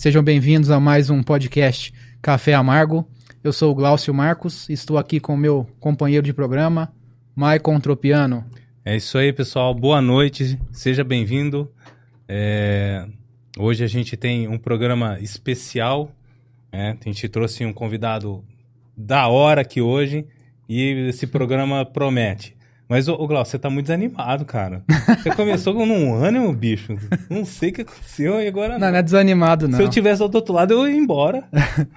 Sejam bem-vindos a mais um podcast Café Amargo. Eu sou o Glaucio Marcos, estou aqui com meu companheiro de programa, Maicon Tropiano. É isso aí, pessoal. Boa noite, seja bem-vindo. É... Hoje a gente tem um programa especial. Né? A gente trouxe um convidado da hora aqui hoje e esse programa promete. Mas, ô, ô Glaucio, você tá muito desanimado, cara. Você começou com um ânimo, bicho. Não sei o que aconteceu e agora não. Não, não é desanimado, não. Se eu tivesse do outro lado, eu ia embora.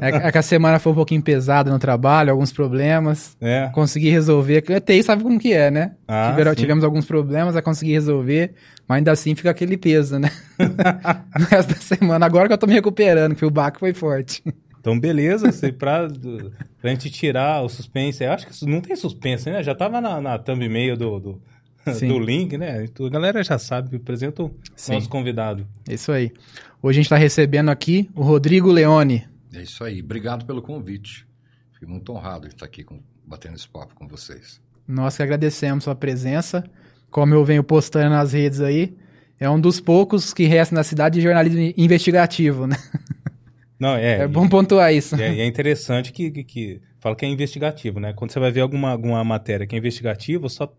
É, é que a semana foi um pouquinho pesada no trabalho, alguns problemas. É. Consegui resolver. A TI sabe como que é, né? Ah, Tiveram, tivemos alguns problemas, a conseguir resolver, mas ainda assim fica aquele peso, né? no resto da semana. Agora que eu tô me recuperando, que o baque foi forte. Então, beleza, sei, pra, pra gente tirar o suspense. Eu acho que não tem suspense, né? Já tava na, na thumb e-mail do, do, do, link, né? A galera já sabe, apresenta o Sim. nosso convidado. Isso aí. Hoje a gente está recebendo aqui o Rodrigo Leone. É isso aí. Obrigado pelo convite. Fiquei muito honrado de estar aqui com, batendo esse papo com vocês. Nós que agradecemos sua presença. Como eu venho postando nas redes aí, é um dos poucos que resta na cidade de jornalismo investigativo, né? Não, é, é bom pontuar isso. É, é interessante que, que, que, fala que é investigativo, né? Quando você vai ver alguma, alguma matéria que é investigativa, só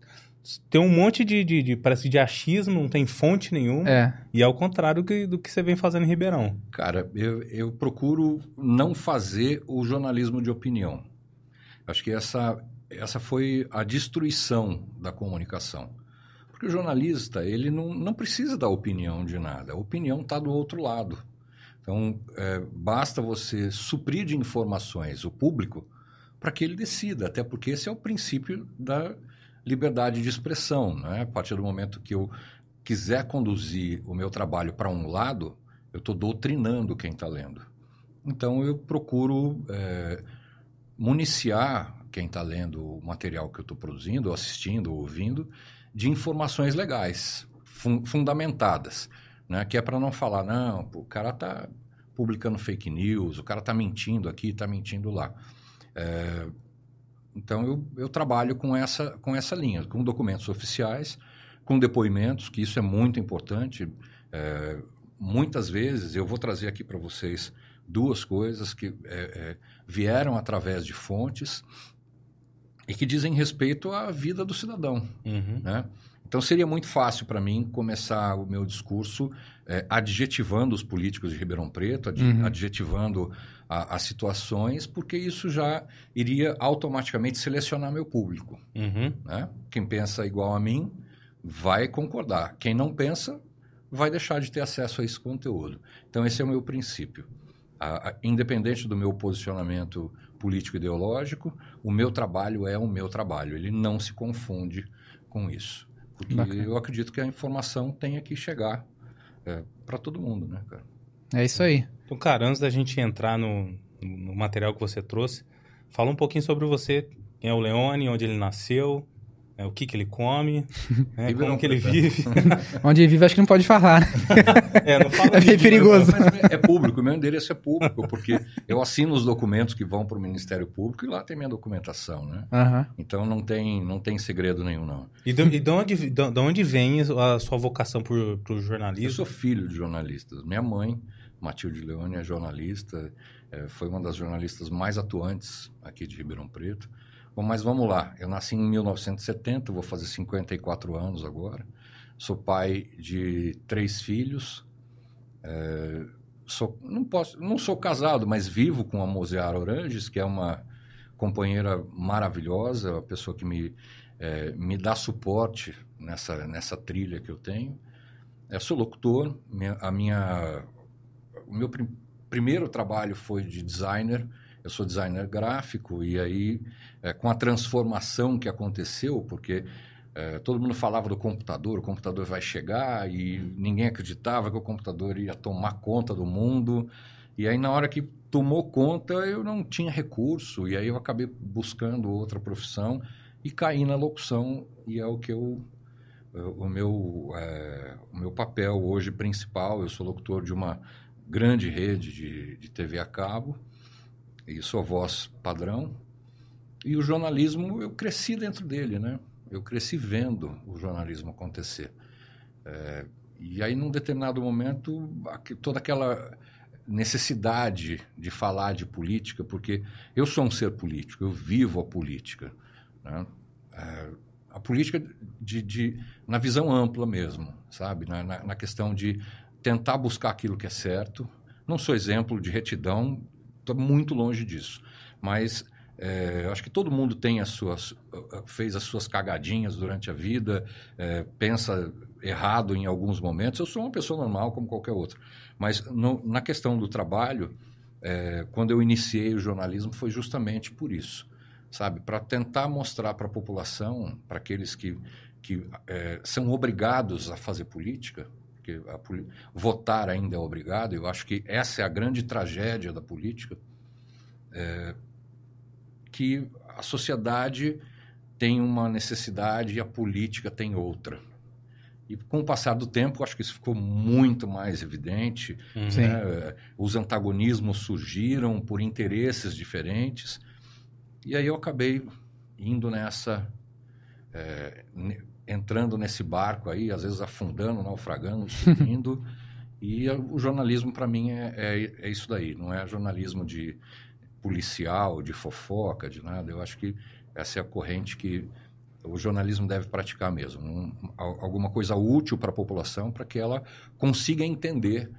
tem um monte de, de, de, parece de achismo, não tem fonte nenhuma. É. E é o contrário do que, do que você vem fazendo em Ribeirão. Cara, eu, eu procuro não fazer o jornalismo de opinião. Acho que essa, essa foi a destruição da comunicação. Porque o jornalista, ele não, não precisa da opinião de nada. A opinião está do outro lado. Então, é, basta você suprir de informações o público para que ele decida, até porque esse é o princípio da liberdade de expressão. Né? A partir do momento que eu quiser conduzir o meu trabalho para um lado, eu estou doutrinando quem está lendo. Então, eu procuro é, municiar quem está lendo o material que eu estou produzindo, ou assistindo, ou ouvindo, de informações legais, fun fundamentadas né? Que é para não falar, não, pô, o cara tá publicando fake news, o cara tá mentindo aqui, tá mentindo lá. É, então eu, eu trabalho com essa, com essa linha, com documentos oficiais, com depoimentos, que isso é muito importante. É, muitas vezes eu vou trazer aqui para vocês duas coisas que é, é, vieram através de fontes e que dizem respeito à vida do cidadão. Uhum. Né? Então seria muito fácil para mim começar o meu discurso é, adjetivando os políticos de Ribeirão Preto, ad, uhum. adjetivando as situações, porque isso já iria automaticamente selecionar meu público. Uhum. Né? Quem pensa igual a mim vai concordar. Quem não pensa vai deixar de ter acesso a esse conteúdo. Então esse é o meu princípio. A, a, independente do meu posicionamento político ideológico, o meu trabalho é o meu trabalho. Ele não se confunde com isso. Porque Bacana. eu acredito que a informação tenha que chegar é, para todo mundo, né, cara? É isso aí. Então, cara, antes da gente entrar no, no material que você trouxe, fala um pouquinho sobre você, quem é o Leone, onde ele nasceu, é, o que, que ele come, né, como que ele vive. Onde ele vive, acho que não pode falar. Né? é, não fala é bem perigoso. é público, meu endereço é público, porque eu assino os documentos que vão para o Ministério Público e lá tem minha documentação, né? Uhum. Então não tem, não tem segredo nenhum, não. E de, e de onde, de, de, onde vem a sua vocação para o jornalismo? Eu sou filho de jornalistas. Minha mãe, Matilde Leone, é jornalista, é, foi uma das jornalistas mais atuantes aqui de Ribeirão Preto. Bom, mas vamos lá. Eu nasci em 1970, vou fazer 54 anos agora. Sou pai de três filhos. É, sou, não, posso, não sou casado, mas vivo com a Moseara Oranges, que é uma companheira maravilhosa, uma pessoa que me, é, me dá suporte nessa, nessa trilha que eu tenho. Eu sou locutor. Minha, a minha, o meu prim, primeiro trabalho foi de designer eu sou designer gráfico e aí, é, com a transformação que aconteceu, porque é, todo mundo falava do computador, o computador vai chegar e ninguém acreditava que o computador ia tomar conta do mundo. E aí, na hora que tomou conta, eu não tinha recurso. E aí eu acabei buscando outra profissão e caí na locução. E é o que eu o meu é, o meu papel hoje principal. Eu sou locutor de uma grande rede de, de TV a cabo e sua voz padrão. E o jornalismo, eu cresci dentro dele, né? Eu cresci vendo o jornalismo acontecer. É, e aí, num determinado momento, toda aquela necessidade de falar de política, porque eu sou um ser político, eu vivo a política. Né? É, a política de, de, na visão ampla mesmo, sabe? Na, na, na, questão de tentar buscar aquilo que é certo. Não sou exemplo de retidão, estou muito longe disso. Mas é, acho que todo mundo tem as suas, fez as suas cagadinhas durante a vida, é, pensa errado em alguns momentos. Eu sou uma pessoa normal como qualquer outra. Mas no, na questão do trabalho, é, quando eu iniciei o jornalismo, foi justamente por isso, sabe? Para tentar mostrar para a população, para aqueles que, que é, são obrigados a fazer política, porque a, votar ainda é obrigado, eu acho que essa é a grande tragédia da política, é, que a sociedade tem uma necessidade e a política tem outra. E com o passar do tempo, acho que isso ficou muito mais evidente. Uhum. Né? Os antagonismos surgiram por interesses diferentes. E aí eu acabei indo nessa. É, entrando nesse barco aí, às vezes afundando, naufragando, subindo. e o jornalismo, para mim, é, é, é, isso daí. Não é jornalismo de policial, de fofoca, de nada. Eu acho que essa é a corrente que o jornalismo deve praticar mesmo. Um, alguma coisa útil para a população para que ela consiga entender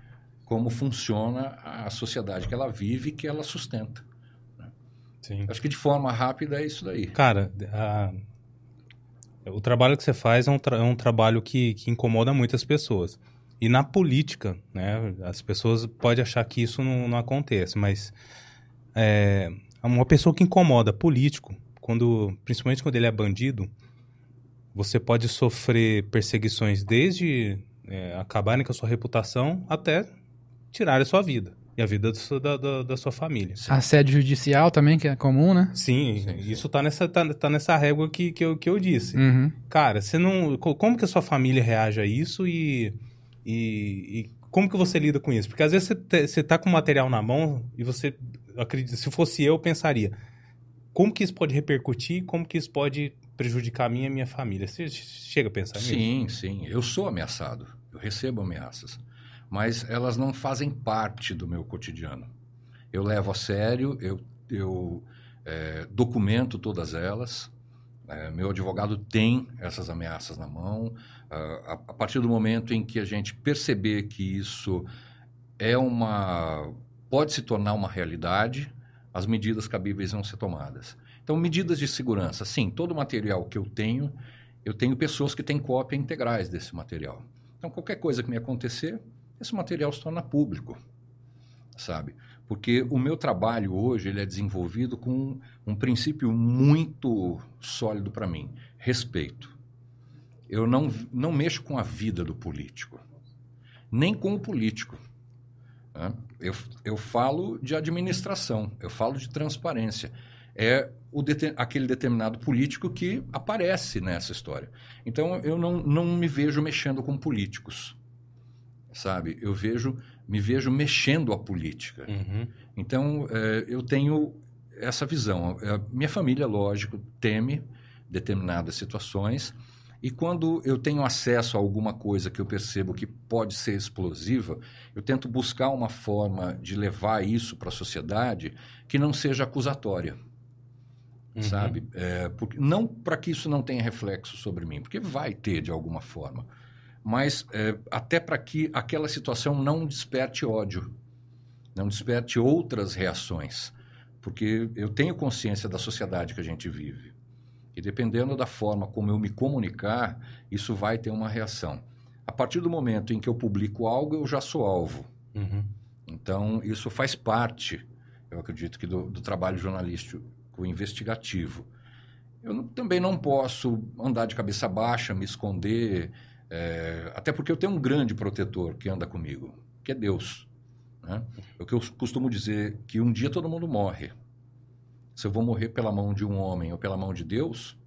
como funciona a sociedade que ela vive e que ela sustenta. Né? Sim. Acho que de forma rápida é isso daí. Cara, a... o trabalho que você faz é um, tra... é um trabalho que, que incomoda muitas pessoas. E na política, né, as pessoas podem achar que isso não, não acontece, mas é, uma pessoa que incomoda político, quando, principalmente quando ele é bandido, você pode sofrer perseguições desde é, acabarem com a sua reputação até tirar a sua vida e a vida do, da, da, da, sua família. Assédio judicial também, que é comum, né? Sim, sim, sim. isso tá nessa, tá, tá, nessa régua que, que, eu, que eu disse. Uhum. Cara, você não. Como que a sua família reage a isso e, e, e como que você lida com isso? Porque às vezes você, você tá com material na mão e você acredita, se fosse eu, pensaria como que isso pode repercutir, como que isso pode prejudicar a minha e a minha família. Você chega a pensar nisso? Sim, sim. Eu sou ameaçado. Eu recebo ameaças. Mas elas não fazem parte do meu cotidiano. Eu levo a sério, eu, eu é, documento todas elas. É, meu advogado tem essas ameaças na mão. A, a partir do momento em que a gente perceber que isso é uma pode se tornar uma realidade, as medidas cabíveis vão ser tomadas. Então, medidas de segurança. Sim, todo material que eu tenho, eu tenho pessoas que têm cópia integrais desse material. Então, qualquer coisa que me acontecer, esse material se torna público, sabe? Porque o meu trabalho hoje ele é desenvolvido com um princípio muito sólido para mim: respeito. Eu não, não mexo com a vida do político, nem com o político. Né? Eu, eu falo de administração, eu falo de transparência. É o aquele determinado político que aparece nessa história. Então, eu não, não me vejo mexendo com políticos, sabe? Eu vejo, me vejo mexendo a política. Uhum. Então, é, eu tenho essa visão. É, minha família, lógico, teme determinadas situações, e quando eu tenho acesso a alguma coisa que eu percebo que pode ser explosiva, eu tento buscar uma forma de levar isso para a sociedade que não seja acusatória. Uhum. Sabe? É, porque, não para que isso não tenha reflexo sobre mim, porque vai ter de alguma forma. Mas é, até para que aquela situação não desperte ódio, não desperte outras reações. Porque eu tenho consciência da sociedade que a gente vive. E dependendo da forma como eu me comunicar, isso vai ter uma reação. A partir do momento em que eu publico algo, eu já sou alvo. Uhum. Então, isso faz parte, eu acredito que, do, do trabalho jornalístico investigativo. Eu não, também não posso andar de cabeça baixa, me esconder, é, até porque eu tenho um grande protetor que anda comigo, que é Deus. Né? O que eu costumo dizer que um dia todo mundo morre se eu vou morrer pela mão de um homem ou pela mão de Deus,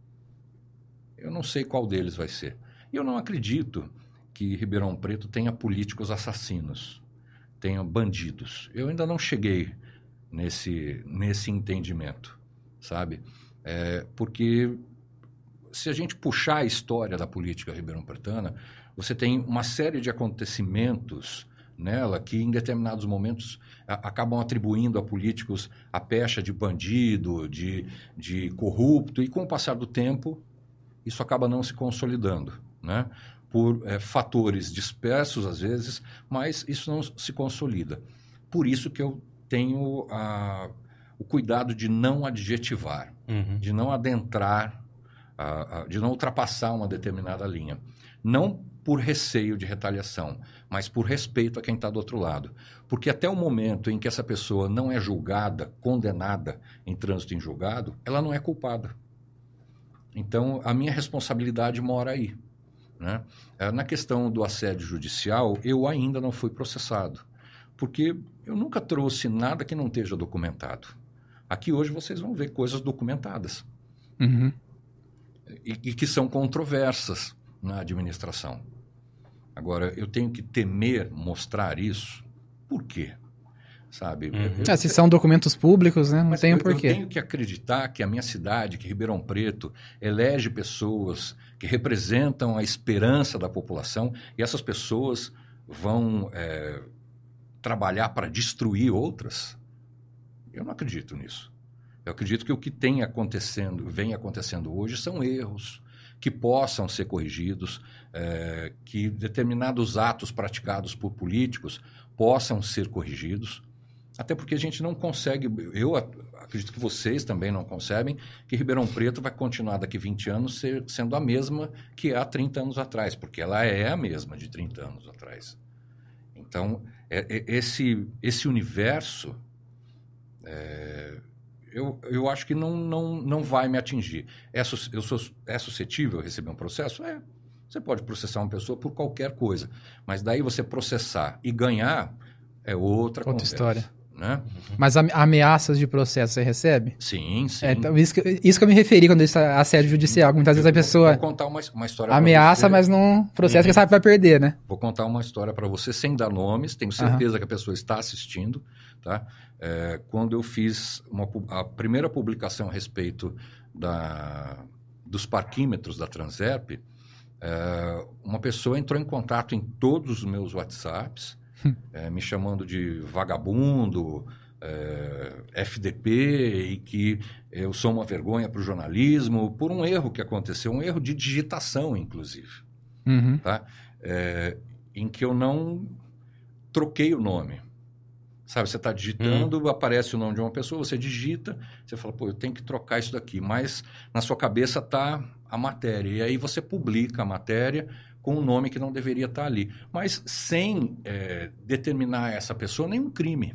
eu não sei qual deles vai ser. E eu não acredito que Ribeirão Preto tenha políticos assassinos, tenha bandidos. Eu ainda não cheguei nesse, nesse entendimento, sabe? É, porque se a gente puxar a história da política ribeirão pretana, você tem uma série de acontecimentos nela que em determinados momentos a, acabam atribuindo a políticos a pecha de bandido, de, de corrupto, e com o passar do tempo isso acaba não se consolidando, né? por é, fatores dispersos às vezes, mas isso não se consolida. Por isso que eu tenho a, o cuidado de não adjetivar, uhum. de não adentrar, a, a, de não ultrapassar uma determinada linha. Não por receio de retaliação, mas por respeito a quem está do outro lado. Porque até o momento em que essa pessoa não é julgada, condenada em trânsito em julgado, ela não é culpada. Então, a minha responsabilidade mora aí. Né? É, na questão do assédio judicial, eu ainda não fui processado, porque eu nunca trouxe nada que não esteja documentado. Aqui hoje vocês vão ver coisas documentadas uhum. E, e que são controversas na administração. Agora, eu tenho que temer mostrar isso. Por quê? Sabe? Uhum. Eu, é, se são documentos públicos, né? Não tem o porquê. Eu tenho que acreditar que a minha cidade, que Ribeirão Preto, elege pessoas que representam a esperança da população e essas pessoas vão é, trabalhar para destruir outras. Eu não acredito nisso. Eu acredito que o que tem acontecendo, vem acontecendo hoje são erros que possam ser corrigidos, é, que determinados atos praticados por políticos possam ser corrigidos. Até porque a gente não consegue, eu acredito que vocês também não concebem, que Ribeirão Preto vai continuar daqui 20 anos ser, sendo a mesma que há 30 anos atrás, porque ela é a mesma de 30 anos atrás. Então, é, é, esse, esse universo, é, eu, eu acho que não, não, não vai me atingir. É, eu sou, é suscetível a receber um processo? É. Você pode processar uma pessoa por qualquer coisa, mas daí você processar e ganhar é outra, outra conversa. história. Né? Mas ameaças de processo você recebe? Sim, sim. É, então, isso, que, isso que eu me referi quando disse assédio judicial. Muitas vezes a pessoa. Vou contar uma, uma história Ameaça, mas não processo uhum. que sabe que vai perder, né? Vou contar uma história para você sem dar nomes, tenho certeza uhum. que a pessoa está assistindo. Tá? É, quando eu fiz uma, a primeira publicação a respeito da, dos parquímetros da Transerp, é, uma pessoa entrou em contato em todos os meus WhatsApps é, me chamando de vagabundo, é, FDP, e que eu sou uma vergonha para o jornalismo, por um erro que aconteceu, um erro de digitação, inclusive. Uhum. Tá? É, em que eu não troquei o nome. Sabe, você está digitando, uhum. aparece o nome de uma pessoa, você digita, você fala, pô, eu tenho que trocar isso daqui. Mas na sua cabeça está a matéria. E aí você publica a matéria com um nome que não deveria estar ali. Mas sem é, determinar essa pessoa nenhum crime.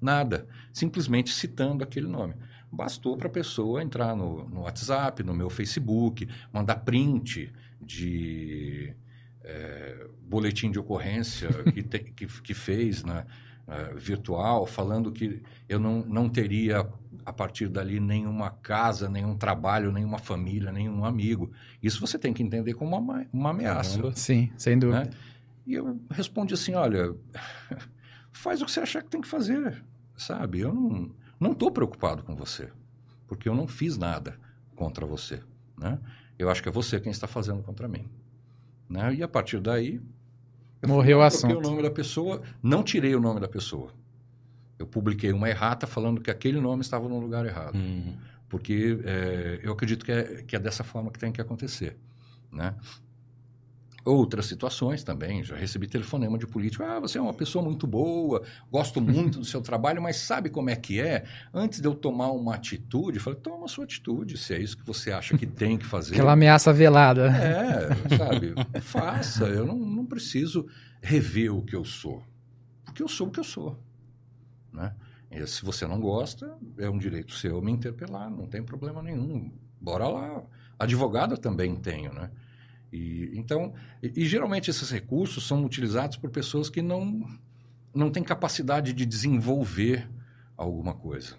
Nada. Simplesmente citando aquele nome. Bastou para a pessoa entrar no, no, WhatsApp, no meu Facebook, mandar print de é, boletim de ocorrência que, te, que, que, fez na, uh, virtual, falando que eu não, não teria a partir dali nenhuma casa, nenhum trabalho, nenhuma família, nenhum amigo. Isso você tem que entender como uma, uma ameaça. Sim, sem dúvida. Né? E eu respondi assim, olha, faz o que você achar que tem que fazer, sabe? Eu não não estou preocupado com você, porque eu não fiz nada contra você, né? Eu acho que é você quem está fazendo contra mim. Né? E a partir daí... Morreu o assunto. o nome da pessoa, não tirei o nome da pessoa eu publiquei uma errata falando que aquele nome estava no lugar errado. Uhum. Porque é, eu acredito que é, que é dessa forma que tem que acontecer. Né? Outras situações também, já recebi telefonema de político. Ah, você é uma pessoa muito boa, gosto muito do seu trabalho, mas sabe como é que é? Antes de eu tomar uma atitude, eu falei, toma a sua atitude, se é isso que você acha que tem que fazer. Aquela ameaça velada. É, sabe? Faça. Eu não, não preciso rever o que eu sou. Porque eu sou o que eu sou. Né? E se você não gosta, é um direito seu me interpelar, não tem problema nenhum. Bora lá. Advogada também tenho, né? E, então, e, e, geralmente esses recursos são utilizados por pessoas que não, não têm capacidade de desenvolver alguma coisa,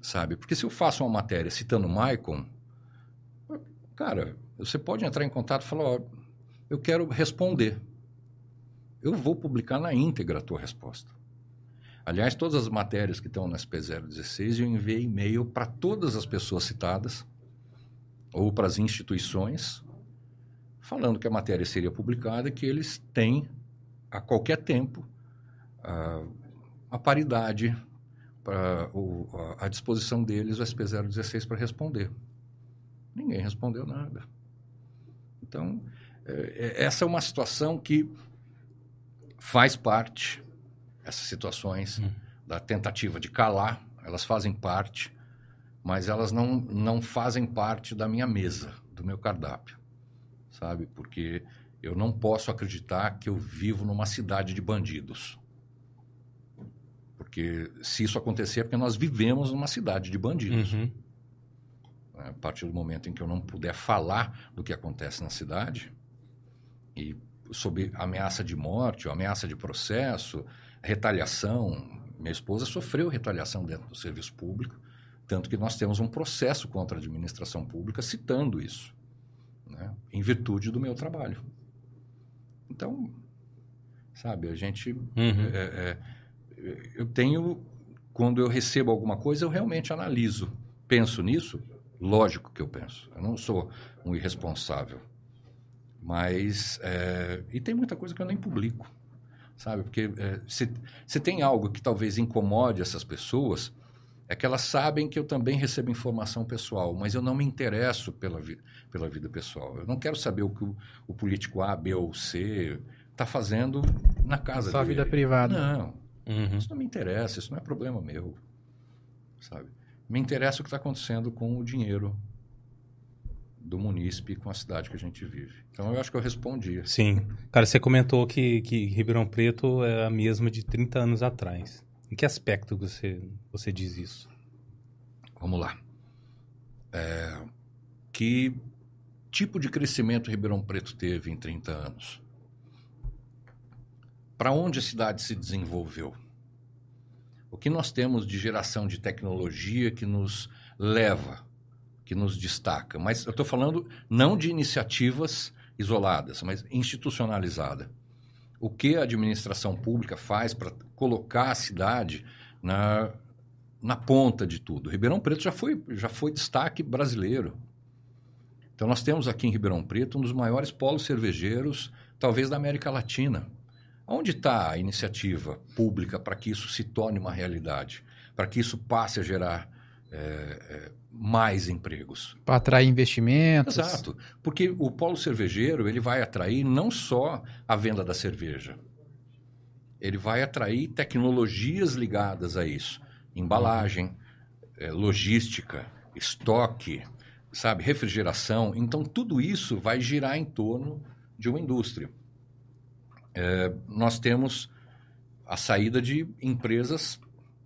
sabe? Porque se eu faço uma matéria citando Maicon, cara, você pode entrar em contato e falar, ó, eu quero responder. Eu vou publicar na íntegra a tua resposta. Aliás, todas as matérias que estão no SP016, eu enviei e-mail para todas as pessoas citadas, ou para as instituições, falando que a matéria seria publicada que eles têm a qualquer tempo a paridade para a disposição deles, o SP016, para responder. Ninguém respondeu nada. Então, é, é, essa é uma situação que faz parte, essas situações hum. da tentativa de calar, elas fazem parte, mas elas não, não fazem parte da minha mesa, do meu cardápio, sabe? Porque eu não posso acreditar que eu vivo numa cidade de bandidos. Porque se isso acontecer é porque nós vivemos numa cidade de bandidos. Uhum. A partir do momento em que eu não puder falar do que acontece na cidade, e sob ameaça de morte, ou ameaça de processo, retaliação. Minha esposa sofreu retaliação dentro do serviço público, tanto que nós temos um processo contra a administração pública citando isso, né, em virtude do meu trabalho. Então, sabe, a gente. Uhum. É, é, eu tenho. Quando eu recebo alguma coisa, eu realmente analiso. Penso nisso? Lógico que eu penso. Eu não sou um irresponsável. Mas. É, e tem muita coisa que eu nem publico, sabe? Porque é, se, se tem algo que talvez incomode essas pessoas, é que elas sabem que eu também recebo informação pessoal, mas eu não me interesso pela, vi, pela vida pessoal. Eu não quero saber o que o, o político A, B ou C está fazendo na casa Sua dele. vida privada. Não. Uhum. Isso não me interessa, isso não é problema meu, sabe? Me interessa o que está acontecendo com o dinheiro do munícipe com a cidade que a gente vive. Então eu acho que eu respondi. Sim. Cara, você comentou que, que Ribeirão Preto é a mesma de 30 anos atrás. Em que aspecto você, você diz isso? Vamos lá. É, que tipo de crescimento Ribeirão Preto teve em 30 anos? Para onde a cidade se desenvolveu? O que nós temos de geração de tecnologia que nos leva que nos destaca. Mas eu estou falando não de iniciativas isoladas, mas institucionalizada. O que a administração pública faz para colocar a cidade na, na ponta de tudo? Ribeirão Preto já foi, já foi destaque brasileiro. Então, nós temos aqui em Ribeirão Preto um dos maiores polos cervejeiros, talvez da América Latina. Onde está a iniciativa pública para que isso se torne uma realidade? Para que isso passe a gerar é, é, mais empregos. Para atrair investimentos. Exato. Porque o polo cervejeiro ele vai atrair não só a venda da cerveja, ele vai atrair tecnologias ligadas a isso. Embalagem, é, logística, estoque, sabe, refrigeração. Então, tudo isso vai girar em torno de uma indústria. É, nós temos a saída de empresas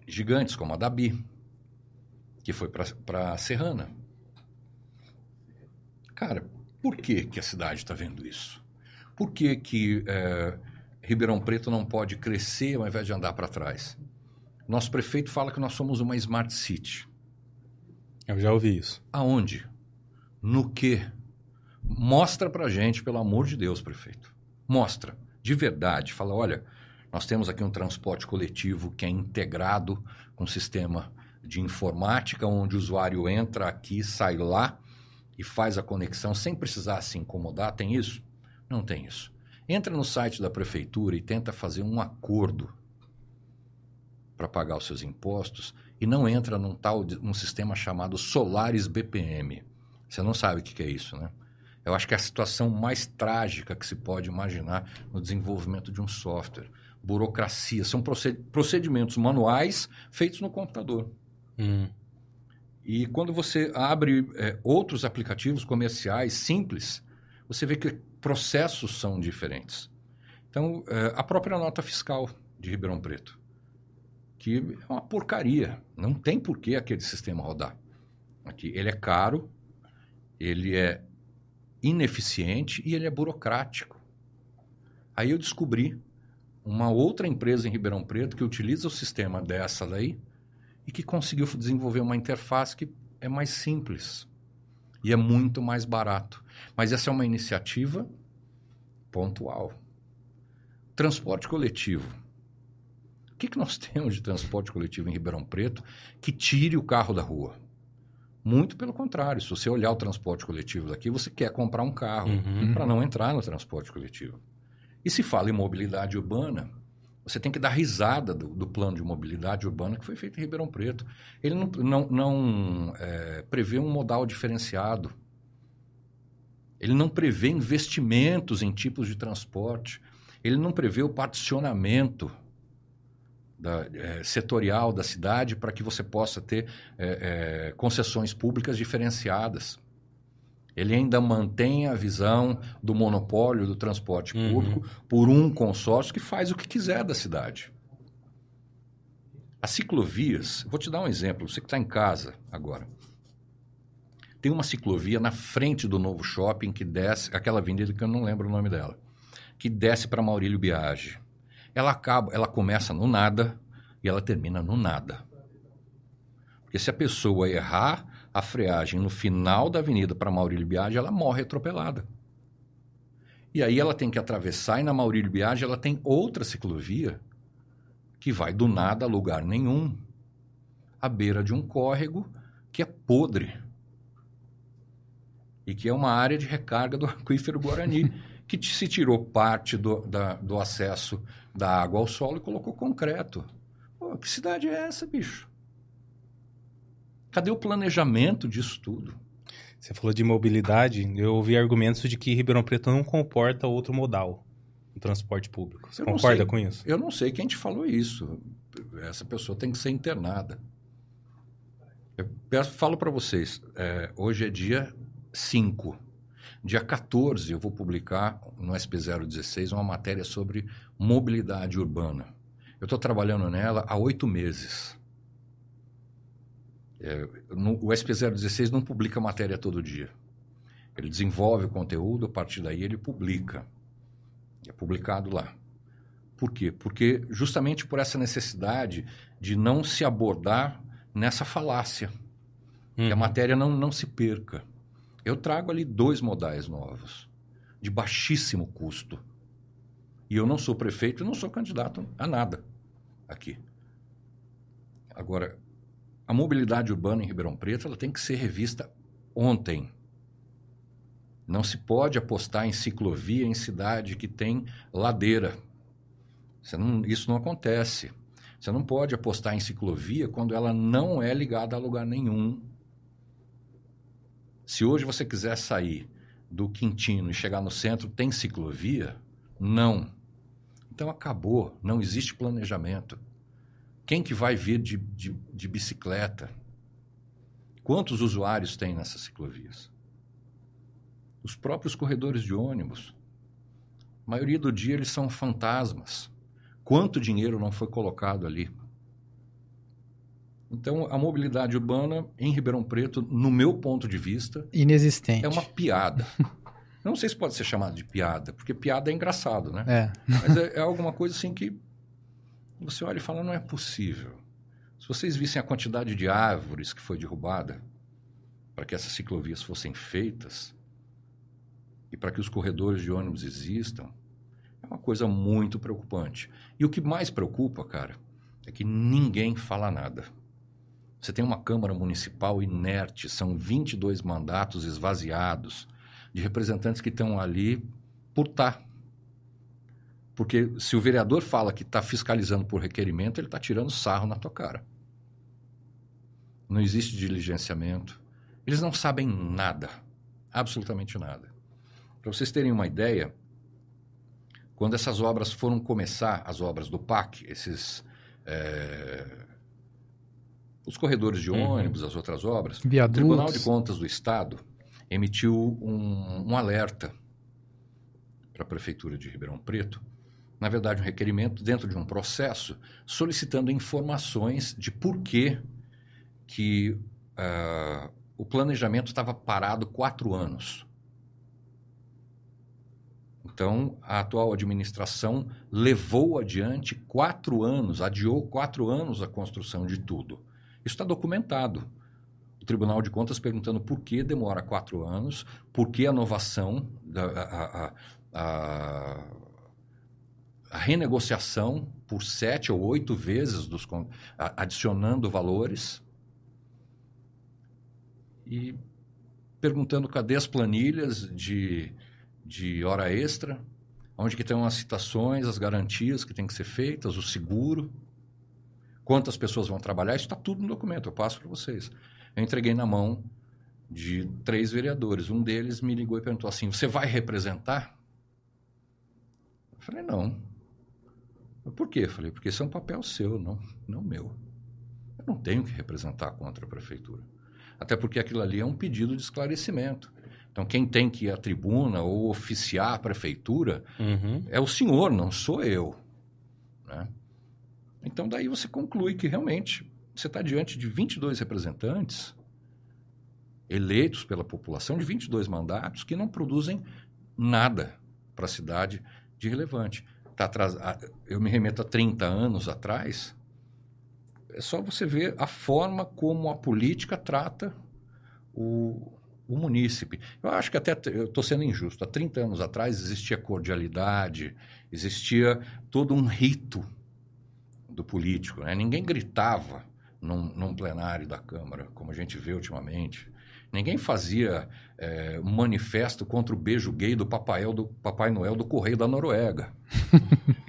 gigantes, como a Dabi, que foi para a Serrana. Cara, por que, que a cidade está vendo isso? Por que, que é, Ribeirão Preto não pode crescer ao invés de andar para trás? Nosso prefeito fala que nós somos uma smart city. Eu já ouvi isso. Aonde? No que? Mostra para gente, pelo amor de Deus, prefeito. Mostra, de verdade. Fala, olha, nós temos aqui um transporte coletivo que é integrado com o sistema de informática, onde o usuário entra aqui, sai lá e faz a conexão sem precisar se incomodar. Tem isso? Não tem isso. Entra no site da prefeitura e tenta fazer um acordo para pagar os seus impostos e não entra num tal num sistema chamado Solares BPM. Você não sabe o que é isso, né? Eu acho que é a situação mais trágica que se pode imaginar no desenvolvimento de um software. Burocracia, são procedimentos manuais feitos no computador. Hum. E quando você abre é, outros aplicativos comerciais simples, você vê que processos são diferentes. Então, é, a própria nota fiscal de Ribeirão Preto, que é uma porcaria, não tem por que aquele sistema rodar. Aqui, ele é caro, ele é ineficiente e ele é burocrático. Aí eu descobri uma outra empresa em Ribeirão Preto que utiliza o sistema dessa daí e que conseguiu desenvolver uma interface que é mais simples e é muito mais barato. Mas essa é uma iniciativa pontual. Transporte coletivo. O que, que nós temos de transporte coletivo em Ribeirão Preto que tire o carro da rua? Muito pelo contrário. Se você olhar o transporte coletivo daqui, você quer comprar um carro uhum. para não entrar no transporte coletivo. E se fala em mobilidade urbana, você tem que dar risada do, do, plano de mobilidade urbana que foi feito em Ribeirão Preto. Ele não, não, não é, prevê um modal diferenciado. Ele não prevê investimentos em tipos de transporte. Ele não prevê o particionamento da, é, setorial da cidade para que você possa ter é, é, concessões públicas diferenciadas. Ele ainda mantém a visão do monopólio do transporte uhum. público por um consórcio que faz o que quiser da cidade. As ciclovias, vou te dar um exemplo, você que está em casa agora. Tem uma ciclovia na frente do novo shopping que desce, aquela avenida que eu não lembro o nome dela, que desce para Maurílio Biagi. Ela acaba, ela começa no nada e ela termina no nada. Porque se a pessoa errar a freagem no final da avenida para Maurílio Biagi, ela morre atropelada. E aí ela tem que atravessar e na Maurílio Biagi ela tem outra ciclovia que vai do nada a lugar nenhum, à beira de um córrego que é podre e que é uma área de recarga do aquífero Guarani, que se tirou parte do, da, do acesso da água ao solo e colocou concreto. Pô, que cidade é essa, bicho? Cadê o planejamento disso tudo? Você falou de mobilidade, eu ouvi argumentos de que Ribeirão Preto não comporta outro modal no transporte público. Você eu concorda com isso? Eu não sei quem te falou isso. Essa pessoa tem que ser internada. Eu peço, falo para vocês, é, hoje é dia 5. Dia 14 eu vou publicar no SP016 uma matéria sobre mobilidade urbana. Eu estou trabalhando nela há oito meses. É, no, o SP016 não publica matéria todo dia. Ele desenvolve o conteúdo, a partir daí ele publica. É publicado lá. Por quê? Porque justamente por essa necessidade de não se abordar nessa falácia. Uhum. Que a uhum. matéria não, não se perca. Eu trago ali dois modais novos, de baixíssimo custo. E eu não sou prefeito e não sou candidato a nada aqui. Agora, a mobilidade urbana em Ribeirão Preto ela tem que ser revista ontem. Não se pode apostar em ciclovia em cidade que tem ladeira. Não, isso não acontece. Você não pode apostar em ciclovia quando ela não é ligada a lugar nenhum. Se hoje você quiser sair do Quintino e chegar no centro, tem ciclovia? Não. Então acabou, não existe planejamento. Quem que vai vir de, de, de bicicleta? Quantos usuários tem nessas ciclovias? Os próprios corredores de ônibus. A maioria do dia eles são fantasmas. Quanto dinheiro não foi colocado ali? Então, a mobilidade urbana em Ribeirão Preto, no meu ponto de vista, inexistente. É uma piada. não sei se pode ser chamado de piada, porque piada é engraçado, né? É. Mas é, é alguma coisa assim que você olha e fala, não é possível. Se vocês vissem a quantidade de árvores que foi derrubada para que essas ciclovias fossem feitas e para que os corredores de ônibus existam, é uma coisa muito preocupante. E o que mais preocupa, cara, é que ninguém fala nada. Você tem uma Câmara Municipal inerte, são 22 mandatos esvaziados de representantes que estão ali por estar. Porque se o vereador fala que está fiscalizando por requerimento, ele está tirando sarro na tua cara. Não existe diligenciamento. Eles não sabem nada. Absolutamente nada. Para vocês terem uma ideia, quando essas obras foram começar, as obras do PAC, esses. É, os corredores de uhum. ônibus, uhum. as outras obras, Viadutos. o Tribunal de Contas do Estado emitiu um, um alerta para a Prefeitura de Ribeirão Preto na verdade, um requerimento dentro de um processo solicitando informações de por que, que uh, o planejamento estava parado quatro anos. Então, a atual administração levou adiante quatro anos, adiou quatro anos a construção de tudo. Isso está documentado. O Tribunal de Contas perguntando por que demora quatro anos, por que a inovação, a, a, a, a renegociação por sete ou oito vezes, dos, adicionando valores e perguntando cadê as planilhas de, de hora extra, onde que estão as citações, as garantias que têm que ser feitas, o seguro, quantas pessoas vão trabalhar, isso está tudo no documento, eu passo para vocês. Eu entreguei na mão de três vereadores. Um deles me ligou e perguntou assim: Você vai representar? Eu falei: Não. Por quê? Eu falei: Porque isso é um papel seu, não, não meu. Eu não tenho que representar contra a prefeitura. Até porque aquilo ali é um pedido de esclarecimento. Então, quem tem que ir à tribuna ou oficiar a prefeitura uhum. é o senhor, não sou eu. Né? Então, daí você conclui que realmente você está diante de 22 representantes eleitos pela população de 22 mandatos que não produzem nada para a cidade de relevante. Tá atrás, eu me remeto a 30 anos atrás, é só você ver a forma como a política trata o, o munícipe. Eu acho que até, eu estou sendo injusto, há 30 anos atrás existia cordialidade, existia todo um rito do político. Né? Ninguém gritava num, num, plenário da Câmara, como a gente vê ultimamente. Ninguém fazia é, um manifesto contra o beijo gay do Papai, do Papai Noel do Correio da Noruega.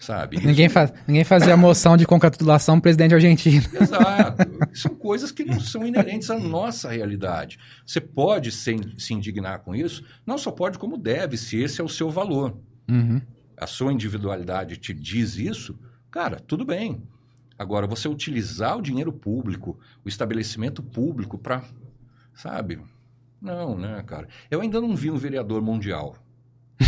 sabe? Ninguém, faz, ninguém fazia moção de congratulação presidente argentino. Exato. São coisas que não são inerentes à nossa realidade. Você pode se, se indignar com isso, não só pode, como deve, se esse é o seu valor. Uhum. A sua individualidade te diz isso, cara, tudo bem. Agora, você utilizar o dinheiro público, o estabelecimento público para, sabe? Não, né, cara? Eu ainda não vi um vereador mundial.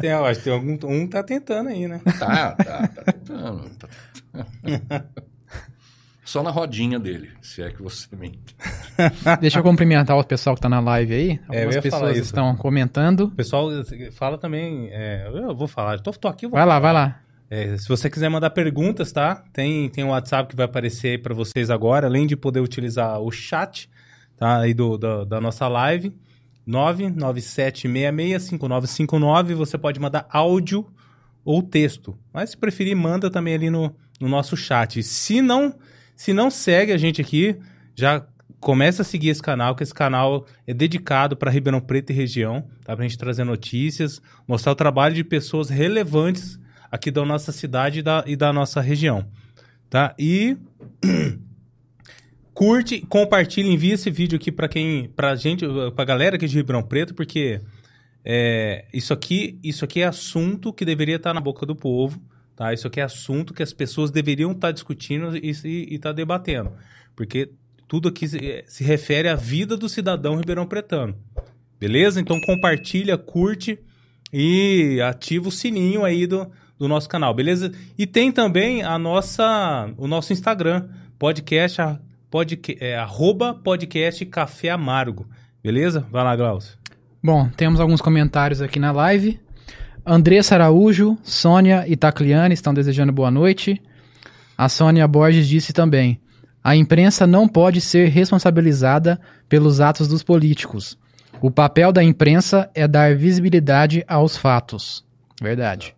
Tem, eu acho que tem algum. Um tá tentando aí, né? Tá, tá, tá tentando. Tá Só na rodinha dele, se é que você me Deixa eu cumprimentar o pessoal que tá na live aí. É, Algumas é, pessoas estão comentando. O pessoal fala também. É, eu vou falar, tô, tô aqui. vai falar. lá, vai lá. É, se você quiser mandar perguntas, tá? Tem, tem um WhatsApp que vai aparecer aí para vocês agora, além de poder utilizar o chat, tá? Aí do, do da nossa live. 997665959. Você pode mandar áudio ou texto. Mas se preferir, manda também ali no, no nosso chat. Se não, se não segue a gente aqui, já começa a seguir esse canal, que esse canal é dedicado para Ribeirão Preto e região, tá? Pra gente trazer notícias, mostrar o trabalho de pessoas relevantes aqui da nossa cidade e da, e da nossa região, tá? E curte, compartilha, envia esse vídeo aqui para quem, pra gente, pra galera aqui de Ribeirão Preto, porque é, isso aqui, isso aqui é assunto que deveria estar na boca do povo, tá? Isso aqui é assunto que as pessoas deveriam estar discutindo e estar debatendo, porque tudo aqui se, se refere à vida do cidadão ribeirão pretano. Beleza? Então compartilha, curte e ativa o sininho aí do, do nosso canal, beleza? E tem também a nossa, o nosso Instagram, podcast podca é, arroba podcast Café Amargo. Beleza? Vai lá, Glaucio. Bom, temos alguns comentários aqui na live. Andressa Araújo, Sônia e Tacliane estão desejando boa noite. A Sônia Borges disse também: a imprensa não pode ser responsabilizada pelos atos dos políticos. O papel da imprensa é dar visibilidade aos fatos. Verdade.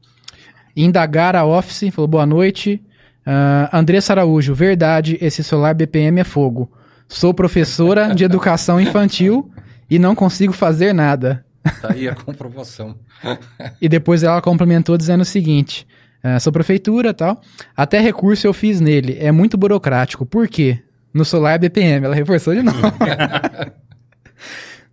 Indagar a Office falou boa noite. Uh, Andressa Araújo, verdade, esse celular BPM é fogo. Sou professora de educação infantil e não consigo fazer nada. Tá aí a comprovação. e depois ela complementou dizendo o seguinte: uh, sou prefeitura tal. Até recurso eu fiz nele. É muito burocrático. Por quê? No celular BPM. Ela reforçou de novo.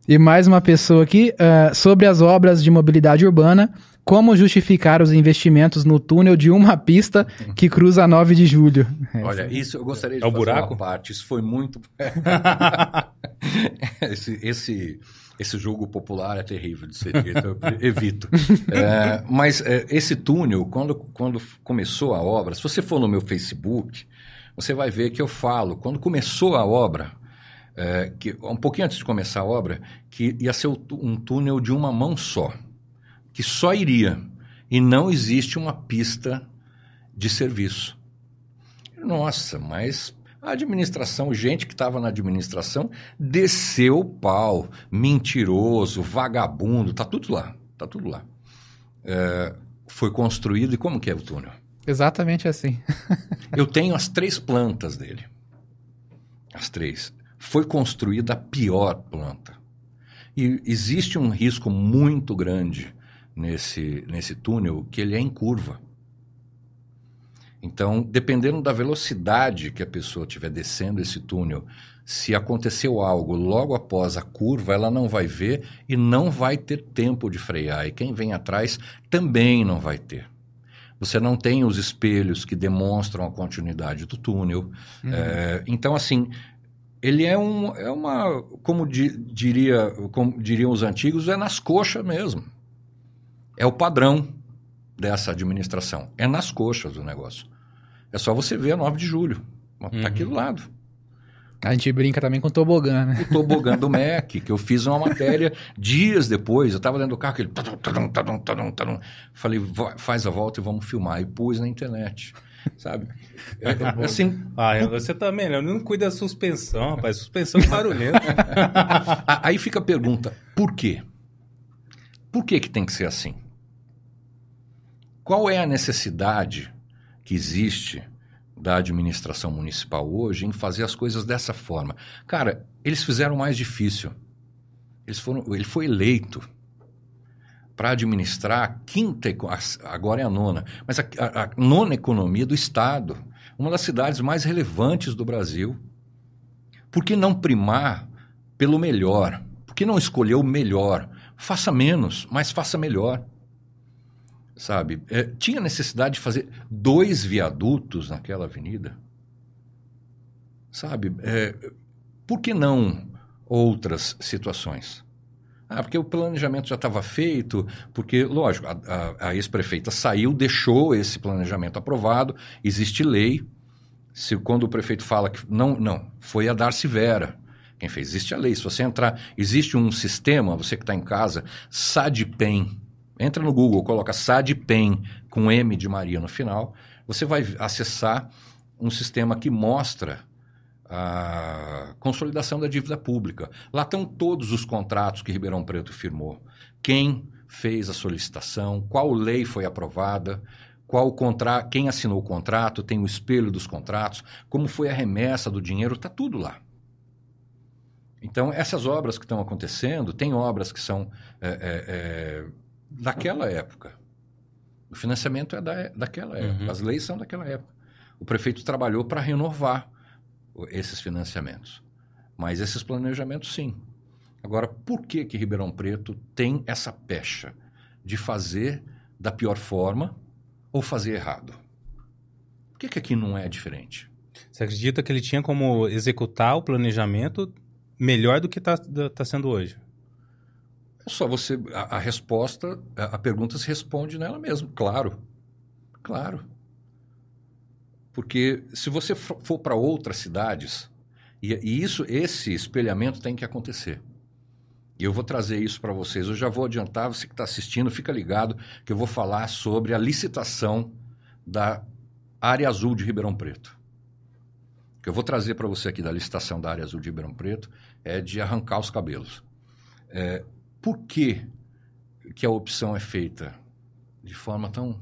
e mais uma pessoa aqui. Uh, sobre as obras de mobilidade urbana, como justificar os investimentos no túnel de uma pista que cruza a 9 de julho? Olha, isso eu gostaria de é fazer buraco? uma parte. Isso foi muito... esse, esse, esse jogo popular é terrível de ser dito, eu evito. É, mas é, esse túnel, quando, quando começou a obra, se você for no meu Facebook, você vai ver que eu falo, quando começou a obra, é, que, um pouquinho antes de começar a obra, que ia ser um túnel de uma mão só que só iria e não existe uma pista de serviço. Nossa, mas a administração, gente que estava na administração, desceu o pau, mentiroso, vagabundo, tá tudo lá, tá tudo lá. É, foi construído e como que é o túnel? Exatamente assim. Eu tenho as três plantas dele, as três. Foi construída a pior planta. E existe um risco muito grande nesse, nesse túnel que ele é em curva. Então, dependendo da velocidade que a pessoa estiver descendo esse túnel, se aconteceu algo logo após a curva, ela não vai ver e não vai ter tempo de frear. E quem vem atrás também não vai ter. Você não tem os espelhos que demonstram a continuidade do túnel. Uhum. É, então, assim, ele é, um, é uma, como, di, diria, como diriam os antigos, é nas coxas mesmo. É o padrão dessa administração. É nas coxas o negócio. É só você ver a 9 de julho. Está uhum. aqui do lado. A gente brinca também com o tobogã, né? O tobogã do MEC, que eu fiz uma matéria dias depois. Eu estava dentro do carro, aquele... Falei, faz a volta e vamos filmar. E pus na internet, sabe? É, assim... Ah, você também, né? Não cuida da suspensão, rapaz. Suspensão barulhenta. Aí fica a pergunta, por quê? Por que, que tem que ser assim? Qual é a necessidade que existe da administração municipal hoje em fazer as coisas dessa forma? Cara, eles fizeram mais difícil. Eles foram, ele foi eleito para administrar a quinta, agora é a nona, mas a, a, a nona economia do Estado, uma das cidades mais relevantes do Brasil. Por que não primar pelo melhor? Por que não escolher o melhor? Faça menos, mas faça melhor sabe? É, tinha necessidade de fazer dois viadutos naquela avenida, sabe? É, por que não outras situações? Ah, porque o planejamento já estava feito, porque, lógico, a, a, a ex-prefeita saiu, deixou esse planejamento aprovado, existe lei. Se quando o prefeito fala que não, não, foi a Darcy Vera quem fez. Existe a lei. Se você entrar, existe um sistema, você que está em casa, SADPEN, Entra no Google, coloca SADPEN com M de Maria no final, você vai acessar um sistema que mostra a consolidação da dívida pública. Lá estão todos os contratos que Ribeirão Preto firmou. Quem fez a solicitação, qual lei foi aprovada, qual contra... quem assinou o contrato, tem o espelho dos contratos, como foi a remessa do dinheiro, está tudo lá. Então, essas obras que estão acontecendo, tem obras que são é, é, é, daquela época. O financiamento é da, daquela época. Uhum. As leis são daquela época. O prefeito trabalhou para renovar esses financiamentos. Mas esses planejamentos, sim. Agora, por que, que Ribeirão Preto tem essa pecha de fazer da pior forma ou fazer errado? Por que, que aqui não é diferente? Você acredita que ele tinha como executar o planejamento melhor do que está tá sendo hoje? Só você. A, a resposta, a, a, pergunta se responde nela mesma. Claro. Claro. Porque se você for para outras cidades, e, e, isso, esse espelhamento tem que acontecer. E eu vou trazer isso para vocês. Eu já vou adiantar, você que está assistindo, fica ligado, que eu vou falar sobre a licitação da área azul de Ribeirão Preto. O que eu vou trazer para você aqui da licitação da área azul de Ribeirão Preto é de arrancar os cabelos. É, por que, que a opção é feita de forma tão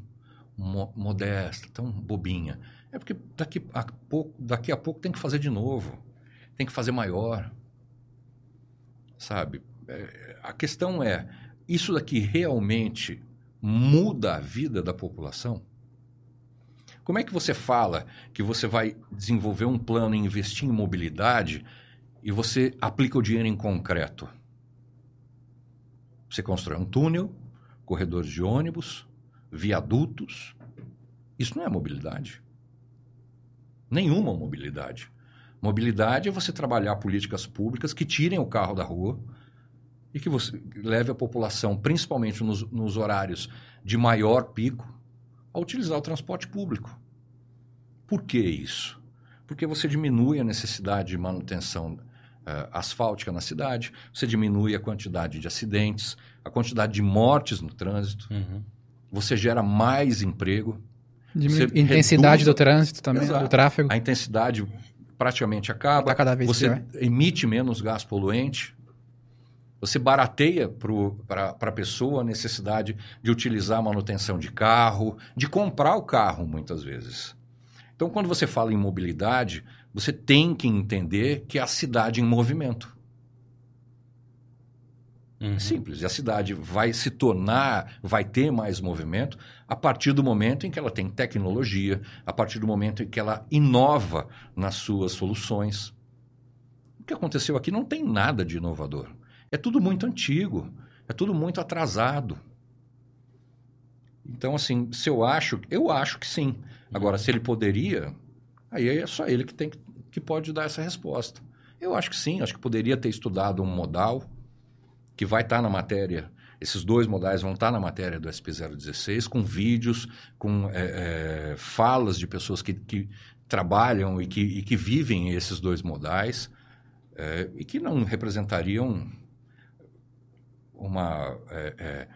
mo modesta, tão bobinha? É porque daqui a, pouco, daqui a pouco tem que fazer de novo, tem que fazer maior. Sabe? É, a questão é: isso daqui realmente muda a vida da população? Como é que você fala que você vai desenvolver um plano e investir em mobilidade e você aplica o dinheiro em concreto? Você constrói um túnel, corredores de ônibus, viadutos. Isso não é mobilidade. Nenhuma mobilidade. Mobilidade é você trabalhar políticas públicas que tirem o carro da rua e que você leve a população, principalmente nos, nos horários de maior pico, a utilizar o transporte público. Por que isso? Porque você diminui a necessidade de manutenção uh, asfáltica na cidade, você diminui a quantidade de acidentes, a quantidade de mortes no trânsito, uhum. você gera mais emprego. Diminui intensidade reduz... do trânsito também, Exato. do tráfego. A intensidade praticamente acaba. Tá cada vez você pior. emite menos gás poluente. Você barateia para a pessoa a necessidade de utilizar a manutenção de carro, de comprar o carro, muitas vezes. Então, quando você fala em mobilidade, você tem que entender que é a cidade em movimento. Uhum. É simples. E a cidade vai se tornar, vai ter mais movimento a partir do momento em que ela tem tecnologia, a partir do momento em que ela inova nas suas soluções. O que aconteceu aqui não tem nada de inovador. É tudo muito antigo, é tudo muito atrasado. Então, assim, se eu acho, eu acho que sim. Agora, se ele poderia, aí é só ele que tem que pode dar essa resposta. Eu acho que sim, acho que poderia ter estudado um modal que vai estar tá na matéria. Esses dois modais vão estar tá na matéria do SP016, com vídeos, com é, é, falas de pessoas que, que trabalham e que, e que, vivem esses dois modais é, e que não representariam uma, é, é,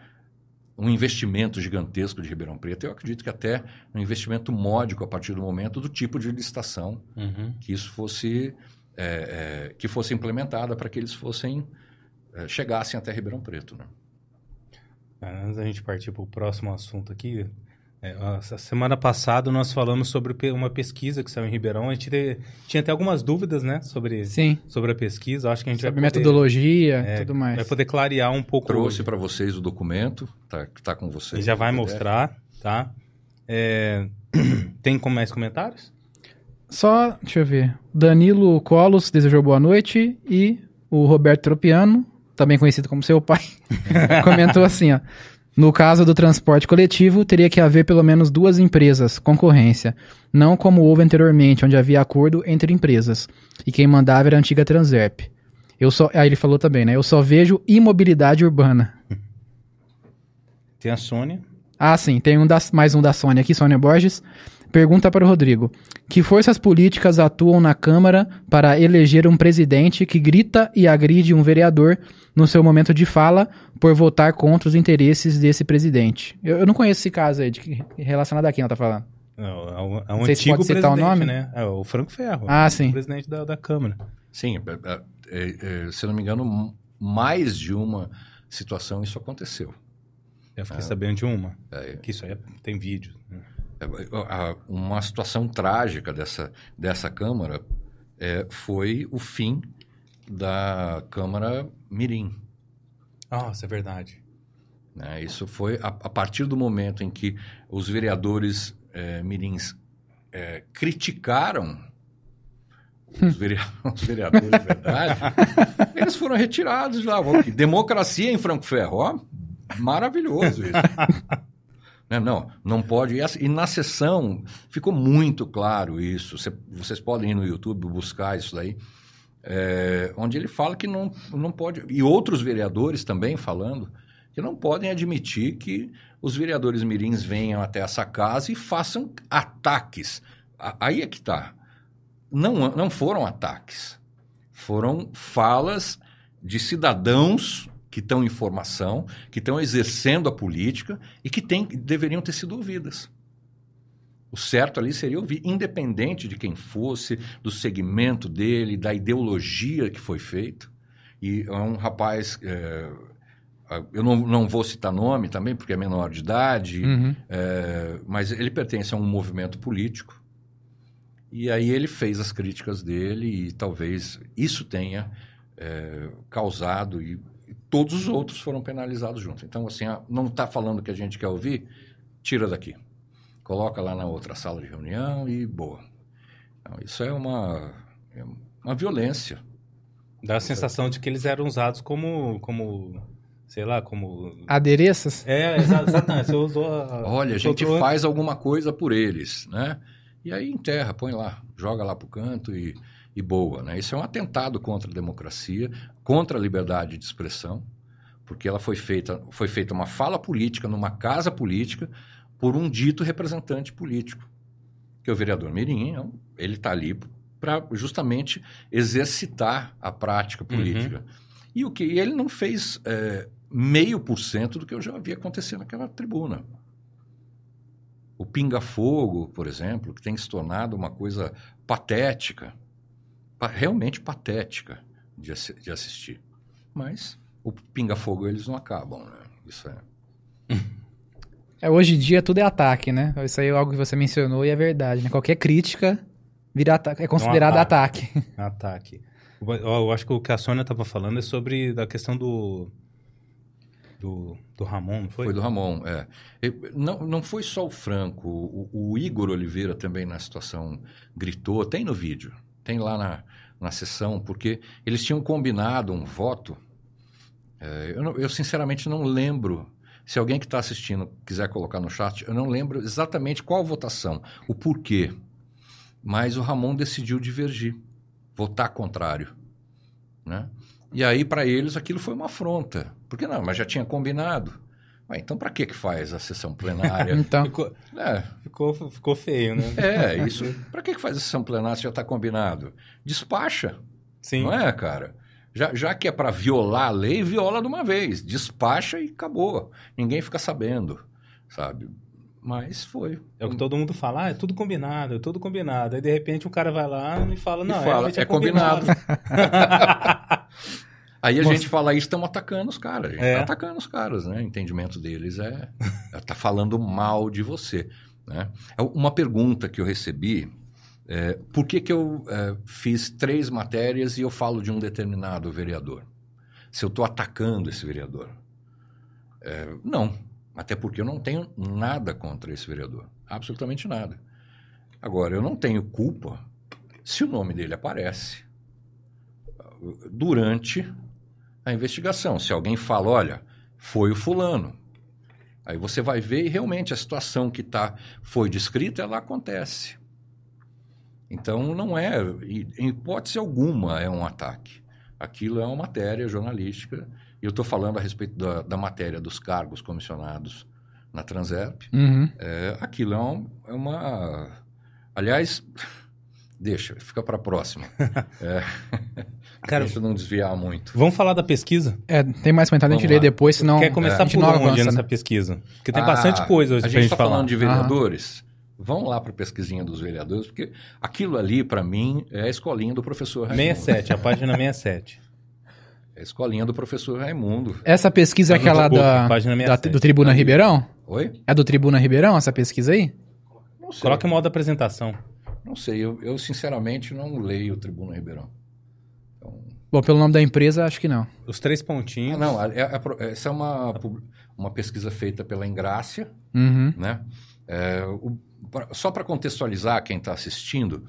um investimento gigantesco de Ribeirão Preto. Eu acredito que até um investimento módico a partir do momento do tipo de licitação uhum. que isso fosse, é, que fosse implementada para que eles fossem é, chegassem até Ribeirão Preto. Né? Antes da gente partir para o próximo assunto aqui, é, essa semana passada nós falamos sobre uma pesquisa que saiu em Ribeirão. A gente te, tinha até algumas dúvidas, né, sobre, Sim. sobre a pesquisa. Acho que a gente sobre vai poder, metodologia, é, tudo mais. Vai poder clarear um pouco. Trouxe para vocês o documento, tá, que está com vocês. E já vai mostrar, tá? É, tem mais comentários? Só, deixa eu ver. Danilo Colos desejou boa noite e o Roberto Tropiano também conhecido como seu pai, comentou assim, ó. No caso do transporte coletivo, teria que haver pelo menos duas empresas, concorrência, não como houve anteriormente, onde havia acordo entre empresas, e quem mandava era a antiga Transerp. Eu só, aí ele falou também, né? Eu só vejo imobilidade urbana. Tem a Sônia. Ah, sim, tem um das, mais um da Sônia aqui, Sônia Borges. Pergunta para o Rodrigo: Que forças políticas atuam na Câmara para eleger um presidente que grita e agride um vereador no seu momento de fala por votar contra os interesses desse presidente? Eu, eu não conheço esse caso aí, de que, relacionado a quem ela está falando. Não, é um, é um antigo se pode citar o nome? né? É o Franco Ferro. Ah, sim. presidente da, da Câmara. Sim, é, é, é, é se não me engano, mais de uma situação isso aconteceu. Eu fiquei sabendo de uma. Que isso aí tem vídeo. Né? Uma situação trágica dessa, dessa Câmara é, foi o fim da Câmara Mirim. Ah, isso é verdade. É, isso foi a, a, partir do momento em que os vereadores é, mirins é, criticaram os, os vereadores, verdade, eles foram retirados de lá. Democracia em Franco Ferro, ó, maravilhoso isso. Né? Não, não pode. E na sessão ficou muito claro isso. vocês podem ir no YouTube buscar isso daí. É, onde ele fala que não, não pode. E outros vereadores também falando que não podem admitir que os vereadores mirins venham até essa casa e façam ataques. Aí é que está. Não, não foram ataques. Foram falas de cidadãos que estão em formação, que estão exercendo a política e que tem, deveriam ter sido ouvidas. O certo ali seria ouvir, independente de quem fosse, do segmento dele, da ideologia que foi feito. E é um rapaz, é, eu não, não vou citar nome também, porque é menor de idade, uhum. é, mas ele pertence a um movimento político. E aí ele fez as críticas dele e talvez isso tenha é, causado e todos os outros foram penalizados junto. Então, assim, não está falando o que a gente quer ouvir, tira daqui. Coloca lá na outra sala de reunião e boa. Então, isso é uma, é uma violência. Dá a sensação de que eles eram usados como, como sei lá, como... Adereças? É, exatamente. Você usou a... Olha, a gente faz alguma coisa por eles, né? E aí enterra, põe lá, joga lá pro canto e e boa. Né? Isso é um atentado contra a democracia, contra a liberdade de expressão, porque ela foi feita, foi feita uma fala política numa casa política por um dito representante político, que é o vereador Mirim. Ele está ali para justamente exercitar a prática política. Uhum. E o que e ele não fez é, meio por cento do que eu já havia acontecendo naquela tribuna. O pinga-fogo, por exemplo, que tem se tornado uma coisa patética realmente patética de, de assistir. Mas o pinga-fogo eles não acabam, né? Isso é. é. Hoje em dia tudo é ataque, né? Isso aí é algo que você mencionou e é verdade, né? Qualquer crítica vira é considerado um ataque. Ataque. ataque. Eu, eu acho que o que a Sônia estava falando é sobre a questão do, do, do Ramon, não foi? Foi do Ramon, é. Não, não foi só o Franco, o, o Igor Oliveira também na situação gritou, tem no vídeo, tem lá na, na sessão, porque eles tinham combinado um voto. É, eu, não, eu, sinceramente não lembro. Se alguém que está assistindo quiser colocar no chat, eu não lembro exatamente qual votação, o porquê. Mas o Ramon decidiu divergir, votar contrário. Né? E aí, para eles, aquilo foi uma afronta. Porque não, mas já tinha combinado. Então, para que que faz a sessão plenária? então, ficou, é. ficou, ficou feio, né? É, isso. Para que que faz a sessão plenária se já está combinado? Despacha. Sim. Não é, cara? Já, já que é para violar a lei, viola de uma vez. Despacha e acabou. Ninguém fica sabendo, sabe? Mas foi. É o que todo mundo fala, ah, é tudo combinado, é tudo combinado. Aí de repente o cara vai lá e fala, não, e fala, é, é, combinado. combinado. Aí a Nossa. gente fala isso, estamos atacando os caras. A gente é. tá atacando os caras, né? O entendimento deles é, é tá falando mal de você. Né? É uma pergunta que eu recebi, é, por que, que eu é, fiz três matérias e eu falo de um determinado vereador? Se eu estou atacando esse vereador? É, não, até porque eu não tenho nada contra esse vereador. Absolutamente nada. Agora, eu não tenho culpa se o nome dele aparece durante a investigação. Se alguém fala, olha, foi o fulano. Aí você vai ver e realmente a situação que tá, foi descrita, ela acontece. Então, não é, em hipótese alguma, é um ataque. Aquilo é uma matéria jornalística. E eu estou falando a respeito da, da, matéria dos cargos comissionados na Transerp. Uhum. É, aquilo é, um, é uma. Aliás, deixa, fica para a próxima. é. Cara, Deixa eu não desviar muito. Vamos falar da pesquisa? É, tem mais comentário, a gente lê depois, senão... Quer começar é. por onde avança, nessa né? pesquisa? Porque tem ah, bastante coisa hoje a gente, gente tá falar. falando de vereadores. Vão lá para a pesquisinha dos vereadores, porque aquilo ali, para mim, é a escolinha do professor Raimundo. 67, a página 67. É a escolinha do professor Raimundo. Essa pesquisa é aquela da, da, do Tribuna Ribeirão? Oi? É do Tribuna Ribeirão, essa pesquisa aí? Coloca em modo apresentação. Não sei, eu, eu sinceramente não leio o Tribuna Ribeirão. Bom, pelo nome da empresa, acho que não. Os três pontinhos. Ah, não, é, é, essa é uma, uma pesquisa feita pela Engrácia, uhum. né? É, o, só para contextualizar quem está assistindo,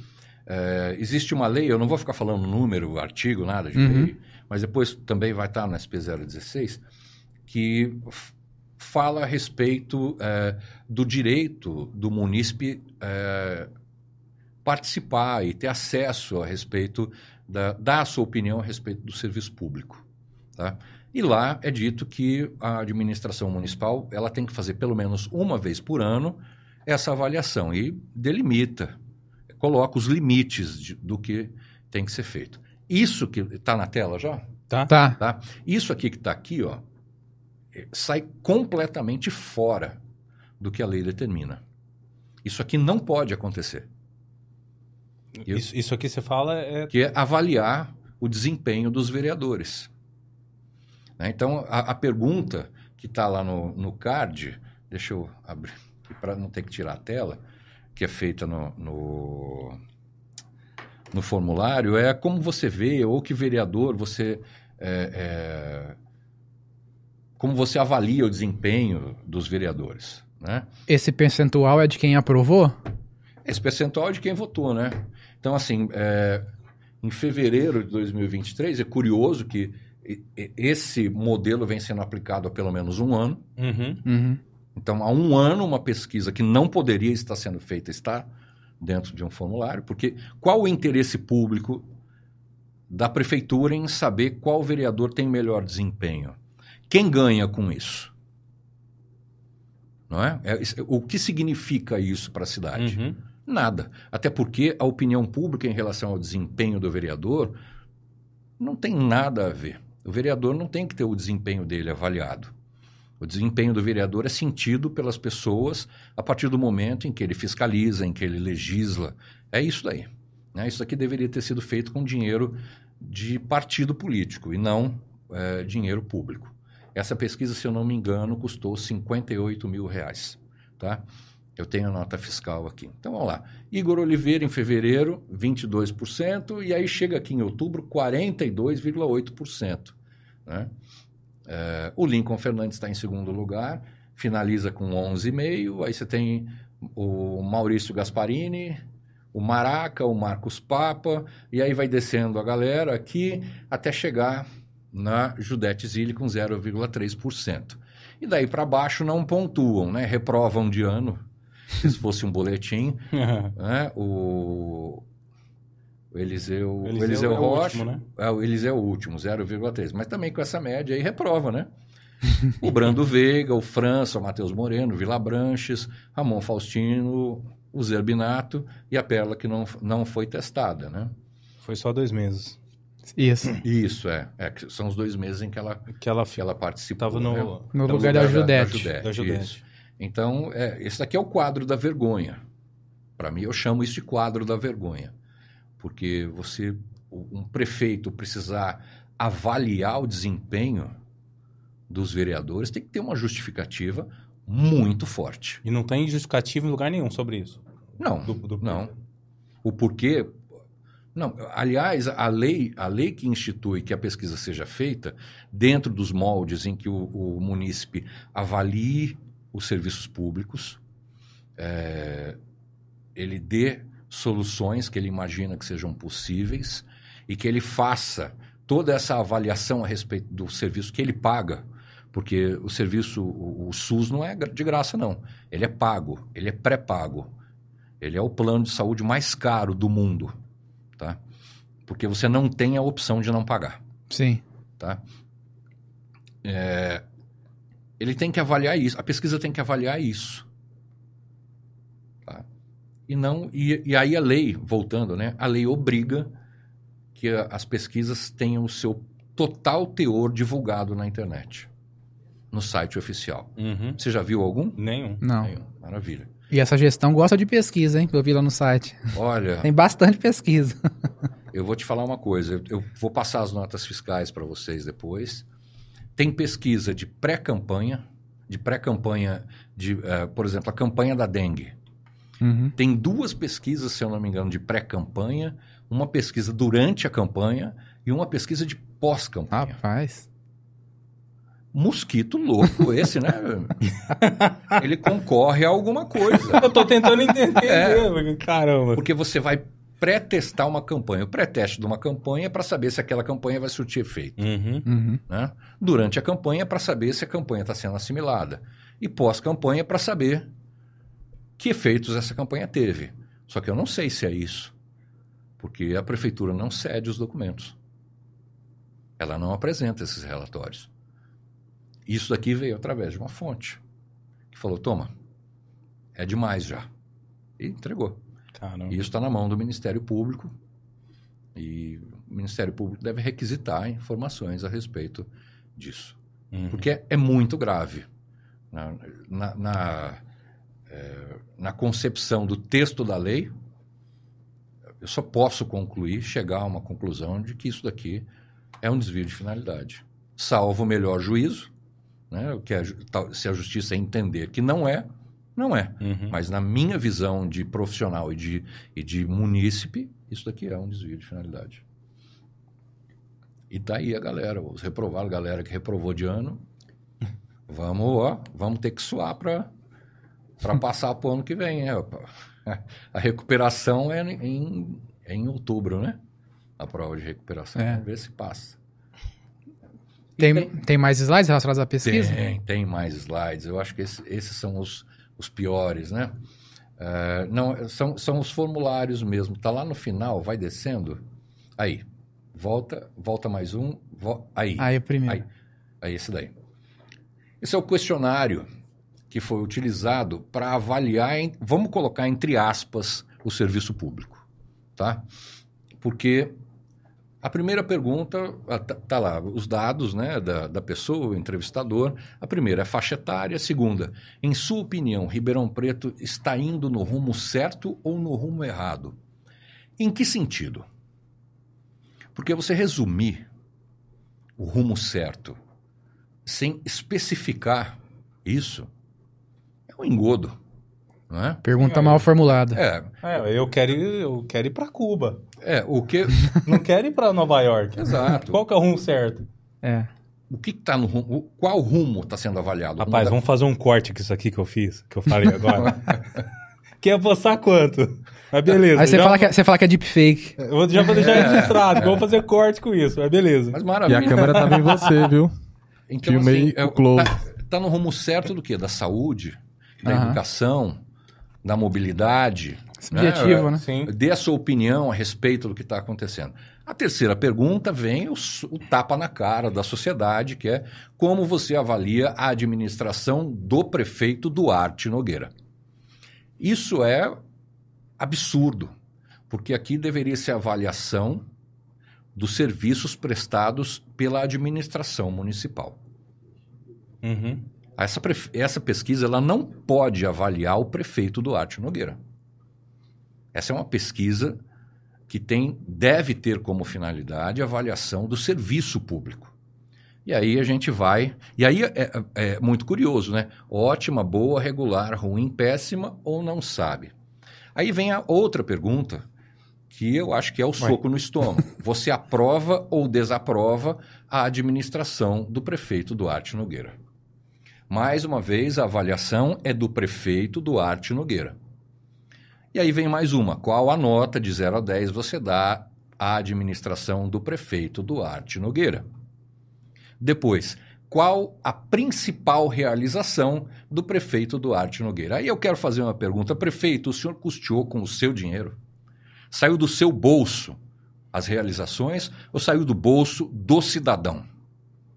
é, existe uma lei, eu não vou ficar falando número, artigo, nada de uhum. lei, mas depois também vai estar tá no SP 016, que fala a respeito é, do direito do munícipe é, participar e ter acesso a respeito da, dar a sua opinião a respeito do serviço público. Tá? E lá é dito que a administração municipal ela tem que fazer pelo menos uma vez por ano essa avaliação e delimita, coloca os limites de, do que tem que ser feito. Isso que está na tela já? Tá. tá. tá? Isso aqui que está aqui, ó, é, sai completamente fora do que a lei determina. Isso aqui não pode acontecer. Isso, isso aqui você fala é... Que é avaliar o desempenho dos vereadores. Né? Então, a, a, pergunta que está lá no, no card, deixa eu abrir para não ter que tirar a tela, que é feita no, no, no, formulário, é como você vê, ou que vereador você... É, é, como você avalia o desempenho dos vereadores, né? Esse percentual é de quem aprovou? Esse percentual é de quem votou, né? Então, assim, é, em fevereiro de 2023, é curioso que esse modelo vem sendo aplicado há pelo menos um ano. Uhum. Uhum. Então, há um ano, uma pesquisa que não poderia estar sendo feita está dentro de um formulário, porque qual o interesse público da prefeitura em saber qual vereador tem melhor desempenho? Quem ganha com isso? Não é? é o que significa isso para a cidade? Uhum. Nada. Até porque a opinião pública em relação ao desempenho do vereador não tem nada a ver. O vereador não tem que ter o desempenho dele avaliado. O desempenho do vereador é sentido pelas pessoas a partir do momento em que ele fiscaliza, em que ele legisla. É isso daí. Né? Isso aqui deveria ter sido feito com dinheiro de partido político e não é, dinheiro público. Essa pesquisa, se eu não me engano, custou 58 mil reais. Tá? Eu tenho a nota fiscal aqui. Então, vamos lá. Igor Oliveira, em fevereiro, 22%, e aí chega aqui em outubro, 42,8%. Né? É, o Lincoln Fernandes está em segundo lugar, finaliza com 11,5. Aí você tem o Maurício Gasparini, o Maraca, o Marcos Papa, e aí vai descendo a galera aqui até chegar na Judete Zilli com 0,3%. E daí para baixo não pontuam, né? Reprovam de ano, se fosse um boletim. né? O, o Eliseu, Eliseu, o Eliseu é Rocha, o último, né? é, o Eliseu é o último, 0,3. Mas também com essa média aí reprova, né? o Brando Veiga, o França, o Matheus Moreno, o Vila Branches, Ramon Faustino, o Zerbinato e a Perla que não, não foi testada, né? Foi só dois meses. Isso. Isso, é. é são os dois meses em que ela, que ela, que ela participou. Estava no, né? no, então, lugar, lugar da, Judete. Da, Judete. Da Judete. Então, é, esse daqui é o quadro da vergonha. Para mim, eu chamo isso de quadro da vergonha. Porque você, um prefeito precisar avaliar o desempenho dos vereadores, tem que ter uma justificativa muito forte. E não tem justificativa em lugar nenhum sobre isso? Não, do, do... não. O porquê... Não, aliás, a lei, a lei que institui que a pesquisa seja feita dentro dos moldes em que o, o munícipe avalie os serviços públicos, é, ele dê soluções que ele imagina que sejam possíveis e que ele faça toda essa avaliação a respeito do serviço que ele paga, porque o serviço, o, o SUS não é de graça, não. Ele é pago, ele é pré-pago. Ele é o plano de saúde mais caro do mundo, tá? Porque você não tem a opção de não pagar. Sim. Tá? É, ele tem que avaliar isso, a pesquisa tem que avaliar isso e não e, e aí a lei, voltando, né? A lei obriga que a, as pesquisas tenham o seu total teor divulgado na internet, no site oficial. Uhum. Você já viu algum? Nenhum. Não. Nenhum. Maravilha. E essa gestão gosta de pesquisa, hein? Eu vi lá no site. Olha. Tem bastante pesquisa. eu vou te falar uma coisa. Eu, vou passar as notas fiscais para vocês depois. Tem pesquisa de pré-campanha, de pré-campanha, de, uh, por exemplo, a campanha da dengue. Uhum. Tem duas pesquisas, se eu não me engano, de pré-campanha, uma pesquisa durante a campanha e uma pesquisa de pós-campanha. Rapaz. Mosquito louco esse, né? Ele concorre a alguma coisa. Eu tô tentando entender, é, caramba. Porque você vai pré-testar uma campanha. O pré-teste de uma campanha é para saber se aquela campanha vai surtir efeito. Uhum. Uhum. Né? Durante a campanha é para saber se a campanha está sendo assimilada. E pós-campanha é para saber que efeitos essa campanha teve. Só que eu não sei se é isso, porque a prefeitura não cede os documentos. Ela não apresenta esses relatórios. Isso daqui veio através de uma fonte que falou: toma, é demais já. E entregou. Caramba. E isso está na mão do Ministério Público. E o Ministério Público deve requisitar informações a respeito disso. Uhum. Porque é, é, muito grave. Na, na, na é, na concepção do texto da lei, eu só posso concluir, chegar a uma conclusão de que isso daqui é um desvio de finalidade. Salvo o melhor juízo, né, que é, se a justiça entender que não é, não é. Uhum. Mas na minha visão de profissional e de, e de munícipe, isso daqui é um desvio de finalidade. E tá aí a galera, os reprovados, a galera que reprovou de ano, vamos, ó, vamos ter que suar para para passar para o ano que vem. Né? A recuperação é em, é em outubro, né? A prova de recuperação. É. Vamos ver se passa. Tem, tem, tem, mais slides relacionados à pesquisa? Tem, tem mais slides. Eu acho que esse, esses são os, os piores, né? Uh, não, são, são os formulários mesmo. Tá lá no final, vai descendo. Aí, volta, volta mais um. Vo, aí. Aí o primeiro. Aí, aí esse daí. Esse é o questionário que foi utilizado para avaliar, em, vamos colocar entre aspas, o serviço público, tá? Porque a primeira pergunta, tá, tá lá, os dados né, da, da pessoa, o entrevistador. A primeira é faixa etária. A segunda, em sua opinião, Ribeirão Preto está indo no rumo certo ou no rumo errado? Em que sentido? Porque você resumir o rumo certo sem especificar isso um engodo. Não é? Pergunta é. mal formulada. É. é. eu quero ir, eu quero ir para Cuba. É, o que não quero ir para Nova York. Exato. Qual que é o rumo certo? É. o que está no rumo, qual rumo está sendo avaliado? Rapaz, vamos fazer um corte com isso aqui que eu fiz, que eu falei agora. Quer apostar quanto? Mas beleza. Aí você, já... fala, que é, você fala que é deepfake. Eu vou, já vou deixar é. registrado, é. vamos fazer corte com isso, mas beleza. Mas maravilha. E a câmera tava em você, viu? Então, Filmei assim, é, close. Tá, tá, no rumo certo do quê? Da saúde, da educação, da mobilidade. Subjetivo, né? né? Dê a sua opinião a respeito do que está acontecendo. A terceira pergunta vem o, o, tapa na cara da sociedade, que é como você avalia a administração do prefeito Duarte Nogueira. Isso é absurdo, porque aqui deveria ser avaliação dos serviços prestados pela administração municipal. Uhum. Essa, essa pesquisa ela não pode avaliar o prefeito Duarte Nogueira. Essa é uma pesquisa que tem, deve ter como finalidade a avaliação do serviço público. E aí a gente vai. E aí é, é, é, muito curioso, né? Ótima, boa, regular, ruim, péssima ou não sabe. Aí vem a outra pergunta, que eu acho que é o soco no estômago. Você aprova ou desaprova a administração do prefeito Duarte Nogueira? Mais uma vez, a avaliação é do prefeito Duarte Nogueira. E aí vem mais uma. Qual a nota de 0 a 10 você dá à administração do prefeito Duarte Nogueira? Depois, qual a principal realização do prefeito Duarte Nogueira? Aí eu quero fazer uma pergunta. Prefeito, o senhor custeou com o seu dinheiro? Saiu do seu bolso as realizações ou saiu do bolso do cidadão?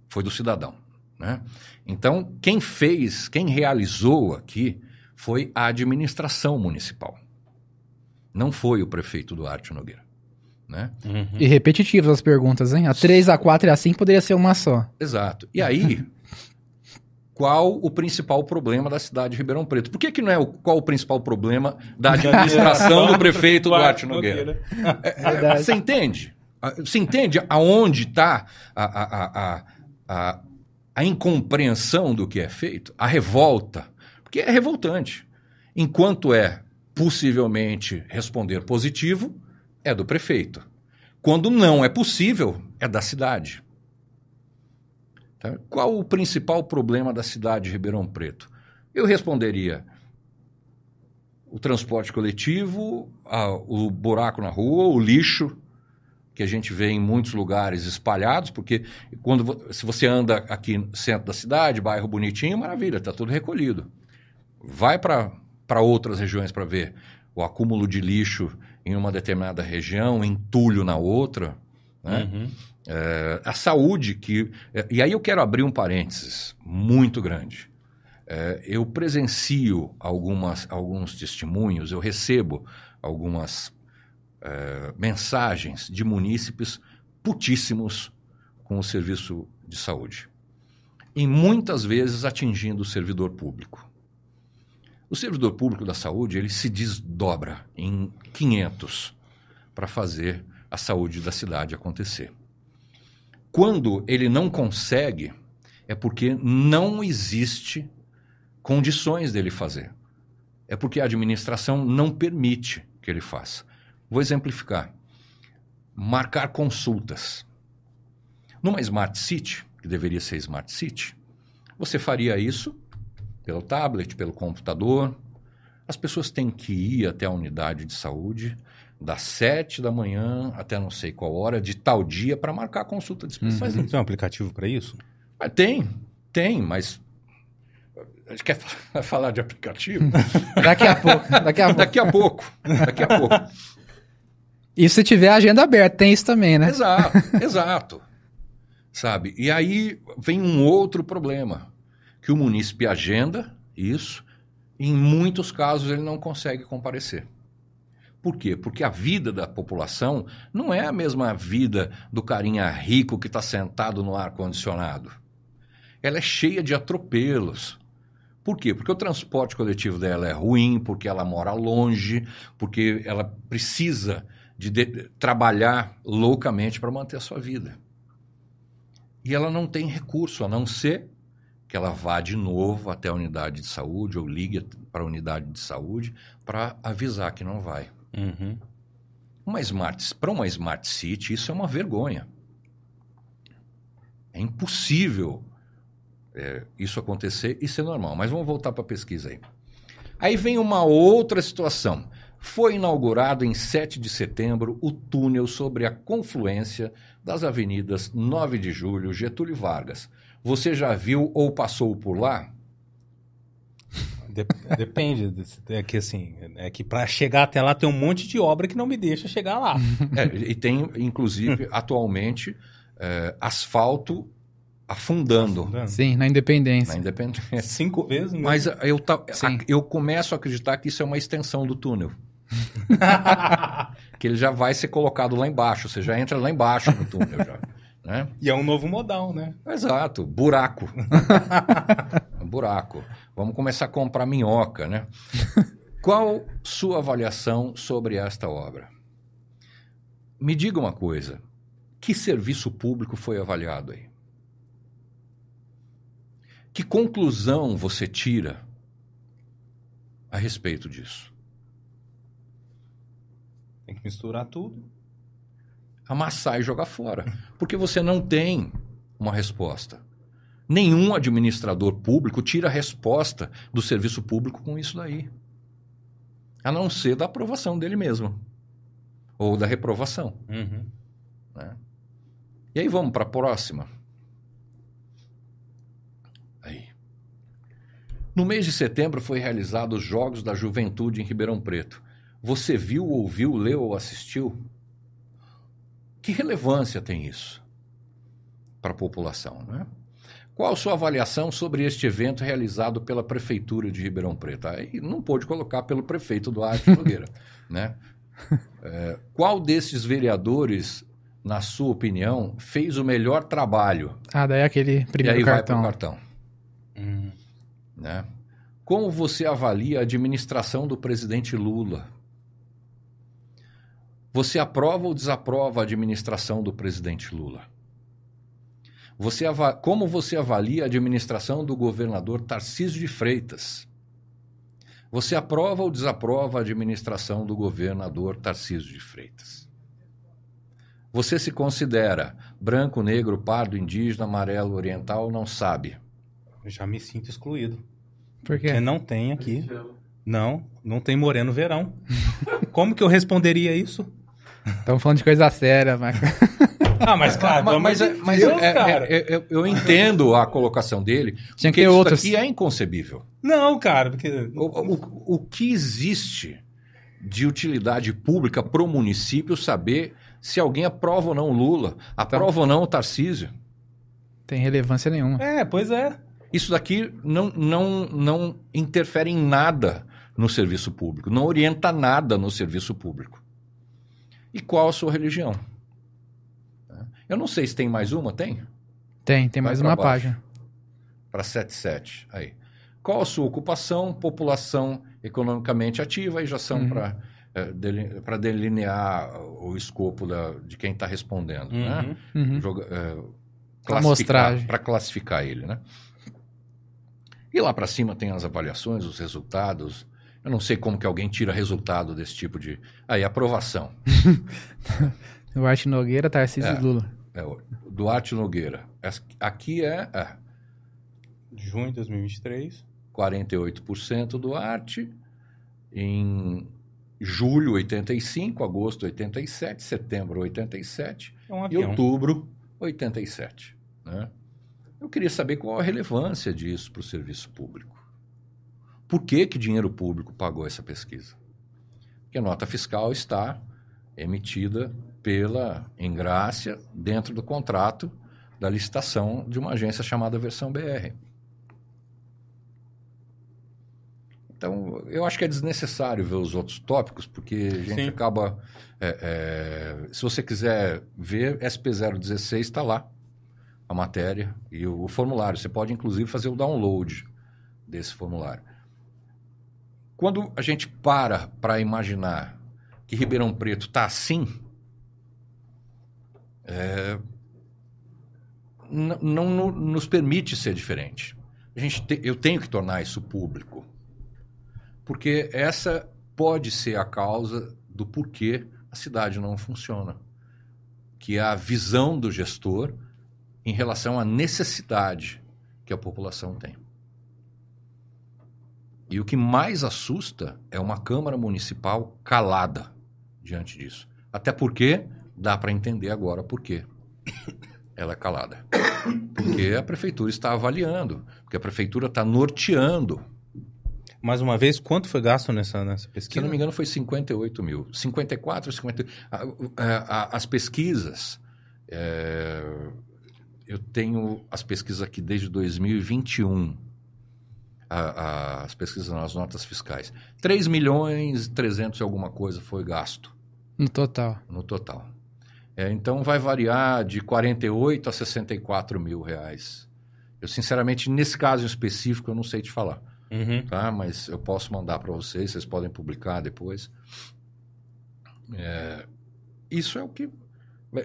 Foi do cidadão. Né? Então, quem fez, quem realizou aqui foi a administração municipal. Não foi o prefeito Duarte Nogueira. Né? Uhum. E repetitivas as perguntas, hein? A 3, a 4 e a 5 poderia ser uma só. Exato. E aí, qual o principal problema da cidade de Ribeirão Preto? Por que, que não é o, qual o principal problema da administração do prefeito Duarte Nogueira? É, é, você entende? Você entende aonde está a, a, a, a, a incompreensão do que é feito? A revolta? Porque é revoltante. Enquanto é possivelmente responder positivo, é do prefeito. Quando não é possível, é da cidade. Tá? Qual o principal problema da cidade de Ribeirão Preto? Eu responderia: o transporte coletivo, a, o buraco na rua, o lixo que a gente vê em muitos lugares espalhados, porque quando se você anda aqui no centro da cidade, bairro bonitinho, maravilha, está tudo recolhido. Vai para outras regiões para ver o acúmulo de lixo em uma determinada região, entulho na outra. Né? Uhum. É, a saúde que. É, e aí eu quero abrir um parênteses muito grande. É, eu presencio algumas, alguns testemunhos, eu recebo algumas é, mensagens de munícipes putíssimos com o serviço de saúde. E muitas vezes atingindo o servidor público. O servidor público da saúde ele se desdobra em 500 para fazer a saúde da cidade acontecer. Quando ele não consegue, é porque não existe condições dele fazer. É porque a administração não permite que ele faça. Vou exemplificar. Marcar consultas. Numa Smart City, que deveria ser Smart City, você faria isso pelo tablet, pelo computador. As pessoas têm que ir até a unidade de saúde das sete da manhã até não sei qual hora, de tal dia, para marcar a consulta de especialista. Mas não tem um aplicativo para isso? Mas tem, tem, mas. A gente quer falar de aplicativo? daqui a pouco. Daqui a pouco. daqui a pouco. Daqui a pouco. E se tiver agenda aberta, tem isso também, né? Exato, exato. Sabe? E aí vem um outro problema que o munícipe agenda isso, e em muitos casos ele não consegue comparecer. Por quê? Porque a vida da população não é a mesma vida do carinha rico que está sentado no ar-condicionado. Ela é cheia de atropelos. Por quê? Porque o transporte coletivo dela é ruim, porque ela mora longe, porque ela precisa de, de trabalhar loucamente para manter a sua vida. E ela não tem recurso a não ser que ela vá de novo até a unidade de saúde ou ligue para a unidade de saúde para avisar que não vai. Uhum. Uma smart, para uma smart city, isso é uma vergonha. É impossível é, isso acontecer e ser normal. Mas vamos voltar para a pesquisa aí. Aí vem uma outra situação. Foi inaugurado em 7 de setembro o túnel sobre a confluência das avenidas 9 de Julho, Getúlio Vargas. Você já viu ou passou por lá? Depende. É que assim, é que para chegar até lá tem um monte de obra que não me deixa chegar lá. É, e tem, inclusive, atualmente, é, asfalto afundando. afundando. Sim, na Independência. Na Independência. Cinco vezes mesmo. Mas eu, a, eu começo a acreditar que isso é uma extensão do túnel. que ele já vai ser colocado lá embaixo. Você já entra lá embaixo no túnel. Já, né? E é um novo modal, né? Exato. Buraco. buraco. Vamos começar a comprar minhoca, né? Qual sua avaliação sobre esta obra? Me diga uma coisa. Que serviço público foi avaliado aí? Que conclusão você tira a respeito disso? Tem que misturar tudo. Amassar e jogar fora. Porque você não tem uma resposta. Nenhum administrador público tira a resposta do serviço público com isso daí. A não ser da aprovação dele mesmo. Ou da reprovação. Uhum. Né? E aí vamos para a próxima. Aí. No mês de setembro foi realizado os Jogos da Juventude em Ribeirão Preto. Você viu, ouviu, leu ou assistiu? Que relevância tem isso para a população, né? Qual a sua avaliação sobre este evento realizado pela Prefeitura de Ribeirão Preto? Aí não pôde colocar pelo prefeito Duarte Nogueira. né? É, qual desses vereadores, na sua opinião, fez o melhor trabalho? Ah, daí é aquele primeiro e aí cartão. Vai pro cartão. Hum. Né? Como você avalia a administração do presidente Lula? Você aprova ou desaprova a administração do presidente Lula? Você como você avalia a administração do governador Tarcísio de Freitas? Você aprova ou desaprova a administração do governador Tarcísio de Freitas? Você se considera branco, negro, pardo, indígena, amarelo, oriental? Não sabe? Eu já me sinto excluído. Por quê? Porque não tem aqui. Não, não tem moreno verão. Como que eu responderia isso? Estamos falando de coisa séria, Marco. Ah, mas claro, mas, mas, é, mas Deus, é, é, é, eu, eu, entendo a colocação dele. Tinha que ter isso outros. aqui é inconcebível. Não, cara, porque. O, o, o que existe de utilidade pública para o município saber se alguém aprova ou não o Lula, aprova então, ou não o Tarcísio? Tem relevância nenhuma. É, pois é. Isso daqui não, não, não interfere em nada no serviço público, não orienta nada no serviço público. E qual a sua religião? Eu não sei se tem mais uma, tem? Tem, tem mais uma baixo. página. Para 77, aí. Qual a sua ocupação, população economicamente ativa, e já são uhum. para é, para delinear o escopo da, de quem está respondendo, né? uhum. né? Uhum. É, classificar, para classificar ele, né? E lá para cima tem as avaliações, os resultados. Eu não sei como que alguém tira resultado desse tipo de... Aí, aprovação. Duarte Nogueira, Tarcísio é, Lula. É, Duarte Nogueira. Aqui é, é. Junho de 2023. 48% Duarte. Em julho, 85. Agosto, 87. Setembro, 87. É um e outubro, 87. Né? Eu queria saber qual a relevância disso para o serviço público. Por que, que dinheiro público pagou essa pesquisa? Porque a nota fiscal está emitida pela Engrácia dentro do contrato da licitação de uma agência chamada Versão BR. Então, eu acho que é desnecessário ver os outros tópicos, porque a gente Sim. acaba. É, é, se você quiser ver, SP016 está lá, a matéria e o, o, formulário. Você pode, inclusive, fazer o download desse formulário. Quando a gente para para imaginar que Ribeirão Preto está assim, é, não, nos permite ser diferente. A gente te, eu tenho que tornar isso público. Porque essa pode ser a causa do porquê a cidade não funciona. Que é a visão do gestor em relação à necessidade que a população tem. E o que mais assusta é uma Câmara Municipal calada diante disso. Até porque dá para entender agora por quê. Ela é calada. Porque a prefeitura está avaliando, porque a prefeitura está norteando. Mais uma vez, quanto foi gasto nessa, nessa pesquisa? Se não me engano, foi 58 mil. 54, 50. As pesquisas. É, eu tenho as pesquisas aqui desde 2021 a, a, as pesquisas nas notas fiscais. 3 milhões 300 e alguma coisa foi gasto. No total. No total. É, então vai variar de 48 a 64 mil reais. Eu, sinceramente, nesse caso específico, eu não sei te falar. Uhum. Tá? Mas eu posso mandar para vocês, vocês podem publicar depois. É, isso é o que.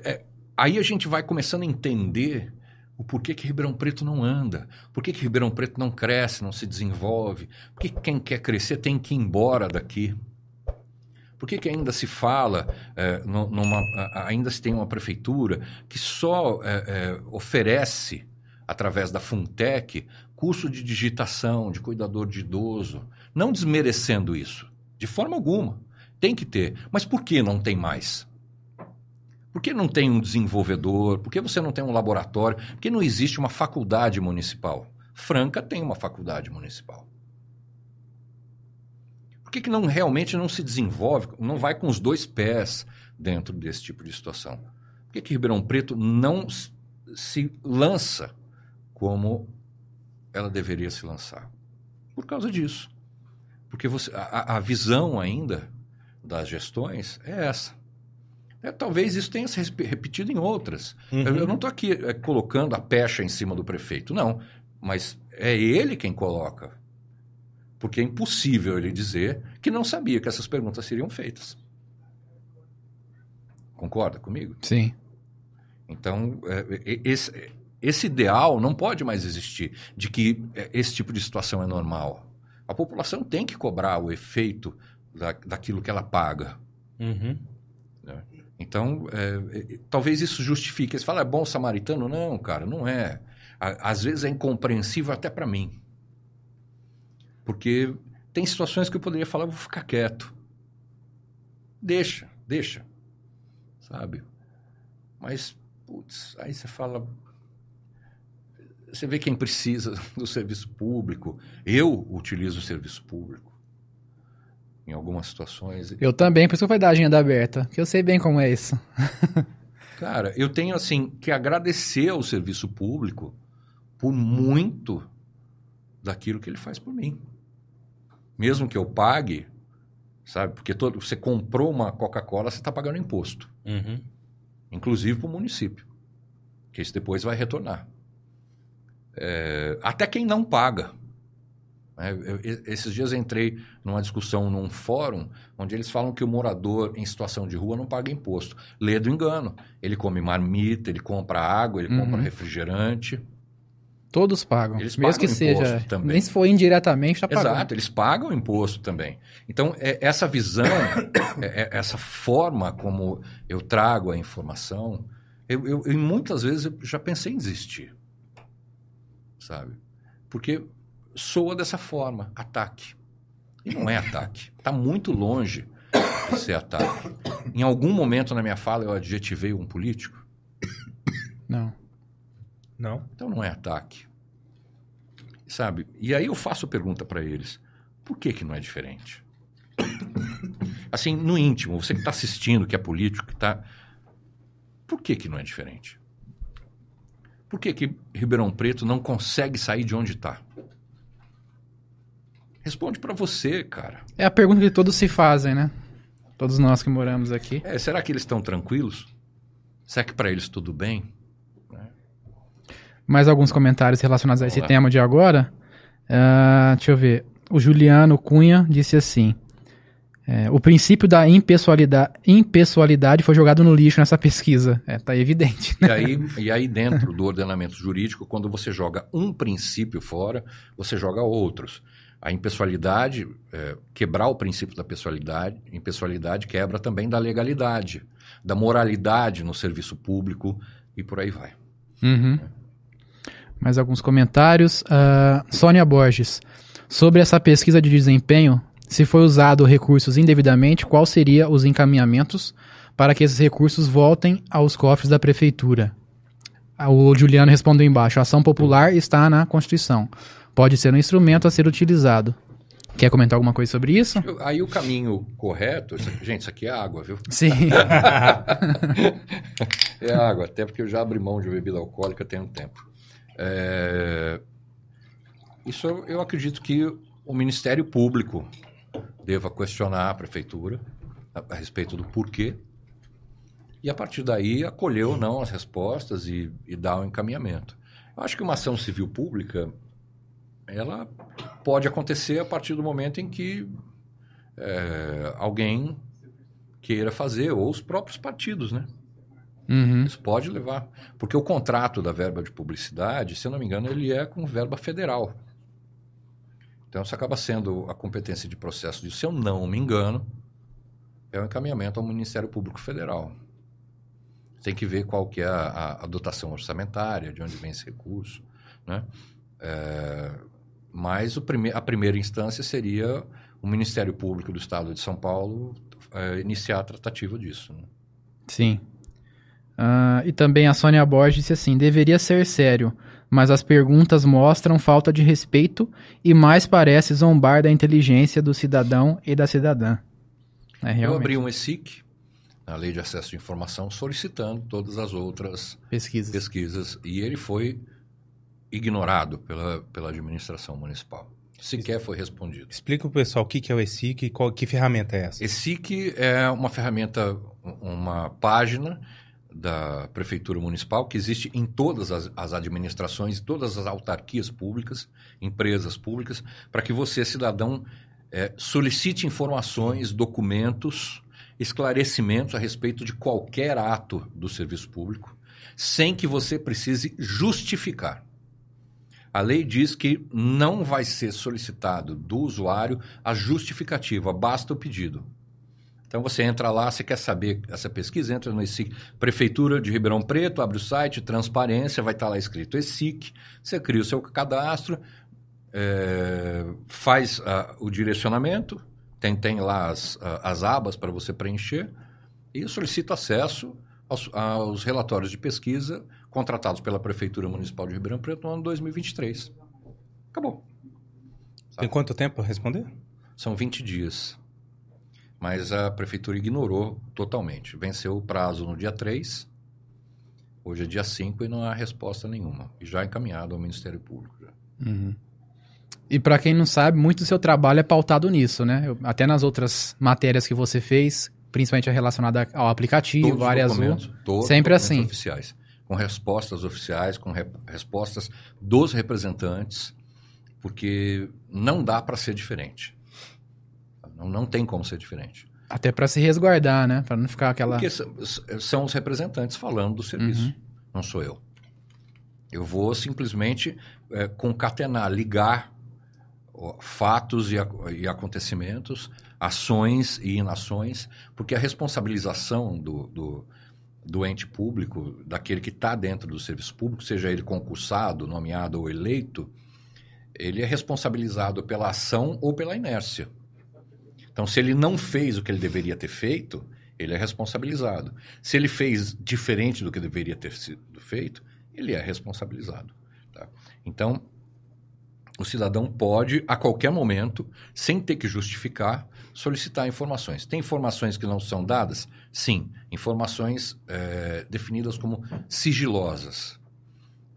É, aí a gente vai começando a entender o porquê que Ribeirão Preto não anda, por que Ribeirão Preto não cresce, não se desenvolve, por que quem quer crescer tem que ir embora daqui. Por que, que ainda se fala, é, numa, ainda se tem uma prefeitura que só é, é, oferece, através da Funtec, curso de digitação, de cuidador de idoso, não desmerecendo isso, de forma alguma. Tem que ter. Mas por que não tem mais? Por que não tem um desenvolvedor? Por que você não tem um laboratório? Por que não existe uma faculdade municipal? Franca tem uma faculdade municipal. Por que, que não realmente não se desenvolve, não vai com os dois pés dentro desse tipo de situação? Por que, que Ribeirão Preto não se lança como ela deveria se lançar? Por causa disso. Porque você, a, a visão ainda das gestões é essa. É, talvez isso tenha se repetido em outras. Uhum. Eu, eu, não estou aqui é, colocando a pecha em cima do prefeito, não. Mas é ele quem coloca. Porque é impossível ele dizer que não sabia que essas perguntas seriam feitas. Concorda comigo? Sim. Então, é, esse, esse ideal não pode mais existir de que é, esse tipo de situação é normal. A população tem que cobrar o efeito da, daquilo que ela paga. Uhum. Então, é, talvez isso justifique. Você fala, é bom samaritano? Não, cara, não é. Às vezes é incompreensível até para mim. Porque tem situações que eu poderia falar, vou ficar quieto. Deixa, deixa. Sabe? Mas, putz, aí você fala. Você vê quem precisa do serviço público. Eu utilizo o serviço público. Em algumas situações. Eu também, por isso que eu fui dar a agenda aberta, que eu sei bem como é isso. Cara, eu tenho assim que agradecer ao serviço público por muito daquilo que ele faz por mim mesmo que eu pague, sabe? Porque todo, você comprou uma Coca-Cola, você está pagando imposto. Uhum. Inclusive para o município. Que isso depois vai retornar. É, até quem não paga. É, eu, esses dias entrei numa discussão num fórum onde eles falam que o morador em situação de rua não paga imposto. Lê do engano. Ele come marmita, ele compra água, ele uhum. compra refrigerante. Todos pagam. Eles mesmo pagam que seja. Também. Nem se for indiretamente, está pagando. Exato, eles pagam imposto também. Então, é, essa visão, é, é, essa forma como eu trago a informação, eu, eu, eu, muitas vezes eu já pensei em desistir. Sabe? Porque soa dessa forma, ataque. E não é ataque. Está muito longe de ser ataque. Em algum momento na minha fala eu adjetivei um político? Não. Não. Então não é ataque. Sabe? E aí eu faço a pergunta para eles: por que, que não é diferente? Assim, no íntimo, você que está assistindo, que é político, que está. Por que, que não é diferente? Por que, que Ribeirão Preto não consegue sair de onde está? Responde para você, cara. É a pergunta que todos se fazem, né? Todos nós que moramos aqui. É, será que eles estão tranquilos? Será que para eles tudo bem? mais alguns comentários relacionados a esse tema de agora. Uh, deixa eu ver. O Juliano Cunha disse assim: é, o princípio da impessoalidade, impessoalidade foi jogado no lixo nessa pesquisa. É, tá evidente. Né? E, aí, e aí, dentro do ordenamento jurídico, quando você joga um princípio fora, você joga outros. A impessoalidade, é, quebrar o princípio da pessoalidade, impessoalidade quebra também da legalidade, da moralidade no serviço público e por aí vai. Uhum. Mais alguns comentários. Uh, Sônia Borges. Sobre essa pesquisa de desempenho, se foi usado recursos indevidamente, qual seria os encaminhamentos para que esses recursos voltem aos cofres da prefeitura? O Juliano respondeu embaixo: a ação popular está na Constituição. Pode ser um instrumento a ser utilizado. Quer comentar alguma coisa sobre isso? Aí o caminho correto. Gente, isso aqui é água, viu? Sim. é água, até porque eu já abri mão de bebida alcoólica tem um tempo. É... Isso eu acredito que o Ministério Público deva questionar a prefeitura a, a respeito do porquê e a partir daí acolher ou não as respostas e, e dar o um encaminhamento. Eu acho que uma ação civil pública ela pode acontecer a partir do momento em que é, alguém queira fazer, ou os próprios partidos, né? Uhum. Isso pode levar. Porque o contrato da verba de publicidade, se eu não me engano, ele é com verba federal. Então, isso acaba sendo a competência de processo de, se eu não me engano, é o um encaminhamento ao Ministério Público Federal. Tem que ver qual que é a, a, a dotação orçamentária, de onde vem esse recurso, né? É, mas prime a primeira instância seria o Ministério Público do Estado de São Paulo é, iniciar a tratativa disso. Né? Sim. Uh, e também a Sônia Borges disse assim: deveria ser sério, mas as perguntas mostram falta de respeito e mais parece zombar da inteligência do cidadão e da cidadã. É, Eu abri um ESIC, a Lei de Acesso à Informação, solicitando todas as outras pesquisas, pesquisas e ele foi ignorado pela, pela administração municipal. Sequer foi respondido. Explica para o pessoal o que é o ESIC e qual, que ferramenta é essa. ESIC é uma ferramenta, uma página da Prefeitura Municipal que existe em todas as, as administrações, todas as autarquias públicas, empresas públicas, para que você, cidadão, é, solicite informações, documentos, esclarecimentos a respeito de qualquer ato do serviço público, sem que você precise justificar. A lei diz que não vai ser solicitado do usuário a justificativa, basta o pedido. Então você entra lá, você quer saber essa pesquisa, entra no ESIC, Prefeitura de Ribeirão Preto, abre o site, transparência, vai estar lá escrito ESIC, você cria o seu cadastro, é, faz uh, o direcionamento, tem, tem lá as, uh, as abas para você preencher e solicita acesso aos, aos relatórios de pesquisa contratados pela Prefeitura Municipal de Ribeirão Preto no ano 2023. Acabou. Sabe? Tem quanto tempo para responder? São 20 dias. Mas a Prefeitura ignorou totalmente. Venceu o prazo no dia 3, hoje é dia 5 e não há resposta nenhuma. E já encaminhado ao Ministério Público. Uhum. E para quem não sabe, muito do seu trabalho é pautado nisso, né? Eu, até nas outras matérias que você fez, principalmente relacionada ao aplicativo, área azul, sempre assim. Oficiais com respostas oficiais, com re respostas dos representantes, porque não dá para ser diferente. Não, não tem como ser diferente. Até para se resguardar, né? Para não ficar aquela. Porque são os representantes falando do serviço, uhum. não sou eu. Eu vou simplesmente é, concatenar, ligar fatos e, e, acontecimentos, ações e inações, porque a responsabilização do, do do ente público, daquele que está dentro do serviço público, seja ele concursado, nomeado ou eleito, ele é responsabilizado pela ação ou pela inércia. Então, se ele não fez o que ele deveria ter feito, ele é responsabilizado. Se ele fez diferente do que deveria ter sido feito, ele é responsabilizado. Tá? Então, o cidadão pode, a qualquer momento, sem ter que justificar, solicitar informações. Tem informações que não são dadas? Sim, informações é, definidas como sigilosas.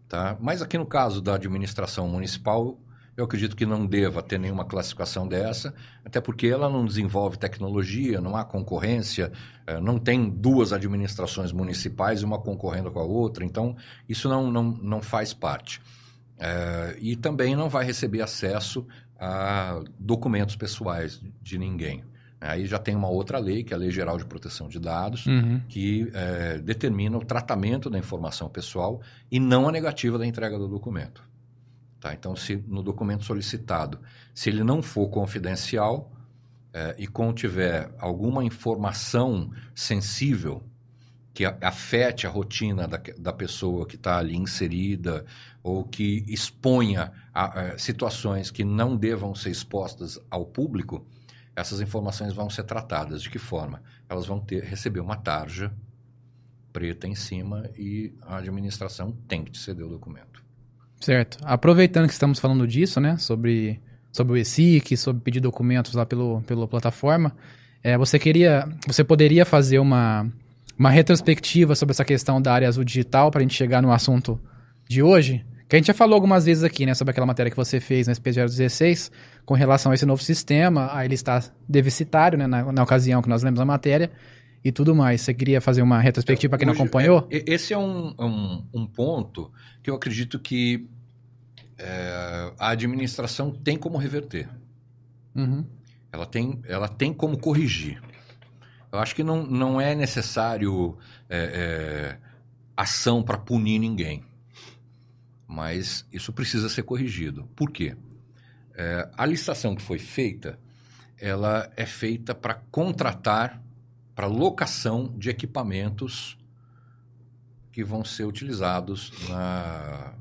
Tá? Mas aqui no caso da administração municipal, eu acredito que não deva ter nenhuma classificação dessa, até porque ela não desenvolve tecnologia, não há concorrência, é, não tem duas administrações municipais, uma concorrendo com a outra, então isso não, não, não faz parte. É, e também não vai receber acesso a documentos pessoais de ninguém. Aí já tem uma outra lei, que é a Lei Geral de Proteção de Dados, uhum. que é, determina o tratamento da informação pessoal e não a negativa da entrega do documento. Tá? Então, se no documento solicitado, se ele não for confidencial é, e contiver alguma informação sensível que afete a rotina da, da pessoa que está ali inserida ou que exponha a, a, situações que não devam ser expostas ao público, essas informações vão ser tratadas. De que forma? Elas vão ter, receber uma tarja preta em cima e a administração tem que te ceder o documento. Certo. Aproveitando que estamos falando disso, né, sobre, sobre o ESIC, sobre pedir documentos lá pelo, pela plataforma, é, você queria, você poderia fazer uma, uma retrospectiva sobre essa questão da área azul digital para a gente chegar no assunto de hoje? Que a gente já falou algumas vezes aqui, né, sobre aquela matéria que você fez na SP 016 com relação a esse novo sistema, aí ele está deficitário, né, na, na ocasião que nós lemos a matéria, e tudo mais. Você queria fazer uma retrospectiva para quem não acompanhou? É, esse é um, um, um, ponto que eu acredito que é, a administração tem como reverter. Uhum. Ela, tem, ela tem como corrigir. Eu acho que não, não é necessário é, é, ação para punir ninguém. Mas isso precisa ser corrigido. Por quê? É, a licitação que foi feita, ela é feita para contratar para locação de equipamentos que vão ser utilizados na,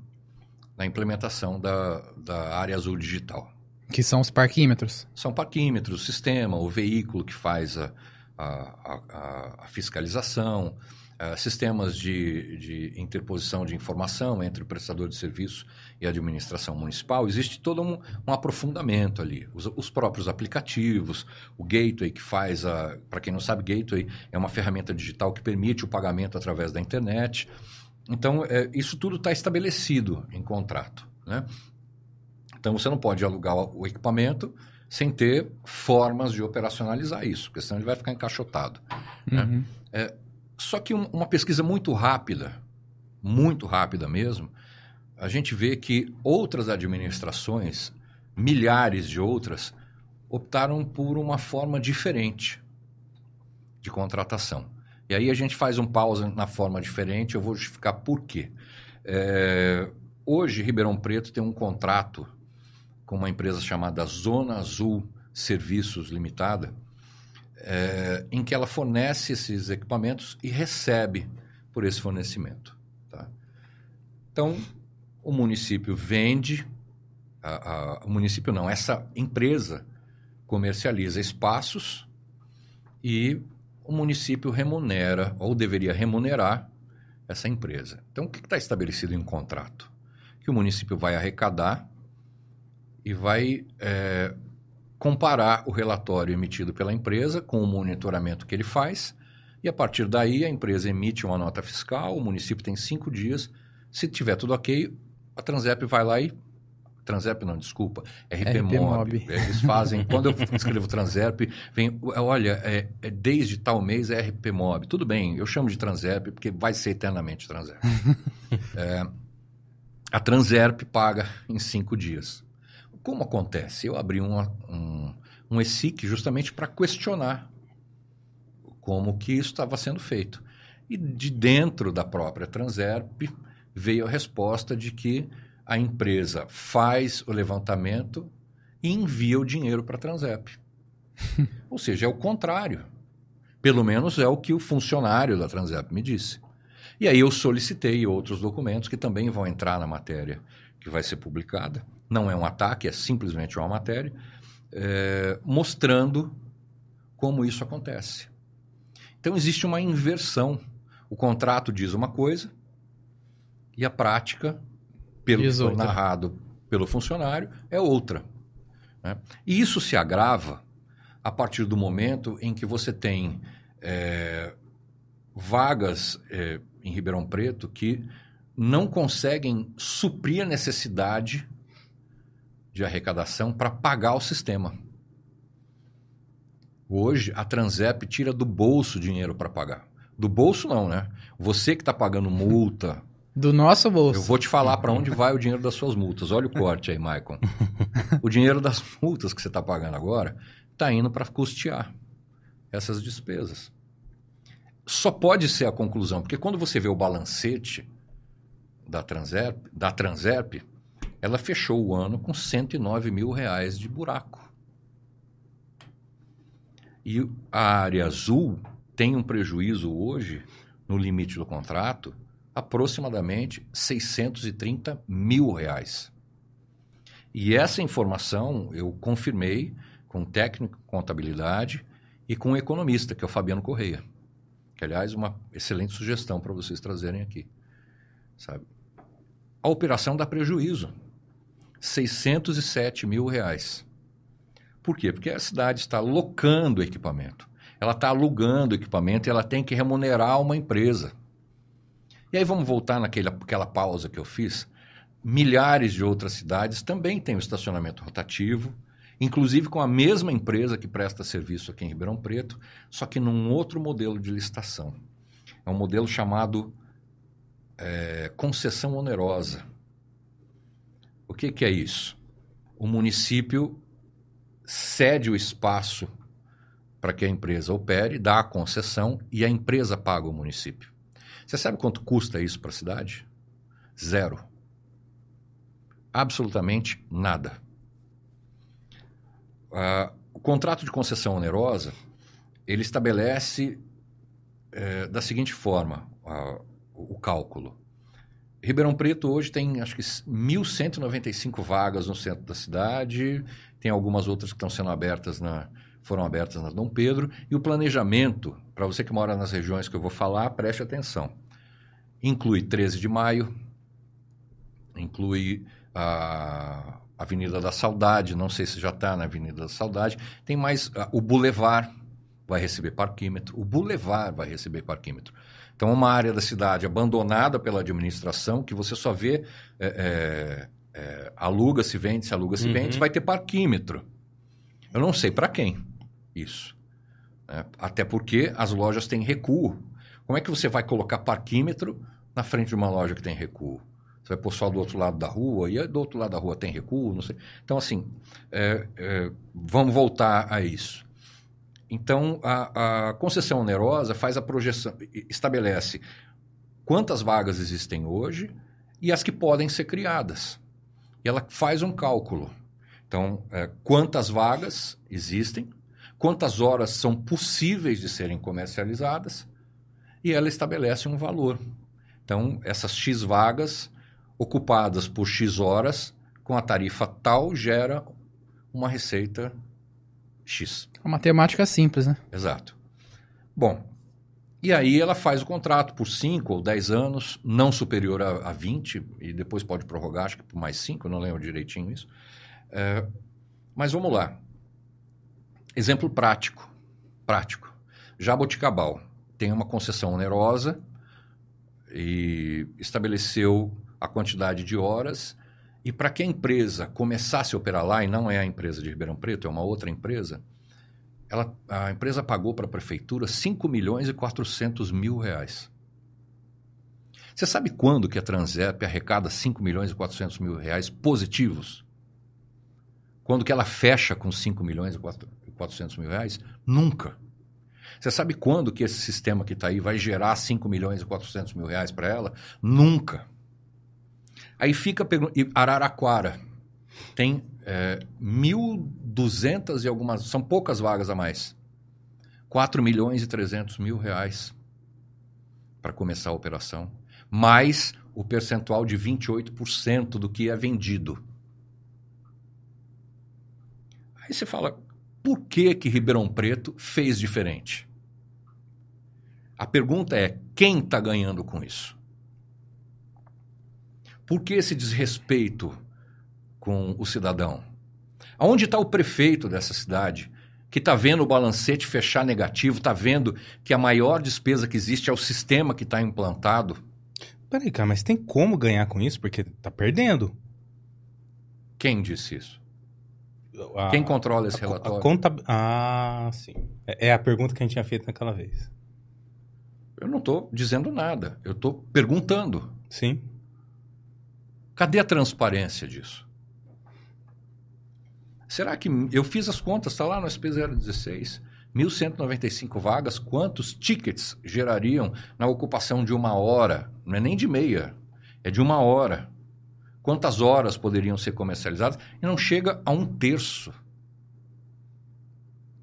na implementação da, da área azul digital. Que são os parquímetros? São parquímetros, o sistema, o veículo que faz a, a, a, a fiscalização, uh, sistemas de, de interposição de informação entre o prestador de serviço e a administração municipal, existe todo um, um aprofundamento ali. Os, os, próprios aplicativos, o gateway que faz a. Para quem não sabe, gateway é uma ferramenta digital que permite o pagamento através da internet. Então, é, isso tudo está estabelecido em contrato. Né? Então, você não pode alugar o equipamento sem ter formas de operacionalizar isso, porque senão ele vai ficar encaixotado. Né? Uhum. É, só que um, uma pesquisa muito rápida, muito rápida mesmo, a gente vê que outras administrações, milhares de outras, optaram por uma forma diferente de contratação. E aí a gente faz um pausa na forma diferente, eu vou justificar por quê. É, hoje, Ribeirão Preto tem um contrato com uma empresa chamada Zona Azul Serviços Limitada, é, em que ela fornece esses equipamentos e recebe por esse fornecimento. Tá? Então, o município vende, a, a, o município não, essa empresa comercializa espaços e o município remunera, ou deveria remunerar, essa empresa. Então, o que está estabelecido em contrato? Que o município vai arrecadar e vai é, comparar o relatório emitido pela empresa com o monitoramento que ele faz, e a partir daí a empresa emite uma nota fiscal, o município tem cinco dias. Se tiver tudo ok, a Transep vai lá e. Transep não, desculpa, RPMob. Eles fazem, quando eu escrevo Transep, vem, olha, é, é, desde tal mês é RPMob. Tudo bem, eu chamo de Transep porque vai ser eternamente Transep. é, a Transerp paga em cinco dias. Como acontece? Eu abri um, um, um ESIC justamente para questionar como que isso estava sendo feito. E de dentro da própria Transerp veio a resposta de que a empresa faz o levantamento e envia o dinheiro para a Transerp. Ou seja, é o contrário. Pelo menos é o que o funcionário da Transerp me disse. E aí eu solicitei outros documentos que também vão entrar na matéria que vai ser publicada não é um ataque, é simplesmente uma matéria, é, mostrando como isso acontece. Então existe uma inversão. O contrato diz uma coisa e a prática, pelo que foi narrado pelo funcionário, é outra. Né? E isso se agrava a partir do momento em que você tem é, vagas é, em Ribeirão Preto que não conseguem suprir a necessidade de arrecadação para pagar o sistema. Hoje, a Transep tira do bolso dinheiro para pagar. Do bolso, não, né? Você que está pagando multa. Do nosso bolso. Eu vou te falar para onde vai o dinheiro das suas multas. Olha o corte aí, Maicon. o dinheiro das multas que você está pagando agora está indo para custear essas despesas. Só pode ser a conclusão, porque quando você vê o balancete da da Transerp ela fechou o ano com 109 mil reais de buraco. E a área azul tem um prejuízo hoje no limite do contrato, aproximadamente 630 mil reais. E essa informação eu confirmei com um técnico de contabilidade e com um economista, que é o Fabiano Correia. Que, aliás, uma excelente sugestão para vocês trazerem aqui. Sabe? A operação dá prejuízo. 607 mil reais. Por quê? Porque a cidade está locando equipamento. Ela está alugando equipamento e ela tem que remunerar uma empresa. E aí vamos voltar naquela pausa que eu fiz. Milhares de outras cidades também têm o estacionamento rotativo, inclusive com a mesma empresa que presta serviço aqui em Ribeirão Preto, só que num outro modelo de licitação. É um modelo chamado é, concessão onerosa. O que, que é isso? O município cede o espaço para que a empresa opere, dá a concessão e a empresa paga o município. Você sabe quanto custa isso para a cidade? Zero. Absolutamente nada. Uh, o contrato de concessão onerosa ele estabelece é, da seguinte forma uh, o cálculo. Ribeirão Preto hoje tem acho que 1.195 vagas no centro da cidade, tem algumas outras que estão sendo abertas na, foram abertas na Dom Pedro, e o planejamento, para você que mora nas regiões que eu vou falar, preste atenção. Inclui 13 de maio, inclui a Avenida da Saudade, não sei se já está na Avenida da Saudade, tem mais o Boulevard vai receber parquímetro, o Boulevard vai receber parquímetro. Então, uma área da cidade abandonada pela administração, que você só vê é, é, é, aluga-se, vende-se, aluga-se, uhum. vende vai ter parquímetro. Eu não sei para quem isso. Né? Até porque as lojas têm recuo. Como é que você vai colocar parquímetro na frente de uma loja que tem recuo? Você vai pôr só do outro lado da rua, e do outro lado da rua tem recuo, não sei. Então, assim, é, é, vamos voltar a isso. Então, a, a concessão onerosa faz a projeção, estabelece quantas vagas existem hoje e as que podem ser criadas. E ela faz um cálculo. Então, é, quantas vagas existem, quantas horas são possíveis de serem comercializadas e ela estabelece um valor. Então, essas X vagas ocupadas por X horas, com a tarifa tal, gera uma receita X. Uma matemática simples, né? Exato. Bom, e aí ela faz o contrato por 5 ou 10 anos, não superior a, a 20, e depois pode prorrogar, acho que por mais 5, não lembro direitinho isso. É, mas vamos lá. Exemplo prático. Prático. Jaboticabal tem uma concessão onerosa e estabeleceu a quantidade de horas e para que a empresa começasse a operar lá, e não é a empresa de Ribeirão Preto, é uma outra empresa, ela, a empresa pagou para a prefeitura 5 milhões e 400 mil reais. Você sabe quando que a Transep arrecada 5 milhões e 400 mil reais positivos? Quando que ela fecha com 5 milhões e 400 mil reais? Nunca. Você sabe quando que esse sistema que está aí vai gerar 5 milhões e 400 mil reais para ela? Nunca. Aí fica Araraquara. Tem é, 1.200 e algumas. São poucas vagas a mais. 4 milhões e 300 mil reais para começar a operação. Mais o percentual de 28% do que é vendido. Aí você fala, por que que Ribeirão Preto fez diferente? A pergunta é, quem está ganhando com isso? Por que esse desrespeito com o cidadão? Aonde está o prefeito dessa cidade que está vendo o balancete fechar negativo, está vendo que a maior despesa que existe é o sistema que está implantado? Peraí, cara, mas tem como ganhar com isso? Porque está perdendo. Quem disse isso? A, Quem controla esse a, relatório? A conta... Ah, sim. É, é a pergunta que a gente tinha feito naquela vez. Eu não estou dizendo nada. Eu estou perguntando. Sim. Cadê a transparência disso? Será que eu fiz as contas, está lá no SP016, 1.195 vagas, quantos tickets gerariam na ocupação de uma hora? Não é nem de meia, é de uma hora. Quantas horas poderiam ser comercializadas? E não chega a um terço.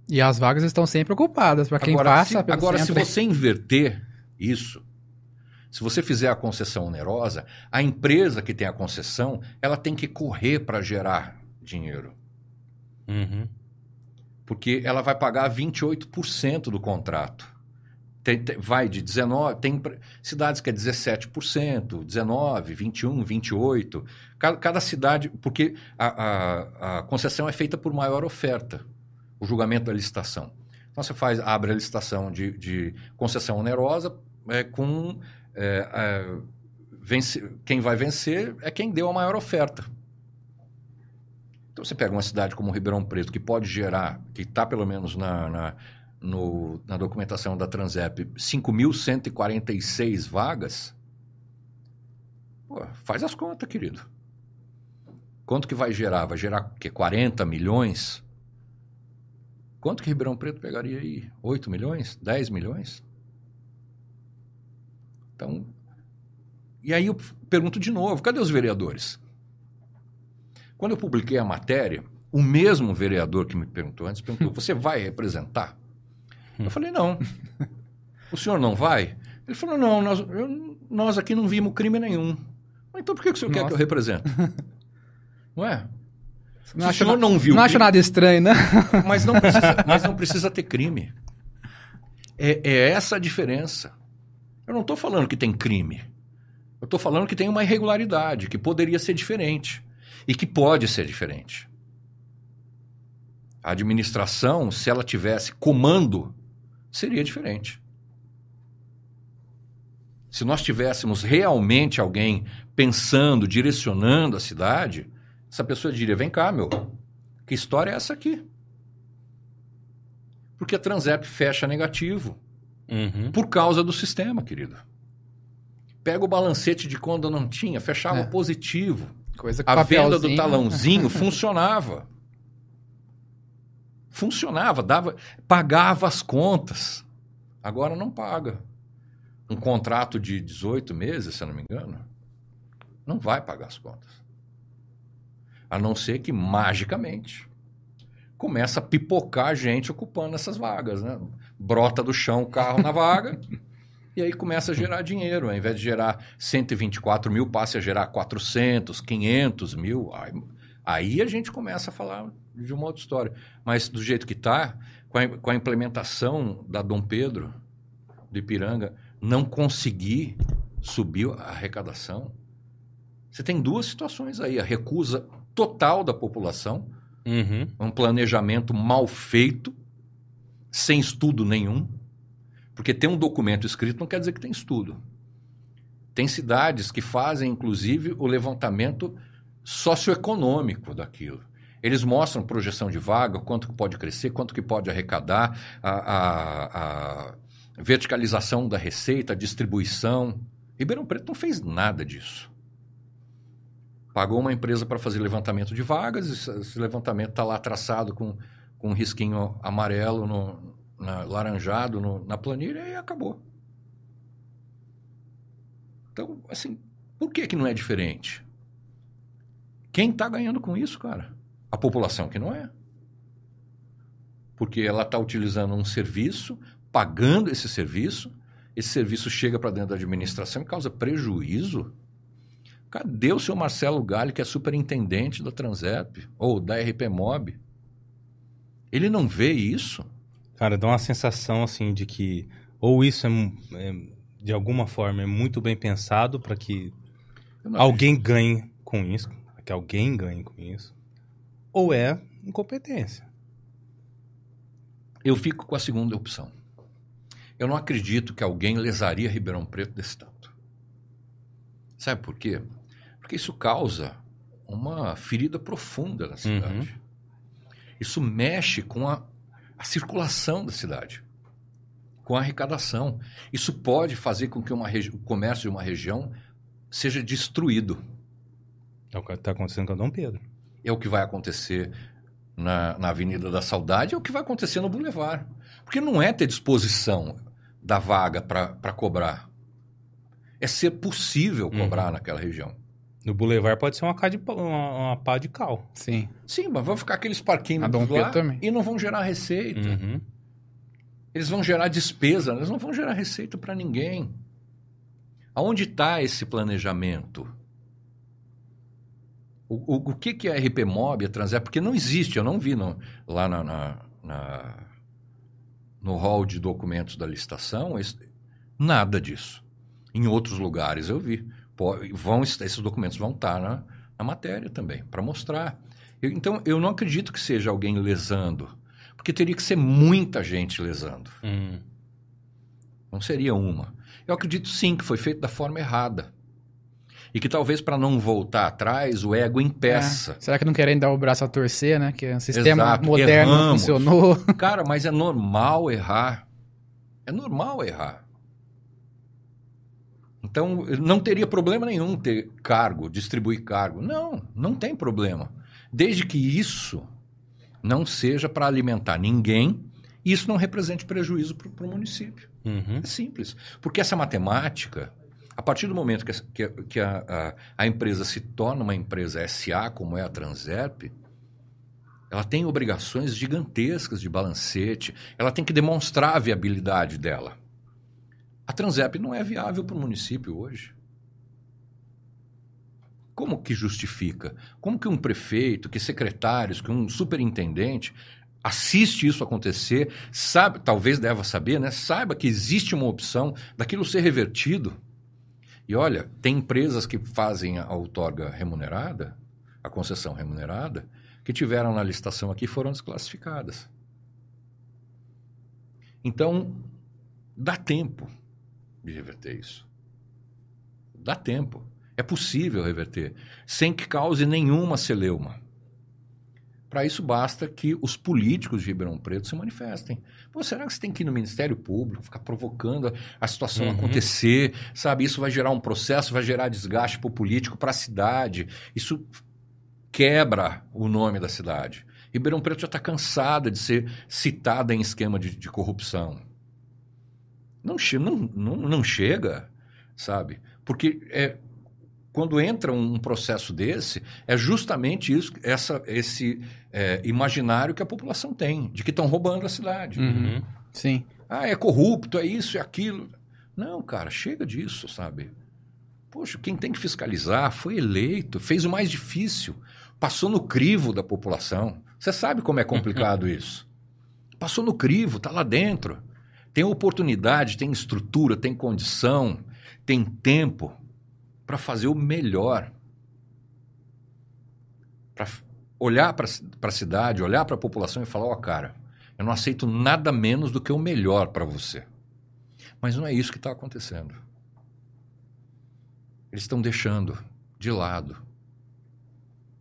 E as vagas estão sempre ocupadas para quem agora, passa se, Agora, centro. se você inverter isso, Se você fizer a concessão onerosa, a empresa que tem a concessão, ela tem que correr para gerar dinheiro. Uhum. Porque ela vai pagar 28% do contrato. Tem, tem, vai de 19, tem cidades que é 17%, 19, 21, 28. Cada, cada cidade, porque a, a, a, concessão é feita por maior oferta, o julgamento da licitação. Então você faz, abre a licitação de, de concessão onerosa é, com é, é, vence, quem vai vencer é quem deu a maior oferta. Então você pega uma cidade como Ribeirão Preto, que pode gerar, que está pelo menos na, na no, na documentação da Transep 5.146 vagas, pô, faz as contas, querido. Quanto que vai gerar? Vai gerar que 40 milhões? Quanto que Ribeirão Preto pegaria aí? 8 milhões? 10 milhões? Então, e aí eu pergunto de novo, cadê os vereadores? Quando eu publiquei a matéria, o mesmo vereador que me perguntou antes perguntou: "Você vai representar?" Eu hum. falei, não. O senhor não vai? Ele falou, não, nós, eu, nós aqui não vimos crime nenhum. Então por que, o senhor Nossa. quer que eu represente? Não é? Não o senhor não viu. Não acho nada estranho, né? Mas não precisa, mas não precisa ter crime. É, é essa a diferença. Eu não estou falando que tem crime. Eu estou falando que tem uma irregularidade, que poderia ser diferente. E que pode ser diferente. A administração, se ela tivesse comando seria diferente. Se nós tivéssemos realmente alguém pensando, direcionando a cidade, essa pessoa diria: vem cá, meu, que história é essa aqui? Porque a Transep fecha negativo. Uhum. Por causa do sistema, querido. Pega o balancete de quando não tinha, fechava é. positivo. Coisa a venda do talãozinho funcionava funcionava, dava, pagava as contas. Agora não paga. Um contrato de 18 meses, se eu não me engano, não vai pagar as contas. A não ser que magicamente começa a pipocar gente ocupando essas vagas, né? Brota do chão o carro na vaga e aí começa a gerar dinheiro. Ao invés de gerar 124 mil, passe a gerar 400, 500 mil. Aí, aí a gente começa a falar de uma outra história. Mas do jeito que está, com, com a, implementação da Dom Pedro, do Ipiranga, não conseguir subir a arrecadação, você tem duas situações aí. A recusa total da população, uhum. um planejamento mal feito, sem estudo nenhum. Porque ter um documento escrito não quer dizer que tem estudo. Tem cidades que fazem, inclusive, o levantamento socioeconômico daquilo. Eles mostram projeção de vaga, quanto que pode crescer, quanto que pode arrecadar, a, a, a verticalização da receita, a distribuição. Ribeirão Preto não fez nada disso. Pagou uma empresa para fazer levantamento de vagas, esse levantamento está lá traçado com, com um risquinho amarelo, no, na, laranjado no, na planilha e acabou. Então, assim, por que, que não é diferente? Quem está ganhando com isso, cara? A população que não é. Porque ela está utilizando um serviço, pagando esse serviço, esse serviço chega para dentro da administração e causa prejuízo. Cadê o seu Marcelo Galli, que é superintendente da Transep ou da RP Mob? Ele não vê isso? Cara, dá uma sensação assim de que ou isso é, é de alguma forma é muito bem pensado para que alguém acredito. ganhe com isso, que alguém ganhe com isso ou é incompetência. Eu fico com a segunda opção. Eu não acredito que alguém lesaria Ribeirão Preto desse tanto. Sabe por quê? Porque isso causa uma ferida profunda na cidade. Uhum. Isso mexe com a, a circulação da cidade, com a arrecadação. Isso pode fazer com que uma o comércio de uma região seja destruído. É o que está acontecendo com o Dom Pedro é o que vai acontecer na, na Avenida da Saudade, é o que vai acontecer no Boulevard. Porque não é ter disposição da vaga para cobrar. É ser possível cobrar uhum. naquela região. No Boulevard pode ser uma, de, uma, uma pá de cal. Sim. Sim, mas vão ficar aqueles parquinhos lá também. e não vão gerar receita. Uhum. Eles vão gerar despesa, eles não vão gerar receita para ninguém. Aonde está esse planejamento? O, o, o, que, que é RP Mob, a Transep? Porque não existe, eu não vi no, lá na, na, na, no hall de documentos da licitação nada disso. Em outros lugares eu vi. Vão, esses documentos vão estar na, na matéria também, para mostrar. Eu, então, eu não acredito que seja alguém lesando, porque teria que ser muita gente lesando. Hum. Não seria uma. Eu acredito sim que foi feito da forma errada. E que talvez para não voltar atrás, o ego impeça. É. Será que não querem dar o braço a torcer, né? Que o sistema Exato. moderno Erramos. funcionou. Cara, mas é normal errar. É normal errar. Então, não teria problema nenhum ter cargo, distribuir cargo. Não, não tem problema. Desde que isso não seja para alimentar ninguém, isso não represente prejuízo para o município. Uhum. É simples. Porque essa matemática, a partir do momento que, que, que a, a, a, empresa se torna uma empresa SA, como é a Transerp, ela tem obrigações gigantescas de balancete, ela tem que demonstrar a viabilidade dela. A Transerp não é viável para o município hoje. Como que justifica? Como que um prefeito, que secretários, que um superintendente assiste isso acontecer, sabe, talvez deva saber, né? Saiba que existe uma opção daquilo ser revertido e olha, tem empresas que fazem a outorga remunerada, a concessão remunerada, que tiveram na licitação aqui foram desclassificadas. Então, dá tempo de reverter isso. Dá tempo. É possível reverter, sem que cause nenhuma celeuma. Para isso basta que os políticos de Ribeirão Preto se manifestem. Pô, será que você tem que ir no Ministério Público, ficar provocando a situação uhum. acontecer? Sabe, isso vai gerar um processo, vai gerar desgaste para o político, para a cidade. Isso quebra o nome da cidade. Ribeirão Preto já está cansada de ser citada em esquema de, de corrupção. Não, não, não, não chega, sabe? Porque é, quando entra um processo desse, é justamente isso, essa, esse é, imaginário que a população tem, de que estão roubando a cidade. Uhum. Sim. Ah, é corrupto, é isso, é aquilo. Não, cara, chega disso, sabe? Poxa, quem tem que fiscalizar foi eleito, fez o mais difícil, passou no crivo da população. Você sabe como é complicado isso. Passou no crivo, está lá dentro. Tem oportunidade, tem estrutura, tem condição, tem tempo para fazer o melhor. Para olhar para a cidade, olhar para a população e falar: ó, oh, cara, eu não aceito nada menos do que o melhor para você. Mas não é isso que está acontecendo. Eles estão deixando de lado.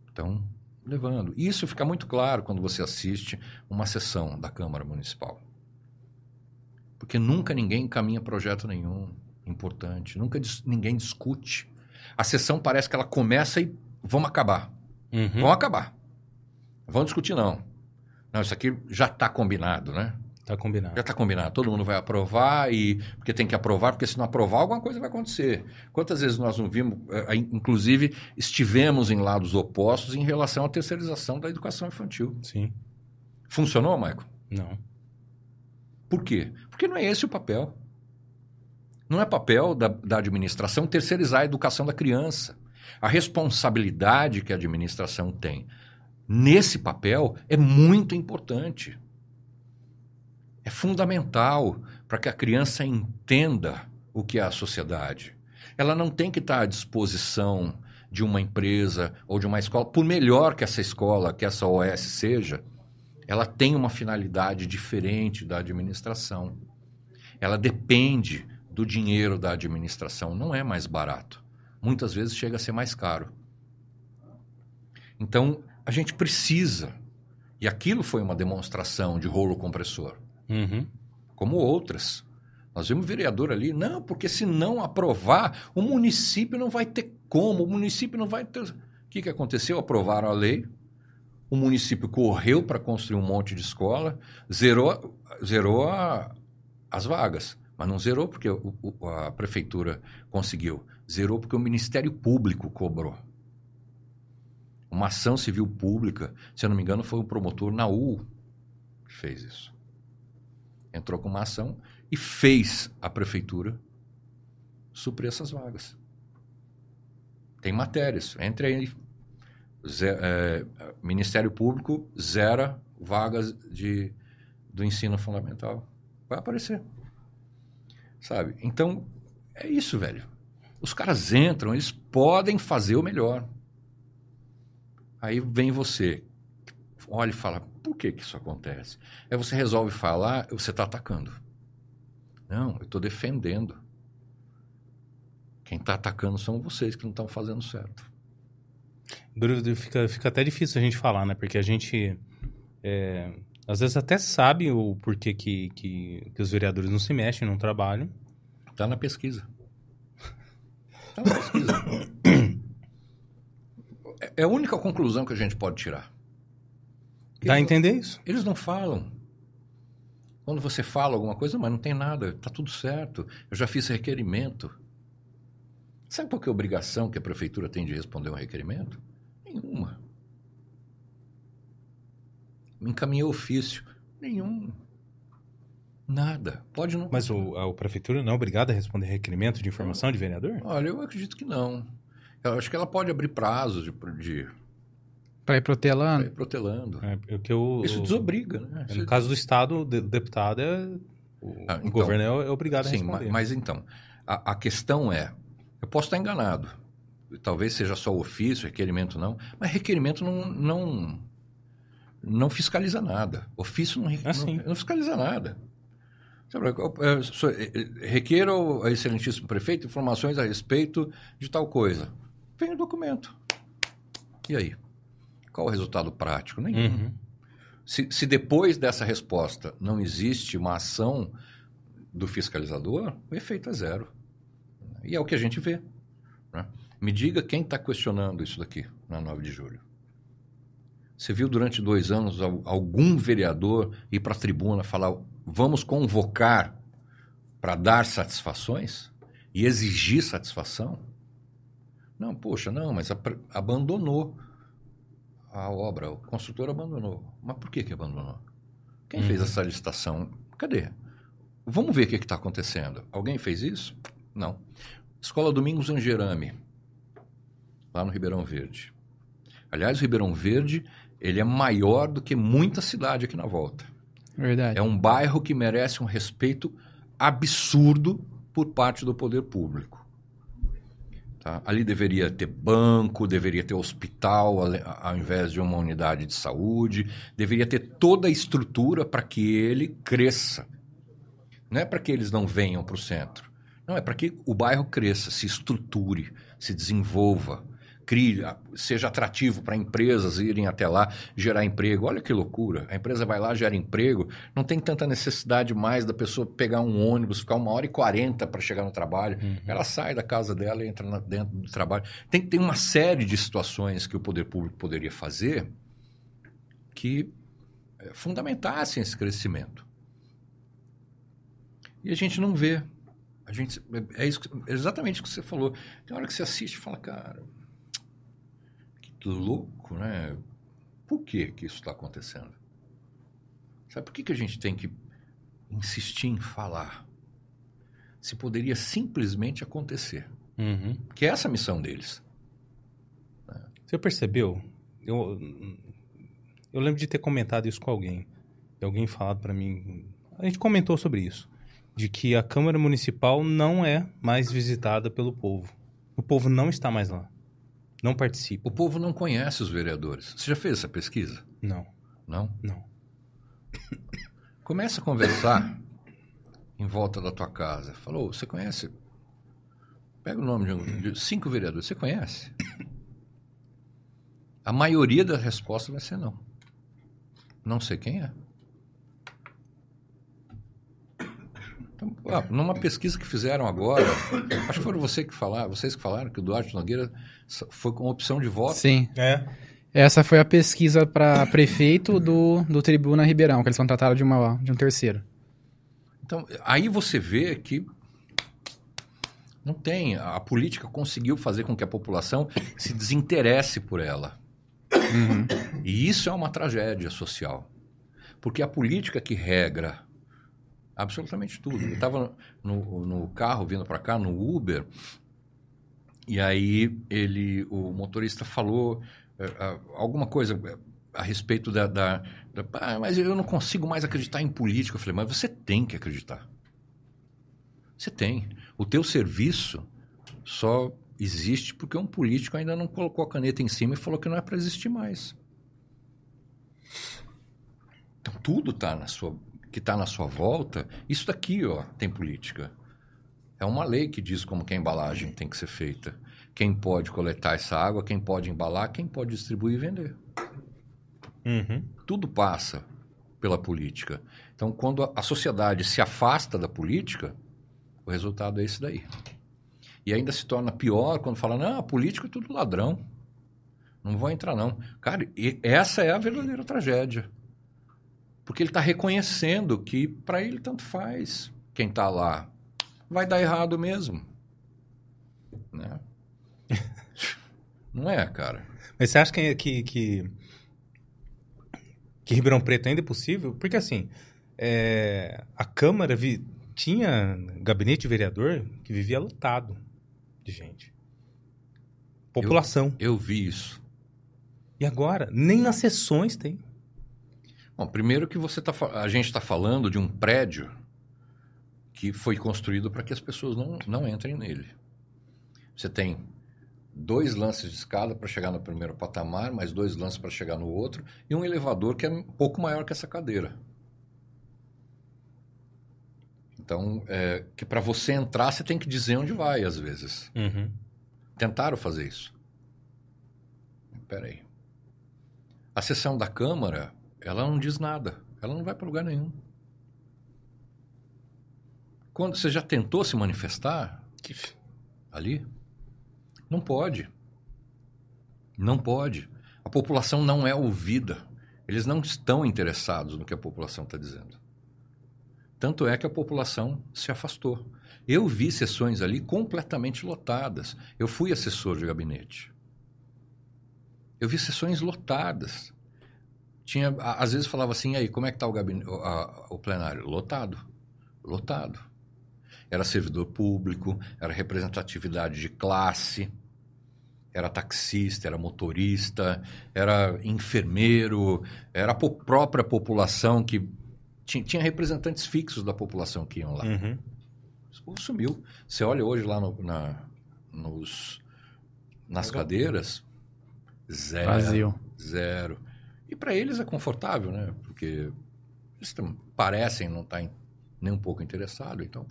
Estão levando. Isso fica muito claro quando você assiste uma sessão da Câmara Municipal. Porque nunca ninguém encaminha projeto nenhum importante, nunca ninguém discute a sessão parece que ela começa e vamos acabar. Uhum. Vamos acabar. Vamos discutir, não. Não, isso aqui já está combinado, né? Está combinado. Já está combinado. Todo mundo vai aprovar e porque tem que aprovar, porque se não aprovar, alguma coisa vai acontecer. Quantas vezes nós não vimos, eh, inclusive, estivemos em lados opostos em relação à terceirização da educação infantil. Sim. Funcionou, Michael? Não. Por quê? Porque não é esse o papel. Não é papel da, da administração terceirizar a educação da criança. A responsabilidade que a administração tem nesse papel é muito importante. É fundamental para que a criança entenda o que é a sociedade. Ela não tem que estar à disposição de uma empresa ou de uma escola, por melhor que essa escola, que essa OS seja, ela tem uma finalidade diferente da administração. Ela depende do dinheiro da administração não é mais barato. Muitas vezes chega a ser mais caro. Então, a gente precisa. E aquilo foi uma demonstração de rolo compressor. Uhum. Como outras. Nós vimos vereador ali, não, porque se não aprovar, o município não vai ter como, o município não vai ter. O que, que aconteceu? Aprovaram a lei, o município correu para construir um monte de escola, zerou, zerou a, as vagas. Mas não zerou porque o, o, a prefeitura conseguiu. Zerou porque o Ministério Público cobrou. Uma ação civil pública, se eu não me engano, foi o promotor Naú que fez isso. Entrou com uma ação e fez a prefeitura suprir essas vagas. Tem matérias. Entre aí. é, Ministério Público zera vagas de, do ensino fundamental. Vai aparecer. Sabe? Então, é isso, velho. Os caras entram, eles podem fazer o melhor. Aí vem você, olha e fala, por que, que isso acontece? Aí você resolve falar, você está atacando. Não, eu estou defendendo. Quem está atacando são vocês que não estão fazendo certo. Fica, fica até difícil a gente falar, né? Porque a gente é, às vezes até sabe o porquê que, que, que os vereadores não se mexem no trabalho. Está na pesquisa. Está na pesquisa. É, é a única conclusão que a gente pode tirar. Dá a entender isso? Eles não falam. Quando você fala alguma coisa, mas não tem nada, está tudo certo. Eu já fiz requerimento. Sabe qual é a obrigação que a prefeitura tem de responder um requerimento? Nenhuma. Me encaminhei ofício. Nenhum. Nada. Pode não. Mas o, a, a prefeitura não é obrigada a responder requerimento de informação de vereador? Olha, eu acredito que não. Eu acho que ela pode abrir prazos de, de para ir protelando? Para ir protelando. É, é que eu, Isso desobriga, né? No caso do Estado, o deputado é. O, ah, então, o governo é, é obrigado sim, a responder. Sim, mas, mas então, a, a, questão é: eu posso estar enganado. Talvez seja só ofício, requerimento não, mas requerimento não, não, não fiscaliza nada. Ofício não, assim. não, não fiscaliza nada. Requeiro ao excelentíssimo prefeito informações a respeito de tal coisa. Vem o documento. E aí? Qual o resultado prático? Nenhum. Uhum. Se, se depois dessa resposta não existe uma ação do fiscalizador, o efeito é zero. E é o que a gente vê. Né? Me diga quem está questionando isso daqui na 9 de julho. Você viu durante dois anos algum vereador ir para a tribuna falar vamos convocar para dar satisfações e exigir satisfação? Não, poxa, não, mas abandonou a obra, o construtor abandonou. Mas por que, que abandonou? Quem uhum. fez essa licitação? Cadê? Vamos ver o que está acontecendo. Alguém fez isso? Não. Escola Domingos Angerame, lá no Ribeirão Verde. Aliás, o Ribeirão Verde ele é maior do que muita cidade aqui na volta. Verdade. É um bairro que merece um respeito absurdo por parte do poder público. Tá? Ali deveria ter banco, deveria ter hospital ao invés de uma unidade de saúde, deveria ter toda a estrutura para que ele cresça. Não é para que eles não venham para o centro. Não, é para que o bairro cresça, se estruture, se desenvolva, crie, seja atrativo para empresas irem até lá, gerar emprego. Olha que loucura. A empresa vai lá, gera emprego, não tem tanta necessidade mais da pessoa pegar um ônibus, ficar uma hora e quarenta para chegar no trabalho. Uhum. Ela sai da casa dela e entra na, dentro do trabalho. Tem, tem uma série de situações que o poder público poderia fazer que é, fundamentassem esse crescimento. E a gente não vê. A gente, é, isso, é exatamente o que você falou. Tem hora que você assiste e fala, cara, louco, né? Por que, que isso está acontecendo? Sabe por que, que a gente tem que insistir em falar? Se poderia simplesmente acontecer. Uhum. Que é essa a missão deles. Você percebeu? Eu, eu lembro de ter comentado isso com alguém. E alguém falado para mim. A gente comentou sobre isso. De que a Câmara Municipal não é mais visitada pelo povo. O povo não está mais lá. Não participa. O povo não conhece os vereadores. Você já fez essa pesquisa? Não. Não? Não. Começa a conversar em volta da tua casa. Falou, você conhece? Pega o nome de, de cinco vereadores. Você conhece? A maioria da resposta vai ser não. Não sei quem é. Então, ah, numa pesquisa que fizeram agora, acho que foram você que falaram, vocês que falaram que o Duarte Nogueira foi com opção de voto. Sim. É. Essa foi a pesquisa para prefeito do, do Tribuna Ribeirão, que eles contrataram de, uma, de um terceiro. Então, aí você vê que não tem. A política conseguiu fazer com que a população se desinteresse por ela. Uhum. E isso é uma tragédia social. Porque a política que regra Absolutamente tudo. Eu estava no, no carro vindo para cá, no Uber, e aí ele, o motorista falou uh, alguma coisa a respeito da, da, da ah, mas eu não consigo mais acreditar em política. Eu falei, mas você tem que acreditar. Você tem. O teu serviço só existe porque um político ainda não colocou a caneta em cima e falou que não é para existir mais. Então tudo tá na sua que está na sua volta, isso daqui ó, tem política. É uma lei que diz como que a embalagem tem que ser feita. Quem pode coletar essa água, quem pode embalar, quem pode distribuir e vender. Uhum. Tudo passa pela política. Então, quando a sociedade se afasta da política, o resultado é esse daí. E ainda se torna pior quando fala, não, político é tudo ladrão. Não vou entrar, não. Cara, essa é a verdadeira tragédia. Porque ele está reconhecendo que para ele tanto faz quem está lá. Vai dar errado mesmo. Né? Não é, cara. Mas você acha que, que, que, que Ribeirão Preto ainda é possível? Porque assim, é, a Câmara vi, tinha gabinete de vereador que vivia lotado de gente. População. Eu, eu vi isso. E agora? Nem nas sessões tem. Bom, primeiro que você tá, a gente está falando de um prédio que foi construído para que as pessoas não, não entrem nele. Você tem dois lances de escada para chegar no primeiro patamar, mais dois lances para chegar no outro, e um elevador que é um pouco maior que essa cadeira. Então, é, que para você entrar, você tem que dizer onde vai, às vezes. Uhum. Tentaram fazer isso. Espera aí. A sessão da Câmara ela não diz nada. Ela não vai para lugar nenhum. Quando você já tentou se manifestar ali, não pode. Não pode. A população não é ouvida. Eles não estão interessados no que a população está dizendo. Tanto é que a população se afastou. Eu vi sessões ali completamente lotadas. Eu fui assessor de gabinete. Eu vi sessões lotadas tinha às vezes falava assim aí como é que está o gabinete o plenário? Lotado lotado. Era servidor público era representatividade de classe era taxista era motorista era enfermeiro era a própria população que tinha, tinha representantes fixos da população que iam lá. Uhum. sumiu. Você olha hoje lá no, na, nos nas cadeiras zero Vazio. zero e para eles é confortável, né? Porque eles parecem não estar tá nem um pouco interessados, então...